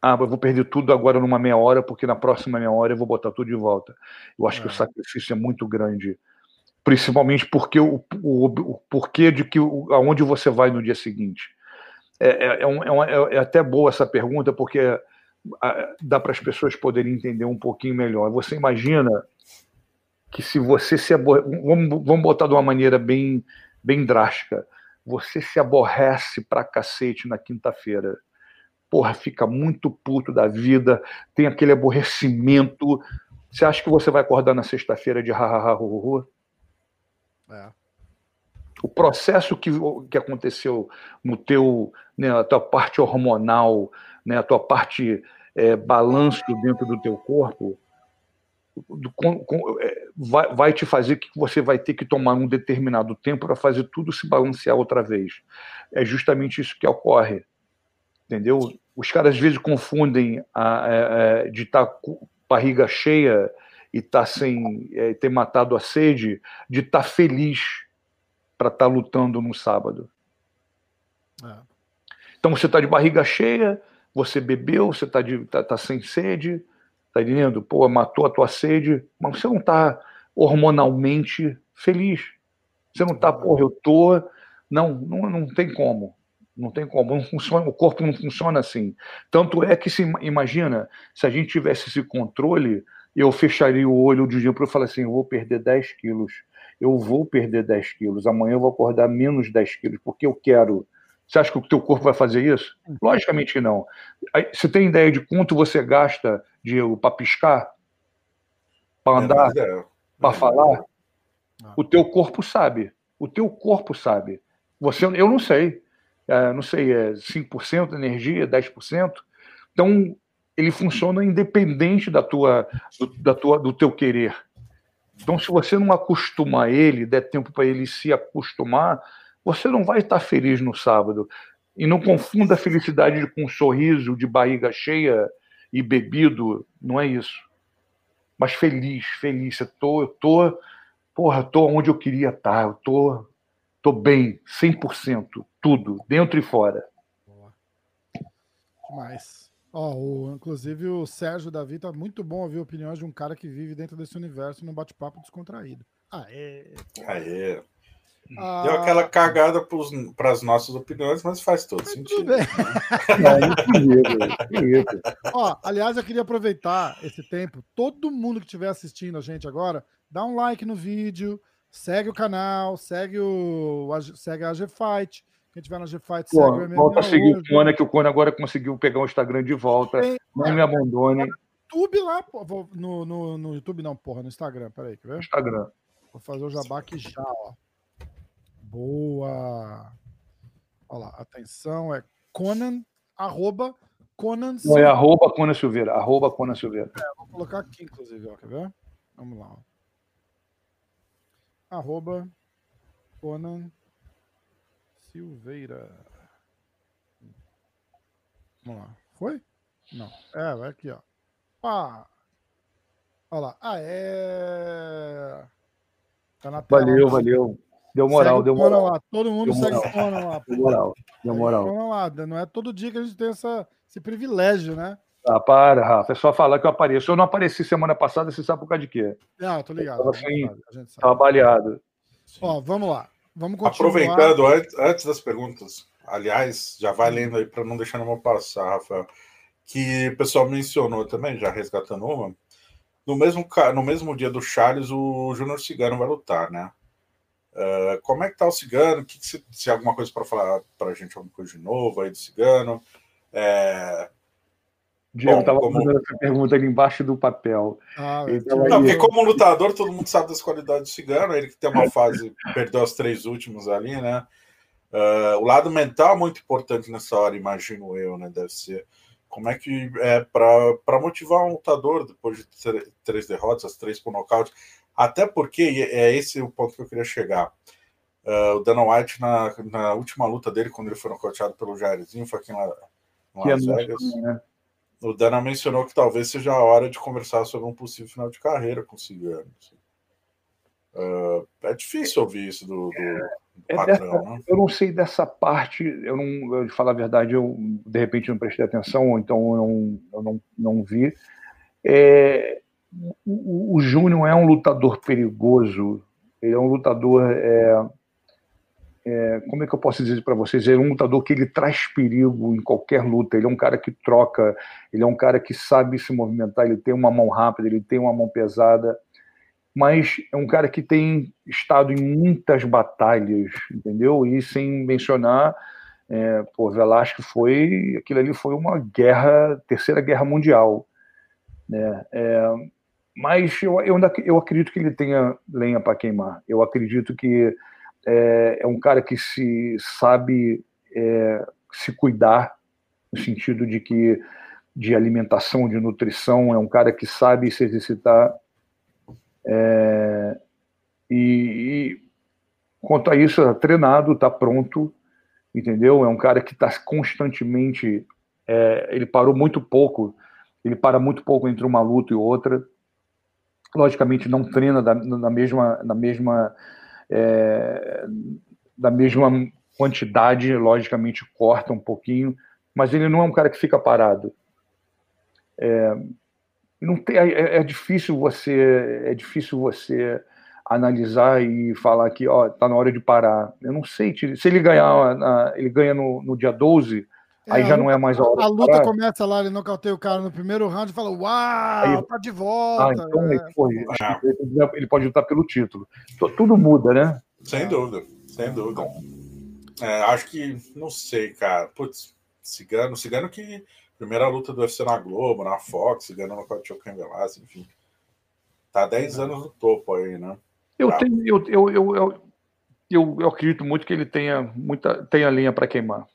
Ah, eu vou perder tudo agora numa meia hora, porque na próxima meia hora eu vou botar tudo de volta. Eu acho que o é. sacrifício é muito grande principalmente porque o, o, o porquê de que aonde você vai no dia seguinte. É, é, é, um, é, é, é até boa essa pergunta, porque dá para as pessoas poderem entender um pouquinho melhor. Você imagina que se você se aborre... vamos, vamos botar de uma maneira bem, bem drástica, você se aborrece pra cacete na quinta-feira. Porra, fica muito puto da vida, tem aquele aborrecimento. Você acha que você vai acordar na sexta-feira de ha, ha, ha, hu, hu? É. O processo que, que aconteceu no teu, né, a tua parte hormonal, né, a tua parte é, balanço dentro do teu corpo, do, com, com, é, vai, vai, te fazer que você vai ter que tomar um determinado tempo para fazer tudo se balancear outra vez. É justamente isso que ocorre, entendeu? Os caras às vezes confundem a, a, de estar tá com barriga cheia e tá sem é, ter matado a sede, de estar tá feliz para estar tá lutando no sábado. É. Então você está de barriga cheia, você bebeu, você está tá, tá sem sede, tá entendendo? Pô, matou a tua sede, mas você não está hormonalmente feliz. Você não está, porra, eu tô. Não, não, não tem como. Não tem como. Não funciona, o corpo não funciona assim. Tanto é que se imagina, se a gente tivesse esse controle, eu fecharia o olho de dia para falar assim: eu vou perder 10 quilos, eu vou perder 10 quilos, amanhã eu vou acordar menos 10 quilos, porque eu quero. Você acha que o teu corpo vai fazer isso? Logicamente que não. Você tem ideia de quanto você gasta de para piscar? Para andar? É, para falar? O teu corpo sabe. O teu corpo sabe. Você, eu não sei. É, não sei, é 5% de energia, 10%. Então, ele funciona independente da tua, do, da tua, do teu querer. Então, se você não acostumar ele, der tempo para ele se acostumar, você não vai estar feliz no sábado. E não confunda a felicidade com um sorriso de barriga cheia e bebido, não é isso. Mas feliz, feliz. Eu tô, eu tô, porra, tô onde eu queria estar. Eu tô, tô bem, 100%, tudo, dentro e fora. Demais. Ó, o, inclusive o Sérgio Davi tá muito bom ouvir opiniões de um cara que vive dentro desse universo num bate-papo descontraído. Aê! Aê! Ah, Deu aquela cagada para as nossas opiniões, mas faz todo mas sentido. Né? Ó, aliás, eu queria aproveitar esse tempo. Todo mundo que estiver assistindo a gente agora, dá um like no vídeo, segue o canal, segue o segue a AG Fight, quem tiver na G-Fight, segue o Volta a seguir o Cone, que o Cone agora conseguiu pegar o Instagram de volta. Tem, não me abandone. YouTube lá, pô, no, no, no, YouTube não, porra, no Instagram, peraí, quer ver? Instagram. Vou fazer o jabá aqui já, ó. Boa. Olha lá, atenção, é Conan, arroba Conan Não, é arroba Conan Silveira, arroba Conan Silveira. É, vou colocar aqui, inclusive, ó, quer ver? Vamos lá, ó. Arroba Conan Silveira. Vamos lá. Foi? Não. É, vai aqui, ó. Ah. Olha lá. Ah, é. Tá na tela. Valeu, valeu. Deu moral, deu moral. Lá. Todo mundo deu segue o Conan lá. Deu moral, deu moral. Lá. Não é todo dia que a gente tem essa, esse privilégio, né? Ah, para, Rafa. É só falar que eu apareço. Eu não apareci semana passada, você sabe por causa de quê? Ah, tô ligado. Tava assim, trabalhado. Ó, vamos lá. Vamos continuar. Aproveitando, antes das perguntas, aliás, já vai lendo aí para não deixar nenhuma passar, Rafael, que o pessoal mencionou também, já resgatando uma, no mesmo, no mesmo dia do Charles, o Júnior Cigano vai lutar, né? Uh, como é que tá o Cigano? Que que se, se alguma coisa para falar para a gente, alguma coisa de novo aí do Cigano? É, Diego estava como... fazendo essa pergunta ali embaixo do papel. Ah, então, não, porque como lutador, todo mundo sabe das qualidades do Cigano, ele que tem uma fase, perdeu as três últimas ali, né? Uh, o lado mental é muito importante nessa hora, imagino eu, né? Deve ser. Como é que é para motivar um lutador depois de três derrotas, as três por nocaute? Até porque, é esse o ponto que eu queria chegar. Uh, o Dana White, na, na última luta dele, quando ele foi nocauteado pelo Jairzinho, foi aqui em, La, em Las Vegas. Né? O Dana mencionou que talvez seja a hora de conversar sobre um possível final de carreira com o Cigano. Uh, é difícil ouvir isso do, do, do é patrão, dessa, né? Eu não sei dessa parte, eu não, eu, de falar a verdade, eu de repente não prestei atenção, ou então eu não, eu não, não vi. É, o, o Júnior é um lutador perigoso, ele é um lutador é, é, como é que eu posso dizer para vocês? Ele é um lutador que ele traz perigo em qualquer luta. Ele é um cara que troca, ele é um cara que sabe se movimentar. Ele tem uma mão rápida, ele tem uma mão pesada, mas é um cara que tem estado em muitas batalhas, entendeu? E sem mencionar, é, pô, Velasco foi, aquilo ali foi uma guerra, terceira guerra mundial, né? É, mas eu, eu, eu acredito que ele tenha lenha para queimar. Eu acredito que é, é um cara que se sabe é, se cuidar, no sentido de que de alimentação, de nutrição, é um cara que sabe se exercitar. É, e, e, quanto a isso, é treinado, está pronto, entendeu? É um cara que está constantemente. É, ele parou muito pouco, ele para muito pouco entre uma luta e outra. Logicamente, não treina da, na mesma, na mesma é, da mesma quantidade, logicamente corta um pouquinho, mas ele não é um cara que fica parado. É, não tem, é, é difícil você é difícil você analisar e falar que ó tá na hora de parar. Eu não sei se ele ganhar ele ganha no, no dia 12, é, aí já não é mais a hora. A luta parar. começa lá, ele nocauteia o cara no primeiro round e fala: Uau, aí, tá de volta. Ah, então é. ele, foi, ele pode lutar pelo título. Tudo muda, né? Sem dúvida, sem dúvida. É, acho que, não sei, cara. Putz, Cigano, Cigano que. Primeira luta do UFC na Globo, na Fox, Cigano nocauteou o Ken Velasquez, enfim. Tá 10 anos no topo aí, né? Eu, tenho, eu, eu, eu, eu, eu, eu acredito muito que ele tenha, muita, tenha linha para queimar.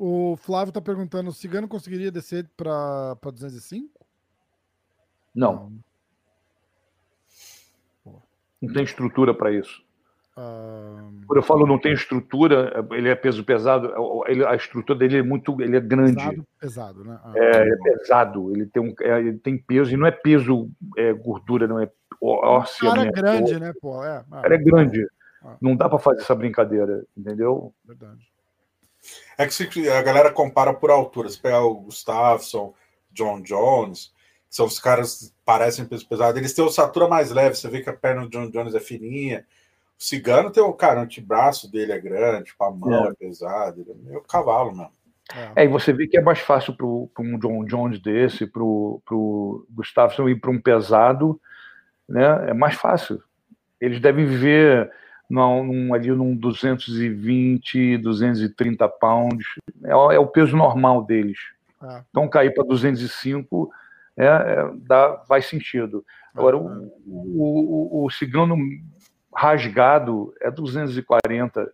O Flávio está perguntando: o Cigano conseguiria descer para 205? Não. Não, não tem estrutura para isso. Quando eu falo não tem estrutura, ele é peso pesado, ele, a estrutura dele é muito, ele é grande. Pesado, pesado né? Ah, é, é, pesado, ele tem, um, é, ele tem peso, e não é peso é, gordura, não é óssea. O cara é grande, né, pô? É, ah, cara é grande. Ah. Não dá para fazer essa brincadeira, entendeu? Verdade. É que a galera compara por altura. Você pega o Gustafsson, John Jones, são os caras parecem peso pesado. Eles têm o satura mais leve. Você vê que a perna do John Jones é fininha. O Cigano tem o cara, o antebraço dele é grande, tipo, a mão é, é pesada, ele é meio cavalo mesmo. É. é, e você vê que é mais fácil para um John Jones desse, para o Gustafsson ir para um pesado, né? É mais fácil. Eles devem viver num, num, ali num 220, 230 pounds. É, é o peso normal deles. É. Então cair para 205 é, é, dá, faz sentido. Agora, o, o, o, o cigano rasgado é 240.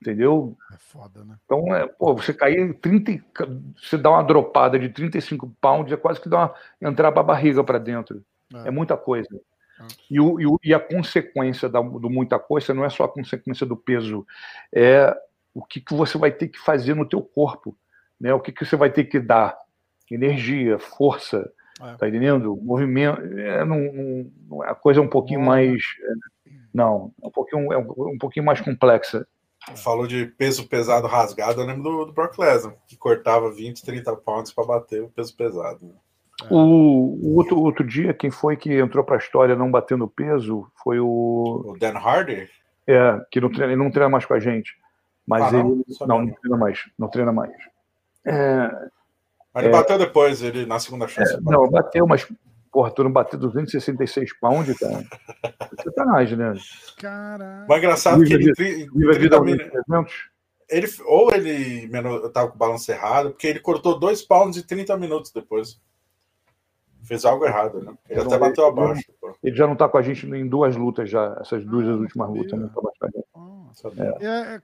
Entendeu? É foda, né? Então, é, pô, você cair 30, você dá uma dropada de 35 pounds, é quase que dá uma, entrar para a barriga para dentro. É. é. muita coisa. E, o, e, o, e, a consequência da, do muita coisa não é só a consequência do peso, é o que, que você vai ter que fazer no teu corpo, né? O que, que você vai ter que dar, energia, força, é. tá entendendo? Movimento, é, não, não, a coisa é um pouquinho mais, é, não, é um pouquinho, é um, um pouquinho mais complexa. Falou de peso pesado rasgado, eu lembro do, do Brock Lesnar, que cortava 20, 30 pounds para bater o peso pesado. Né? É. O, o, outro, outro dia, quem foi que entrou para a história não batendo peso foi o. O Dan Hardy? É, que não treina, ele não treina mais com a gente. Mas ah, não? ele. Não, não treina mais. Não treina mais. É, mas ele é, bateu depois, ele na segunda chance. É, não, bateu, mas Porra, tu não bateu 266 pounds, cara. É sacanagem, né? Caralho. Mas engraçado que ele. Viva vida. Ele, ou ele eu tava com o balanço errado, porque ele cortou 2 pounds e 30 minutos depois. Fez algo errado, né? Ele até bateu ele, abaixo. Ele, ele já não tá com a gente em duas lutas já, essas duas ah, últimas lutas, né? Ah, é. É, é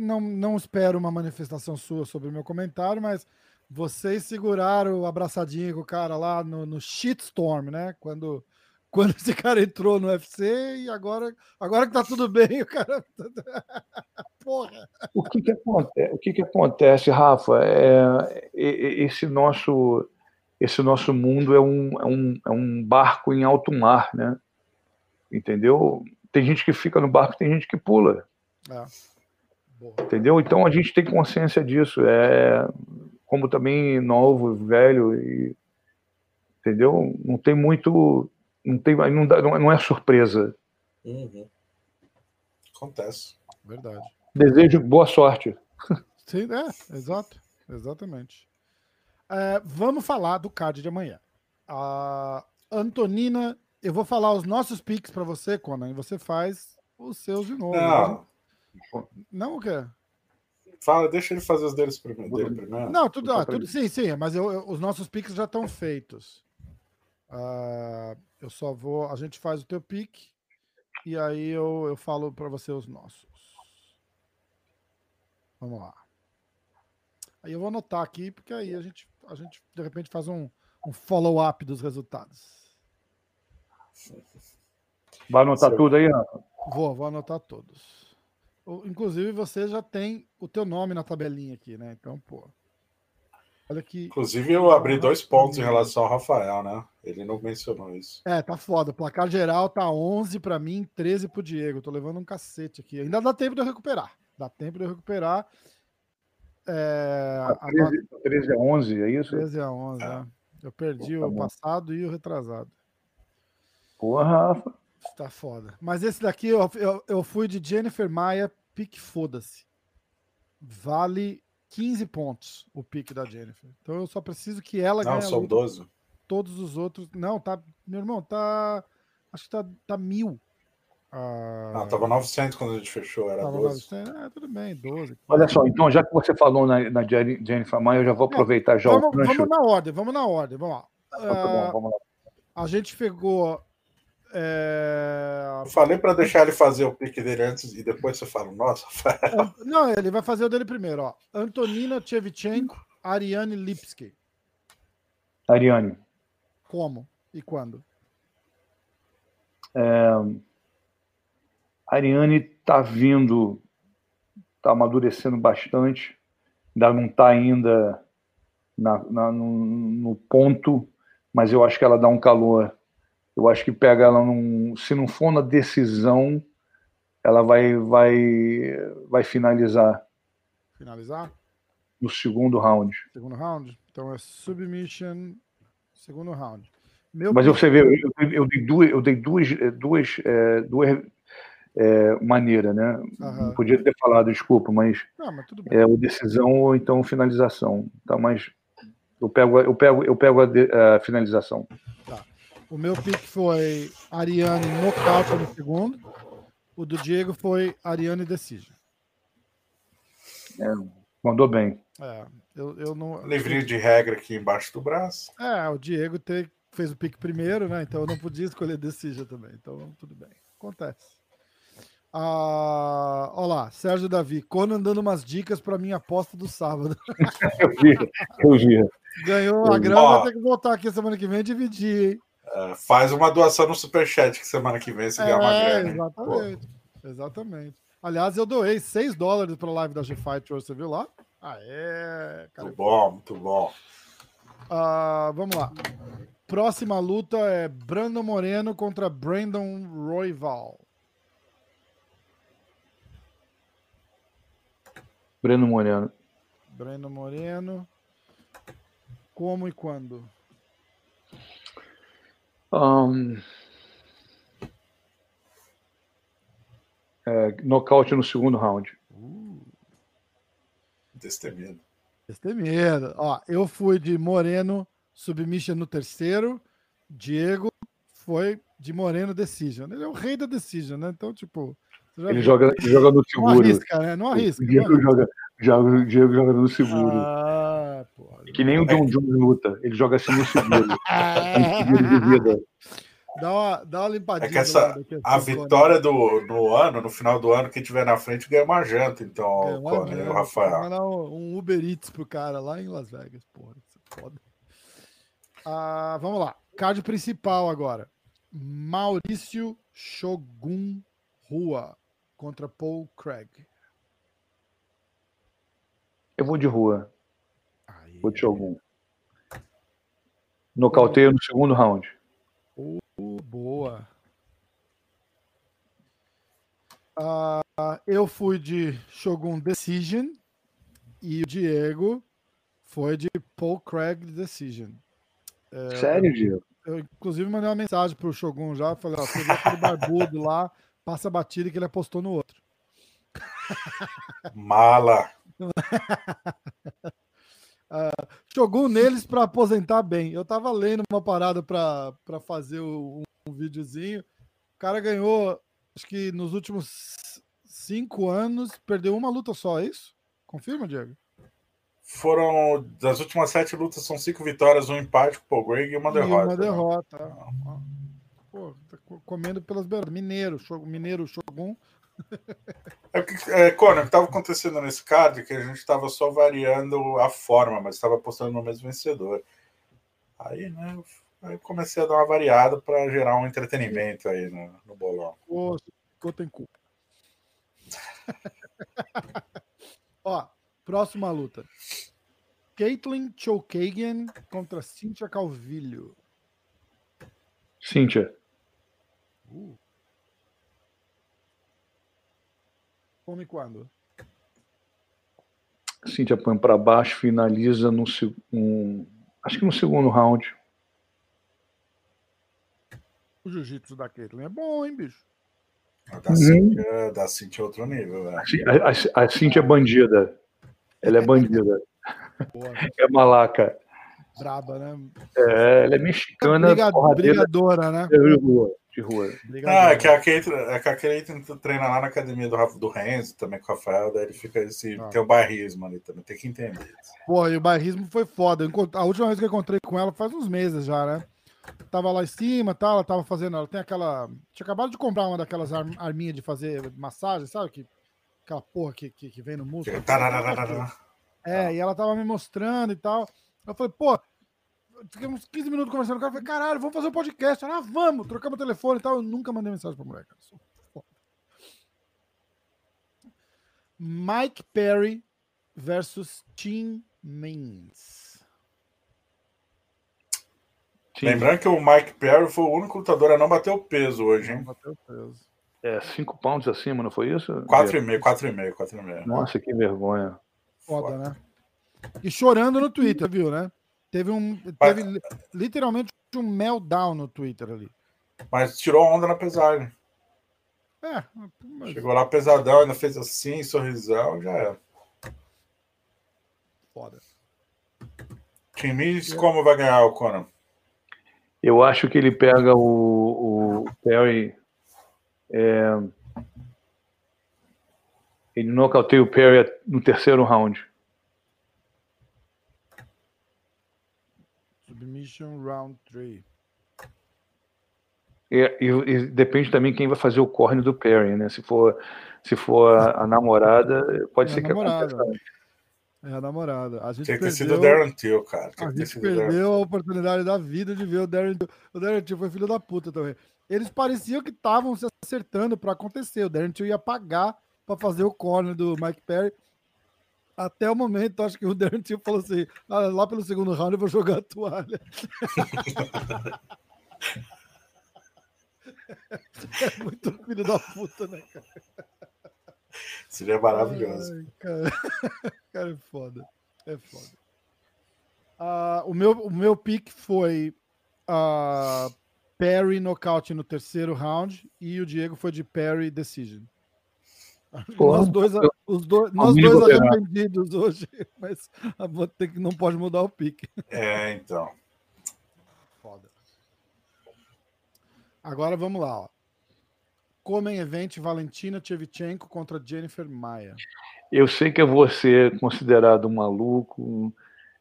não, não espero uma manifestação sua sobre o meu comentário, mas vocês seguraram abraçadinho com o cara lá no, no shitstorm, né? Quando, quando esse cara entrou no UFC e agora, agora que tá tudo bem, o cara. Porra! O que que acontece, o que que acontece Rafa? É, esse, nosso, esse nosso mundo é um, é, um, é um barco em alto mar, né? Entendeu? Tem gente que fica no barco, tem gente que pula. É. Entendeu? Então a gente tem consciência disso. É, como também novo, velho, e, entendeu? Não tem muito, não tem, não, dá, não é surpresa. Uhum. Acontece. Verdade. Desejo boa sorte. Sim, é, exato, exatamente. É, vamos falar do card de amanhã. A Antonina, eu vou falar os nossos piques para você, Conan, e você faz os seus de novo. Não, né? não o quê? Fala, deixa ele fazer os deles primeiro. Dele primeiro. Não, tudo, ah, tudo sim, sim, mas eu, eu, os nossos piques já estão feitos. Uh, eu só vou. A gente faz o teu pique e aí eu, eu falo para você os nossos. Vamos lá. Aí eu vou anotar aqui, porque aí a gente, a gente de repente faz um, um follow-up dos resultados. Vai anotar tudo aí, Rafa? Vou, vou anotar todos. Inclusive, você já tem o teu nome na tabelinha aqui, né? Então, pô. Olha que. Inclusive, eu abri dois pontos em relação ao Rafael, né? Ele não mencionou isso. É, tá foda. O placar geral tá 11 para mim, 13 pro Diego. Tô levando um cacete aqui. Ainda dá tempo de eu recuperar. Dá tempo de eu recuperar. É, 13, a... 13 a 11, é isso? 13 a 11, é. Né? Eu perdi Pô, tá o passado e o retrasado. Porra, Rafa. Tá foda. Mas esse daqui eu, eu, eu fui de Jennifer Maia, pique foda-se. Vale 15 pontos o pique da Jennifer. Então eu só preciso que ela ganhe. Não, são 12. Todos os outros. Não, tá. Meu irmão, tá. Acho que tá, tá mil. Ah, não, tava 900 quando a gente fechou, era tava 12. 900, é, tudo bem, 12. Olha só, então, já que você falou na, na Jennifer Maia, eu já vou aproveitar é, já vamos, o Vamos na ordem, vamos na ordem, vamos lá. Então, tá bom, vamos lá. A gente pegou é... Eu falei para deixar ele fazer o pique dele antes e depois você fala, nossa. Não, ele vai fazer o dele primeiro, ó. Antonina Chevchenko, Ariane Lipski. Ariane. Como e quando? É... Ariane tá vindo, tá amadurecendo bastante, ainda não tá ainda na, na no, no ponto, mas eu acho que ela dá um calor eu acho que pega ela num, se não for na decisão, ela vai vai vai finalizar. Finalizar? No segundo round. Segundo round. Então é submission, segundo round. Meu Mas você vê, eu, eu, dei duas, eu dei duas, duas, é, duas é, maneiras, né? Uhum. Não podia ter falado, desculpa, mas, Não, mas é ou decisão ou então finalização. Tá, mas eu pego, eu pego, eu pego a, de, a finalização. Tá. O meu pick foi Ariane nocaute no segundo. O do Diego foi Ariane Decision. É, mandou bem. É, eu, eu não. Livrinho de regra aqui embaixo do braço. É, o Diego te, fez o pick primeiro, né? Então eu não podia escolher Decision também. Então tudo bem. Acontece. Ah, olha lá, Sérgio Davi, Conan dando umas dicas para minha aposta do sábado. eu vi, eu vi. Ganhou a grana, vai ter que voltar aqui semana que vem e dividir, hein? Uh, faz uma doação no Superchat que semana que vem você é, ganha uma grana. Exatamente. Pô. Exatamente. Aliás, eu doei 6 dólares para a live da G-Fight hoje, você viu lá? Ah, é. Muito bom, muito bom. Uh, vamos lá. Próxima luta é Brandon Moreno contra Brandon Royval. Breno Moreno. Breno Moreno. Como e quando? Um, é, nocaute no segundo round. Uh, Destemido. destemido. Ó, eu fui de Moreno, submission no terceiro. Diego foi de Moreno Decision. Ele é o rei da Decision, né? Então, tipo. Ele joga, ele joga no Não seguro. arrisca, né? Não arrisca. O não Diego arrisca. joga, joga, o Diego joga no seguro. Ah, porra. Que nem o John Jones luta. Ele joga assim no seguro. É seguro de vida. Dá uma, dá uma limpadinha. É que essa- aqui, A assim, vitória do, do ano, no final do ano, quem tiver na frente ganha uma janta. Então, É, o uma e o Rafael. Mandar um um Uber Eats pro cara lá em Las Vegas, porra. Isso é foda. Ah, vamos lá. Card principal agora. Maurício Shogun Rua contra Paul Craig. Eu vou de rua. Aí, Vou de algum. Nocauteio no segundo round. uh, boa. Ah, eu fui de Shogun Decision e o Diego foi de Paul Craig Decision. É, Sério, Diego? Eu, inclusive, mandei uma mensagem pro Shogun já. Falei, ó, você aquele barbudo lá, passa a batida que ele apostou no outro. Mala. Shogun neles para aposentar bem. Eu tava lendo uma parada para fazer o- um, videozinho. O cara ganhou, acho que nos últimos cinco anos, perdeu uma luta só, é isso? Confirma, Diego? Foram. Das últimas sete lutas, são cinco vitórias, um empate com o Paul Greg e uma E derrota. uma né? derrota. Ó, Pô, tá co- comendo pelas beiras. Mineiro, Mineiro, Shogun. É, o que- é, Conan, o que estava acontecendo nesse card é que a gente estava só variando a forma, mas estava apostando no mesmo vencedor. Aí, né, eu- aí eu comecei a dar uma variada para gerar um entretenimento aí no, no bolão. Ficou, ficou tem culpa. Ó, próxima luta. Caitlyn Chokagian contra Cynthia Calvillo. Cíntia. Uh. Como e quando? Cíntia põe para baixo, finaliza no seg- um, acho que no segundo round. O jiu-jitsu da Caitlyn é bom, hein, bicho? A Da Uhum. Cintia, da Cintia é outro nível, velho. A, a, a Cíntia é bandida. Ela é bandida. Boa, É malaca. Braba, né? É, ela é mexicana, Briga- porradeira brigadora, né? de rua. De rua. Brigadora. Ah, é que a Kate, é que a Kate treina lá na academia do, Rafa- do Renzo, também com o Rafael, daí ele fica esse. Ah. Tem o bairrismo ali também, tem que entender. Pô, e o bairrismo foi foda. A última vez que eu encontrei com ela faz uns meses já, né? Tava lá em cima, tá? Ela tava fazendo. Ela tem aquela. Tinha acabado de comprar uma daquelas arm- arminhas de fazer massagem, sabe? Que... Aquela porra que, que, que vem no músculo. É, e ela tava me mostrando e tal. Eu falei, pô, fiquei uns 15 minutos conversando com ela. Eu falei, caralho, vamos fazer um podcast. Ela, ah, vamos, trocamos o telefone e tal. Eu nunca mandei mensagem pra mulher, cara. Sou foda. Mike Perry versus Tim Means. Lembrando que o Mike Perry foi o único lutador a não bater o peso hoje, hein? Bateu peso. é, cinco pounds acima, não foi isso? 4,5, 4,5, 4,5. Nossa, que vergonha. Foda, né? E chorando no Twitter, viu, né? Teve um. Teve li- literalmente um meltdown no Twitter ali. Mas tirou onda na pesagem. É, mas Chegou lá pesadão, ainda fez assim, sorrisão, já era. foda. Tim Means, como vai ganhar o Conan? Eu acho que ele pega o, o Perry. é, ele nocauteia o Perry no terceiro round. Submission round 3. E, e- e depende também quem vai fazer o corne do Perry, né? Se for, se for a, a namorada, pode É ser a que namorada. aconteça. É a namorada. A gente Tinha que ter sido perdeu, o Darren Till, cara. Tinha a que ter gente sido o Darren perdeu a oportunidade da vida de ver o Darren Till. O Darren Till foi filho da puta também. Eles pareciam que estavam se acertando para acontecer. O Darren Till ia pagar para fazer o corner do Mike Perry. Até o momento, acho que o Darren Till falou assim: "Ah, lá pelo segundo round eu vou jogar a toalha. é muito filho da puta, né, cara? Seria maravilhoso. Ai, cara. cara, é foda. É foda. Uh, o, meu, o meu pick foi uh, Perry nocaute no terceiro round e o Diego foi de Perry decision. Nós dois, os dois, nós dois arrependidos hoje, mas vou ter que não pode mudar o pique. É, então. Foda. Agora vamos lá, ó. Comem Event Valentina Tchevchenko contra Jennifer Maia. Eu sei que eu vou ser considerado maluco.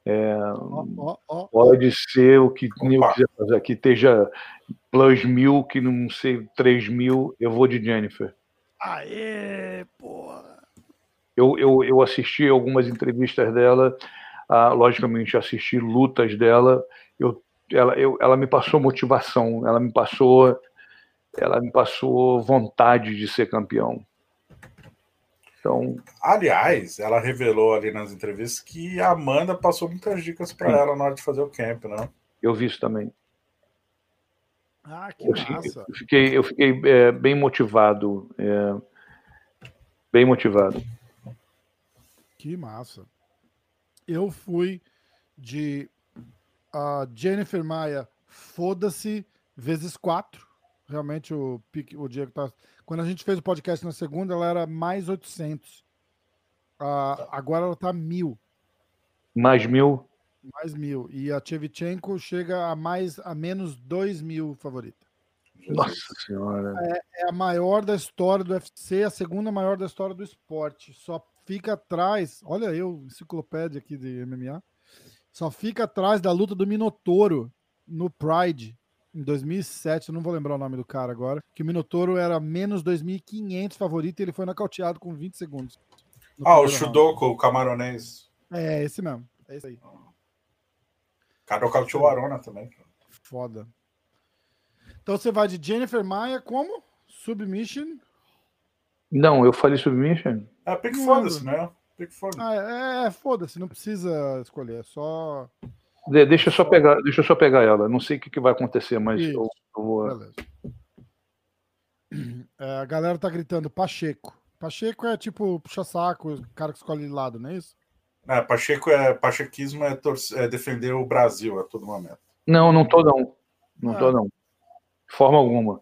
É, oh, oh, oh, pode ser o que eu quiser fazer aqui, esteja plus mil, que não sei, três mil, eu vou de Jennifer. Aê, porra! Eu, eu, eu assisti algumas entrevistas dela, ah, logicamente assisti lutas dela, eu, ela, eu, ela me passou motivação, ela me passou, ela me passou vontade de ser campeão. Então, aliás, ela revelou ali nas entrevistas que a Amanda passou muitas dicas para ela na hora de fazer o camp, né? Eu vi isso também. Ah, que eu massa. Eu fiquei, eu fiquei é, bem motivado. É, bem motivado. Que massa. Eu fui de uh, Jennifer Maia, foda-se, vezes quatro. Realmente o, o Diego tá. Quando a gente fez o podcast na segunda, ela era mais 800. Uh, ah, agora ela tá mil. Mais mil? Mais mil. E a Chevchenko chega a mais a menos dois mil favorita. Nossa senhora. É, é, a maior da história do UFC, a segunda maior da história do esporte. Só fica atrás. Olha eu, enciclopédia aqui de MMA. Só fica atrás da luta do Minotouro no Pride em 2007. Eu não vou lembrar o nome do cara agora. Que o Minotouro era menos 2.500 favorito e ele foi nocauteado com 20 segundos. Ah, o Shudoku, o camaronês. É, esse mesmo. É esse aí. Cara, nocauteou o Arona também. Foda. Então você vai de Jennifer Maia como? Submission? Não, eu falei submission. É, pick foda-se, né? Pick foda-se. Ah, é, é foda-se, não precisa escolher, é só. De, deixa eu só pegar, deixa eu só pegar ela. Não sei o que, que vai acontecer, mas eu, eu, vou. Beleza. É, a galera tá gritando Pacheco. Pacheco é tipo puxa-saco, o cara que escolhe de lado, não é isso? É, Pacheco é pachequismo é, é, defender o Brasil a todo momento. Não, não tô não. Não é. tô não. De forma alguma.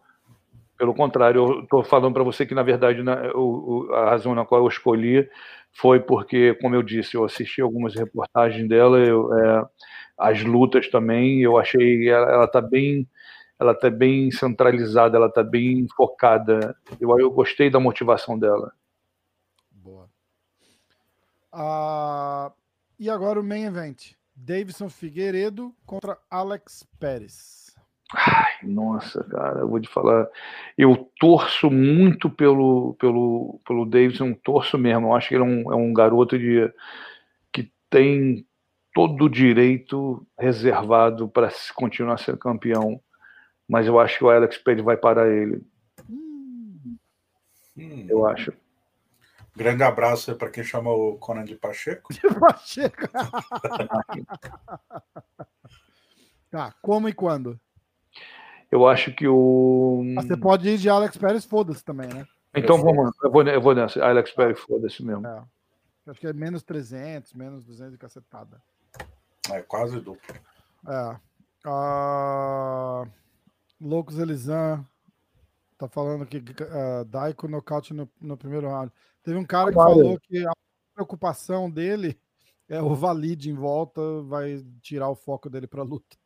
Pelo contrário, eu estou falando para você que, na verdade, na, o, o, a razão na qual eu escolhi foi porque, como eu disse, eu assisti algumas reportagens dela, eu, é, as lutas também, eu achei ela está bem ela tá bem centralizada, ela está bem focada. Eu, eu gostei da motivação dela. E agora o main event. Davidson Figueiredo contra Alex Pérez. Ai, nossa, cara, eu vou te falar. Eu torço muito pelo, pelo, pelo Davidson, torço mesmo. Eu acho que ele é um, é um garoto de, que tem todo o direito reservado para continuar sendo campeão. Mas eu acho que o Alex Pérez vai parar ele. Hum. Eu acho. Grande abraço aí para quem chama o Conan de Pacheco. De Pacheco. tá, como e quando? Eu acho que o. Você pode ir de Alex Pérez, foda-se também, né? Então eu vamos, eu vou, eu vou nessa. Alex Pérez, foda-se mesmo. É. Acho que é menos 300, menos 200 de cacetada. É, quase duplo. É. Uh... Loucos Elisan tá falando que uh, Daiko nocaute no, no primeiro round. Teve um cara que falou que a preocupação dele é o Valide em volta, vai tirar o foco dele para luta.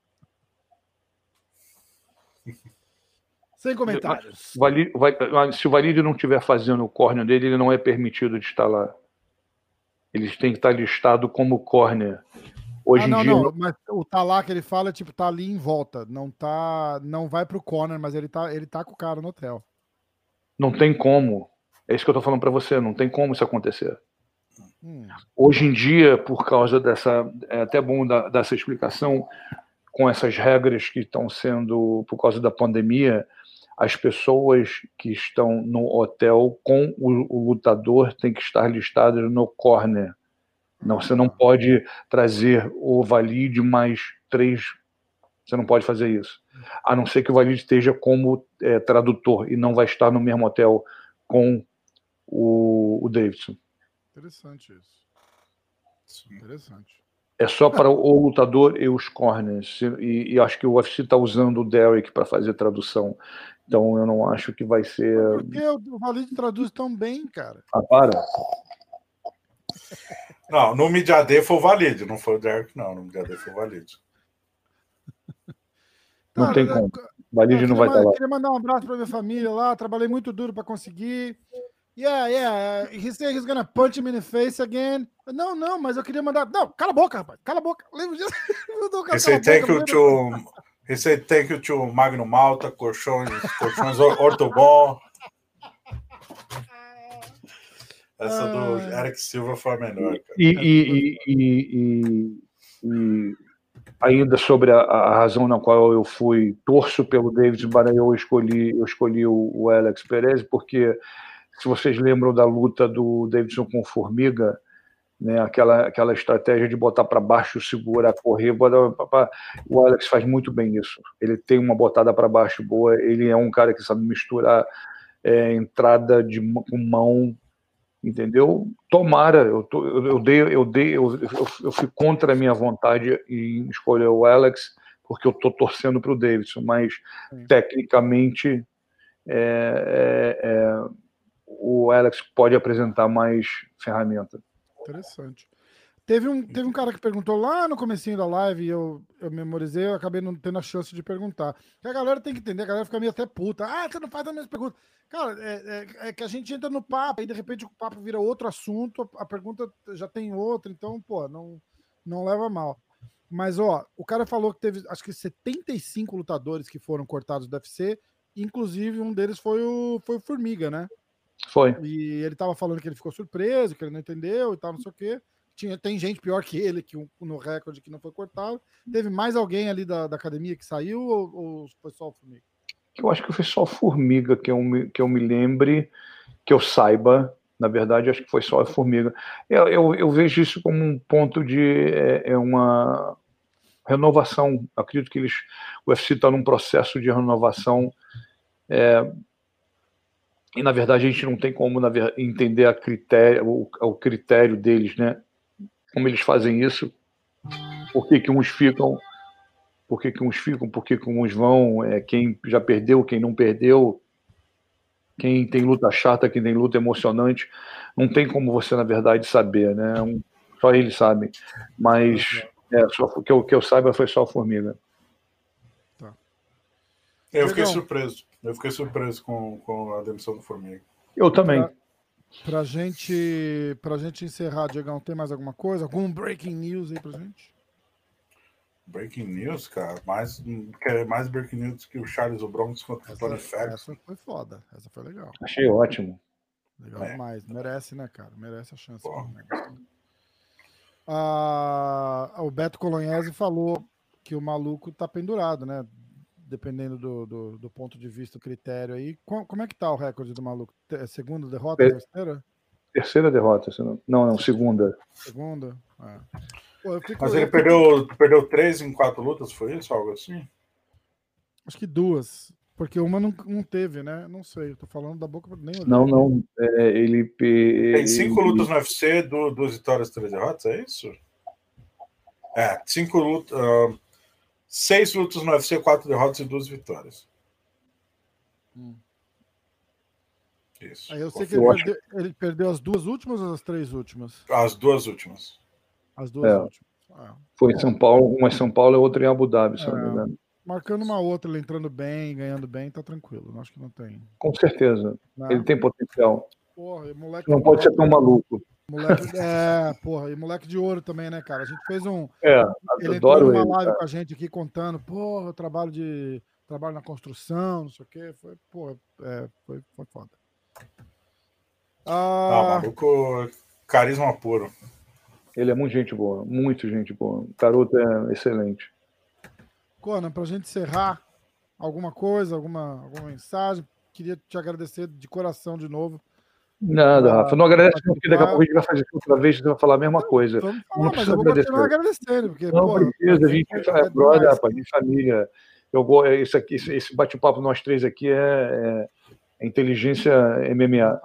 Sem comentários. Valide, vai, se o Valide não estiver fazendo o córnea dele, ele não é permitido de estar lá. Eles têm que estar listado como córnea. Hoje ah, não, em dia. Não, mas o tá lá que ele fala, tipo, tá ali em volta. Não tá. Não vai pro corner, mas ele tá, ele tá com o cara no hotel. Não tem como. É isso que eu estou falando para você, não tem como isso acontecer. Hum. Hoje em dia, por causa dessa. É até bom dar, dar essa explicação, com essas regras que estão sendo, por causa da pandemia, as pessoas que estão no hotel com o, o lutador têm que estar listadas no corner. Não, você não pode trazer o valide mais três. Você não pode fazer isso. A não ser que o valide esteja como é, tradutor e não vai estar no mesmo hotel com o, o Davidson. Interessante isso. Interessante. É só para o lutador e os corners. E, e acho que o UFC está usando o Derek para fazer tradução. Então eu não acho que vai ser. Porque o Valide traduz tão bem, cara. Ah, para. Não, no Media Day foi o Valide, não foi o Derek, não. No Media Day foi o Valide. Não tem como. Valide não vai estar lá. Queria mandar um abraço para minha família lá. Trabalhei muito duro para conseguir. Yeah, yeah. He said he's gonna punch him in the face again. Não, não, mas eu queria mandar. Não, cala a boca, rapaz. Cala a boca. Lembra disso? He said thank you to. He said thank you to Magno Malta, colchões, colchões Ortobon. Essa do Eric Silva foi a melhor. Cara. E, e, e, e, ainda sobre a, a, razão na qual eu fui torço pelo David Barra, eu escolhi, eu escolhi o, o Alex Perez, porque se vocês lembram da luta do Davidson com o Formiga, né, aquela, aquela estratégia de botar para baixo, segurar, correr. Botar, o Alex faz muito bem isso. Ele tem uma botada para baixo boa. Ele é um cara que sabe misturar é, entrada de com mão, entendeu? Tomara. Eu, tô, eu, eu, dei, eu, dei, eu, eu, eu fui contra a minha vontade em escolher o Alex, porque eu estou torcendo para o Davidson, mas tecnicamente. É, é, é o Alex pode apresentar mais ferramenta. Interessante. Teve um, teve um cara que perguntou lá no comecinho da live e eu, eu memorizei, eu acabei não tendo a chance de perguntar. Que a galera tem que entender, a galera fica meio até puta. Ah, você não faz a mesma pergunta. Cara, é, é, é, que a gente entra no papo e de repente o papo vira outro assunto, a, pergunta já tem outra, então, pô, não, não leva mal. Mas, ó, o cara falou que teve, acho que 75 lutadores que foram cortados do UFC, inclusive um deles foi o, foi o Formiga, né? Foi. E ele tava falando que ele ficou surpreso, que ele não entendeu e tal, não sei o quê. Tinha, tem gente pior que ele que no recorde que não foi cortado. Teve mais alguém ali da, da academia que saiu ou, ou foi só o Formiga? Eu acho que foi só o Formiga que eu, me, que eu me lembre, que eu saiba. Na verdade, acho que foi só a Formiga. Eu, eu, eu vejo isso como um ponto de. É, é uma renovação. Acredito que eles, o UFC está num processo de renovação. É, e na verdade a gente não tem como entender a critério, o, o, critério deles, né? Como eles fazem isso, por que, que uns ficam, por que, que uns ficam, por que, que uns vão, é, quem já perdeu, quem não perdeu, quem tem luta chata, quem tem luta emocionante, não tem como você, na verdade, saber, né? Um, só eles sabem. Mas é, só, o que eu, que eu saiba foi só a formiga. Eu fiquei surpreso. Eu fiquei surpreso com, com a demissão do Formiga. Eu também. Pra, pra gente, pra gente encerrar, Diegão, tem mais alguma coisa? Algum breaking news aí pra gente? Breaking news, cara. Mais, mais breaking news que o Charles o Bronx contra o Tony Ferguson. Essa foi foda. Essa foi legal. Achei ótimo. Legal é. demais. Merece, né, cara? Merece a chance. Ah, o Beto Colonhese falou que o maluco tá pendurado, né? Dependendo do, do, do, ponto de vista, o critério aí. Como é que tá o recorde do maluco? É segunda derrota, é, terceira? Terceira derrota, não, não, segunda. Segunda? É. Pô, fico, Mas ele perdeu, perdeu três em quatro lutas, foi isso? Algo assim? Acho que duas. Porque uma não, não teve, né? Não sei, eu tô falando da boca nem Não, não. É, ele. Tem cinco lutas no UFC, duas vitórias, três derrotas, é isso? É, cinco lutas. Uh, Seis lutas no UFC, quatro derrotas e duas vitórias. Hum. Isso. Aí eu sei que ele perdeu, ele perdeu, as duas últimas ou as três últimas? As duas últimas. As duas é. últimas. Ah. Foi em São Paulo, uma em São Paulo e outra em Abu Dhabi, se é. não me é. engano. Marcando uma outra, ele entrando bem, ganhando bem, tá tranquilo. Acho que não tem. Com certeza. Não. Ele tem potencial. Porra, não pode ser tão maluco. Moleque, é, porra, e moleque de ouro também, né, cara? A gente fez um. É, ele entrou numa live cara. com a gente aqui contando, porra, trabalho de. Trabalho na construção, não sei o quê. Foi, porra, é, foi, foi foda. Ah, ah, maluco, carisma puro. Ele é muito gente boa, muito gente boa. O garoto é excelente. Conan, pra gente encerrar, alguma coisa, alguma, alguma mensagem? Queria te agradecer de coração de novo Nada, Rafa. Não agradece, porque daqui a pouco a gente vai fazer outra vez, você vai falar a mesma coisa. Vamos falar, não mas eu vou continuar agradecendo. Porque, não pô, precisa, a gente é, é brother, rapaz, de família. Eu, isso aqui, esse bate-papo nós três aqui é, é, é inteligência MMA.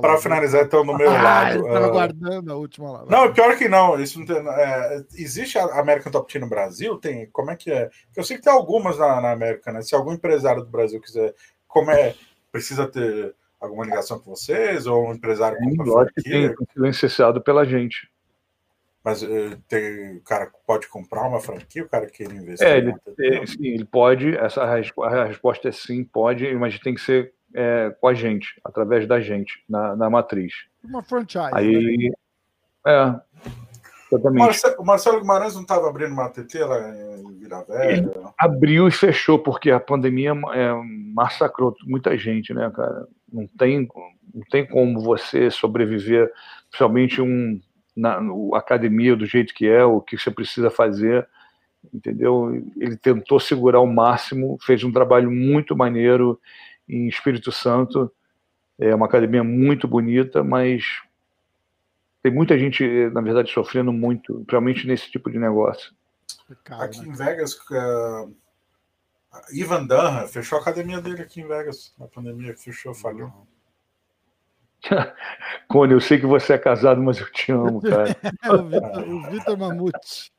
Para finalizar, então, do meu ah, lado. Eu tava uh... guardando a última lá. Não, pior que não. Isso não tem, é, existe a American Top Team no Brasil? Tem? Como é que é? Eu sei que tem algumas na, na América, né? Se algum empresário do Brasil quiser, como é? Precisa ter alguma ligação com vocês? Ou um empresário Sim, lógico que tem, licenciado pela gente. Mas uh, tem, o cara pode comprar uma franquia, o cara quer investir? É, ele, é, sim, ele pode. Essa a resposta é sim, pode, mas tem que ser é, com a gente, através da gente, na, na matriz. Uma franchise. Aí, né? é, exatamente. Marcelo, o Marcelo Guimarães não estava abrindo uma TT lá em Vila Velha? abriu e fechou, porque a pandemia é, massacrou muita gente, né, cara? Não tem, não tem como você sobreviver, principalmente um, na no, academia do jeito que é, o que você precisa fazer entendeu? Ele tentou segurar o máximo, fez um trabalho muito maneiro em Espírito Santo. É uma academia muito bonita, mas tem muita gente, na verdade, sofrendo muito, principalmente nesse tipo de negócio. aqui em Vegas, uh, Ivan Dunham fechou a academia dele aqui em Vegas, na pandemia, fechou, falhou. Cone, eu sei que você é casado, mas eu te amo, cara. o Vitor Mamute.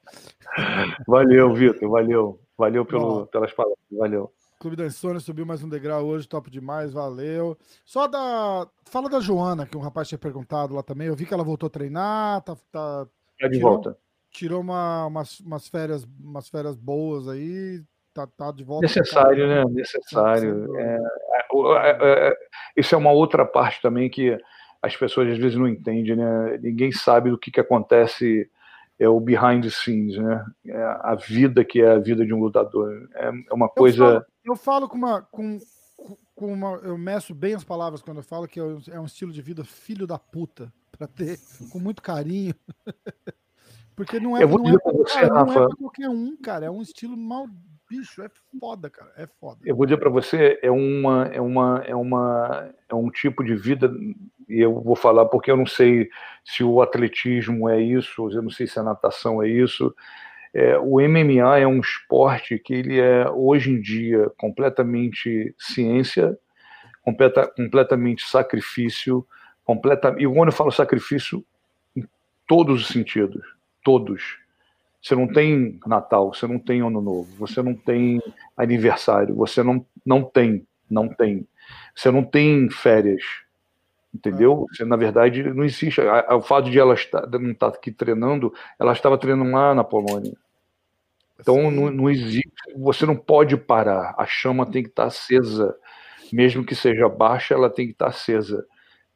Valeu, Vitor, valeu. Valeu pelo, pelas palavras, valeu. Clube da Insônia subiu mais um degrau hoje, top demais, valeu. Só da. Fala da Joana, que um rapaz tinha perguntado lá também. Eu vi que ela voltou a treinar, tá. tá... É de tirou, volta. Tirou uma, umas, umas, férias, umas férias boas aí, tá, tá de volta. Necessário, né? Necessário. É, é, é, isso é uma outra parte também que as pessoas às vezes não entendem, né? Ninguém sabe do que, que acontece é o behind the scenes, né? É a vida que é a vida de um lutador. É, é uma coisa. Eu falo, eu falo com uma. Com, com uma eu meço bem as palavras quando eu falo que é um estilo de vida filho da puta, para ter com muito carinho. Porque não é, não, é, você, cara, não é pra qualquer um, cara. É um estilo mal bicho, é foda, cara. É foda. Eu vou dizer para você, é uma, é uma, é uma, é um tipo de vida e eu vou falar porque eu não sei se o atletismo é isso, eu não sei se a natação é isso. É, o MMA é um esporte que ele é hoje em dia completamente ciência, completa, completamente sacrifício, completa, e quando eu falo sacrifício, em todos os sentidos, todos. Você não tem Natal, você não tem Ano Novo, você não tem aniversário, você não, não tem, não tem. Você não tem férias, Entendeu? Você, na verdade, não existe. O fato de ela estar, não estar aqui treinando, ela estava treinando lá na Polônia. Então não, não, existe. Você não pode parar. A chama tem que estar acesa. Mesmo que seja baixa, ela tem que estar acesa.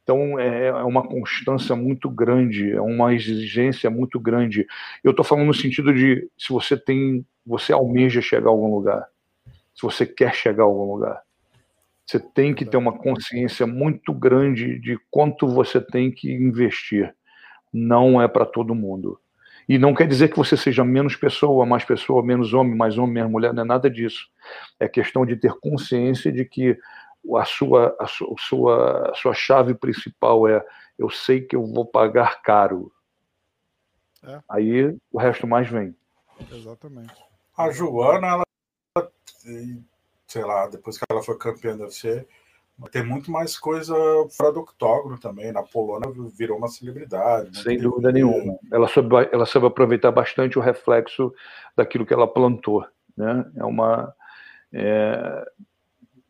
Então é, é uma constância muito grande, é uma exigência muito grande. Eu estou falando no sentido de se você tem, você almeja chegar a algum lugar, se você quer chegar a algum lugar. Você tem que ter uma consciência muito grande de quanto você tem que investir. Não é para todo mundo. E não quer dizer que você seja menos pessoa, mais pessoa, menos homem, mais homem, menos mulher, não é nada disso. É questão de ter consciência de que a sua, a sua, a sua chave principal é eu sei que eu vou pagar caro. É. Aí o resto mais vem. Exatamente. A Joana, ela sei lá, depois que ela foi campeã da UFC, tem muito mais coisa fora do octógono também. Na Polônia virou uma celebridade. Né? Sem dúvida nenhuma. Ela soube, ela soube aproveitar bastante o reflexo daquilo que ela plantou. Né? É uma. É,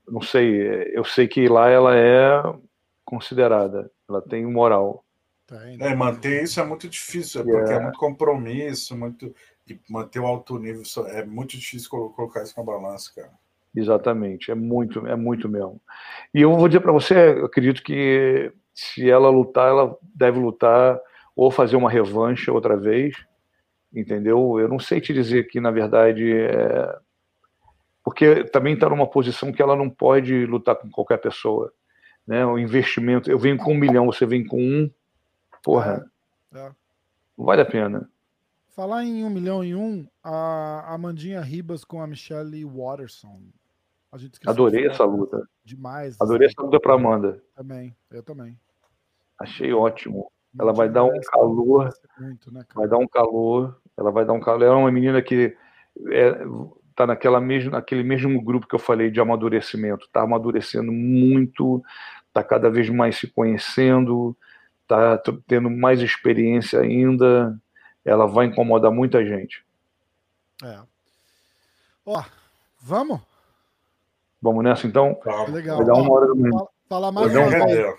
não sei, eu sei que lá ela é considerada, ela tem moral. Tem, né? É, manter isso é muito difícil, porque é, é muito compromisso, muito. E manter o alto nível é muito difícil colocar isso na balança, cara. Exatamente, é muito, é muito mesmo. E eu vou dizer para você, eu acredito que se ela lutar, ela deve lutar ou fazer uma revanche outra vez, entendeu? Eu não sei te dizer que, na verdade, é... porque também está numa posição que ela não pode lutar com qualquer pessoa, né? O investimento, eu venho com um milhão, você vem com um, porra, é. É. vale a pena. Falar em um milhão em um, a Amandinha Ribas com a Michelle Watterson. Adorei essa luta. Demais. Adorei essa luta para Amanda. Também, eu também. Achei ótimo. Ela vai dar um calor. Muito, né, vai dar um calor. Ela vai dar um calor. Ela é uma menina que é, tá naquela mesmo, naquele mesmo grupo que eu falei de amadurecimento. Tá amadurecendo muito, está cada vez mais se conhecendo, está tendo mais experiência ainda, ela vai incomodar muita gente. É. Ó, vamos? Vamos nessa então? Legal. Vai dar uma hora do meio. Falar mais uma vez.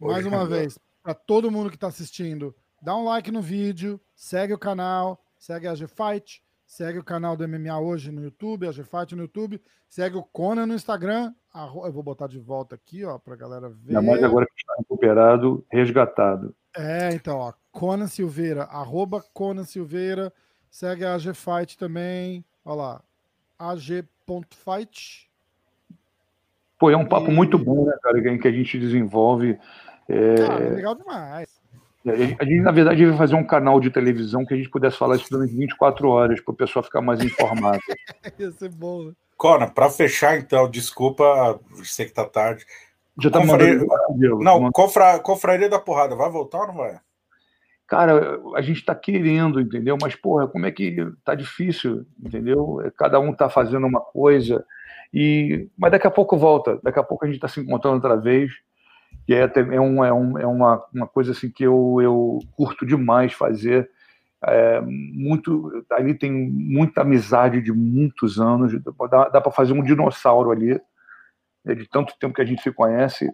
Mais uma vez, para todo mundo que está assistindo, dá um like no vídeo, segue o canal, segue a G-Fight, segue o canal do MMA hoje no YouTube, a G-Fight no YouTube, segue o Conan no Instagram. Eu vou botar de volta aqui, ó, pra galera ver. Ainda mais agora que está recuperado, resgatado. É, então, ó, Conan Silveira, arroba Conan Silveira, segue a AG Fight também, ó lá, ag.fight. Pô, é um papo e... muito bom, né, cara, que a gente desenvolve. É legal demais. A gente, na verdade, ia fazer um canal de televisão que a gente pudesse falar isso durante 24 horas, para o pessoal ficar mais informado. ia ser bom, né? Cona, para fechar então, desculpa, sei que tá tarde. Já tá Confraria... mandando... Não, confra... Confraria da Porrada, vai voltar ou não vai? Cara, a gente tá querendo, entendeu? Mas, porra, como é que tá difícil, entendeu? Cada um tá fazendo uma coisa. e Mas daqui a pouco volta, daqui a pouco a gente tá se encontrando outra vez. E é, é, um, é, um, é uma, uma coisa assim que eu, eu curto demais fazer. É, muito ali tem muita amizade de muitos anos dá, dá para fazer um dinossauro ali né, de tanto tempo que a gente se conhece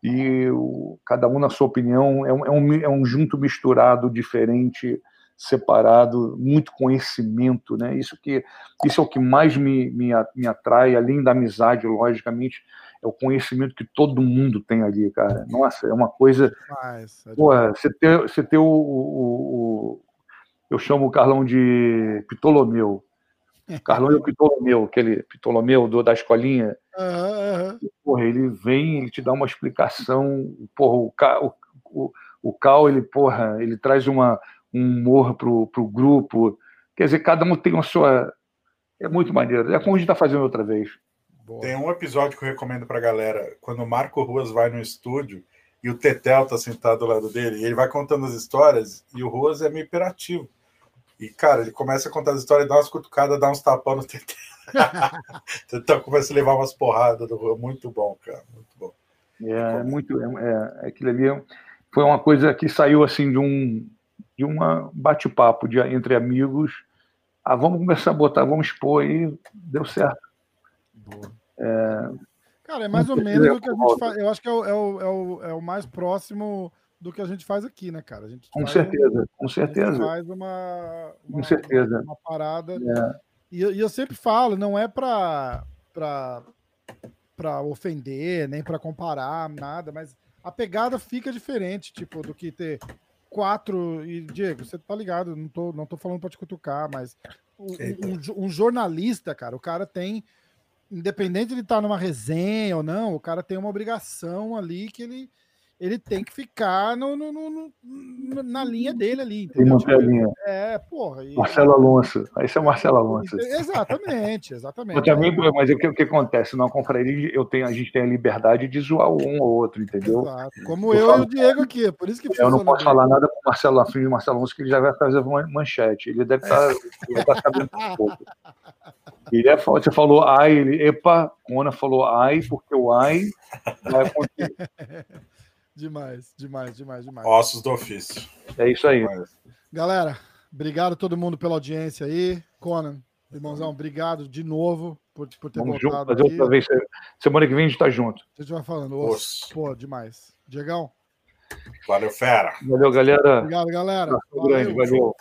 e o, cada um na sua opinião é um, é um, é um junto misturado diferente separado muito conhecimento né. Isso que isso é o que mais me, me, me atrai além da amizade logicamente é o conhecimento que todo mundo tem ali cara nossa é uma coisa Mas, é Porra, você ter você ter o, o eu chamo o Carlão de Ptolomeu. Carlão é o Ptolomeu, aquele Ptolomeu do, da escolinha. Uhum. Porra, ele vem, ele te dá uma explicação. Porra, o, o, o, o Cal, ele, porra, ele traz uma, um humor pro, pro grupo. Quer dizer, cada um tem a sua. É muito maneiro. É como a gente está fazendo outra vez. Tem um episódio que eu recomendo pra galera. Quando o Marco Ruas vai no estúdio e o Tetel tá sentado ao lado dele, e ele vai contando as histórias, e o Ruas é meio hiperativo. E, cara, ele começa a contar as histórias, dá umas cutucadas, dá uns tapão no TT. então começa a levar umas porradas do Rua. Muito bom, cara. Muito bom. É, é muito. É, é, aquilo ali foi uma coisa que saiu assim de um de um bate-papo de, entre amigos. Ah, vamos começar a botar, vamos expor e deu certo. É, Cara, é mais ou menos o que a gente faz. Eu acho que é o, é o, é o, é o mais próximo do que a gente faz aqui, né, cara? A gente com certeza, um, com certeza. faz uma, uma, com certeza. uma, uma parada. É. E, e, eu sempre falo, não é para para ofender, nem para comparar, nada, mas a pegada fica diferente, tipo, do que ter quatro. E, Diego, você tá ligado, não tô, não tô falando para te cutucar, mas um, um, um jornalista, cara, o cara tem independente de estar numa resenha ou não, o cara tem uma obrigação ali que ele ele tem que ficar no, no, no, na linha dele ali. Tem uma tipo, linha. É, porra. E... Marcelo Alonso. Esse é o Marcelo Alonso. Exatamente, exatamente. Mas, também, mas o que, o que acontece? Na confraria, eu tenho, a gente tem a liberdade de zoar um ou outro, entendeu? Exato. Como eu, eu falo, e o Diego aqui, por isso que Eu não posso falar nada com o Marcelo Afim e Marcelo Alonso, que ele já vai fazer uma manchete. Ele deve estar, tá, tá sabendo um pouco. Ele é, você falou ai, ele, epa, Mona falou ai, porque o ai vai acontecer. Demais, demais, demais, demais. Ossos do ofício. É isso aí. Galera, obrigado a todo mundo pela audiência aí. Conan, irmãozão, obrigado de novo por, por ter Vamos voltado. Junto, fazer outra vez. Semana que vem a gente tá junto. A gente vai falando. Osso. Pô, demais. Diegão. Valeu, fera. Valeu, galera. Obrigado, galera. Valeu. Grande, valeu.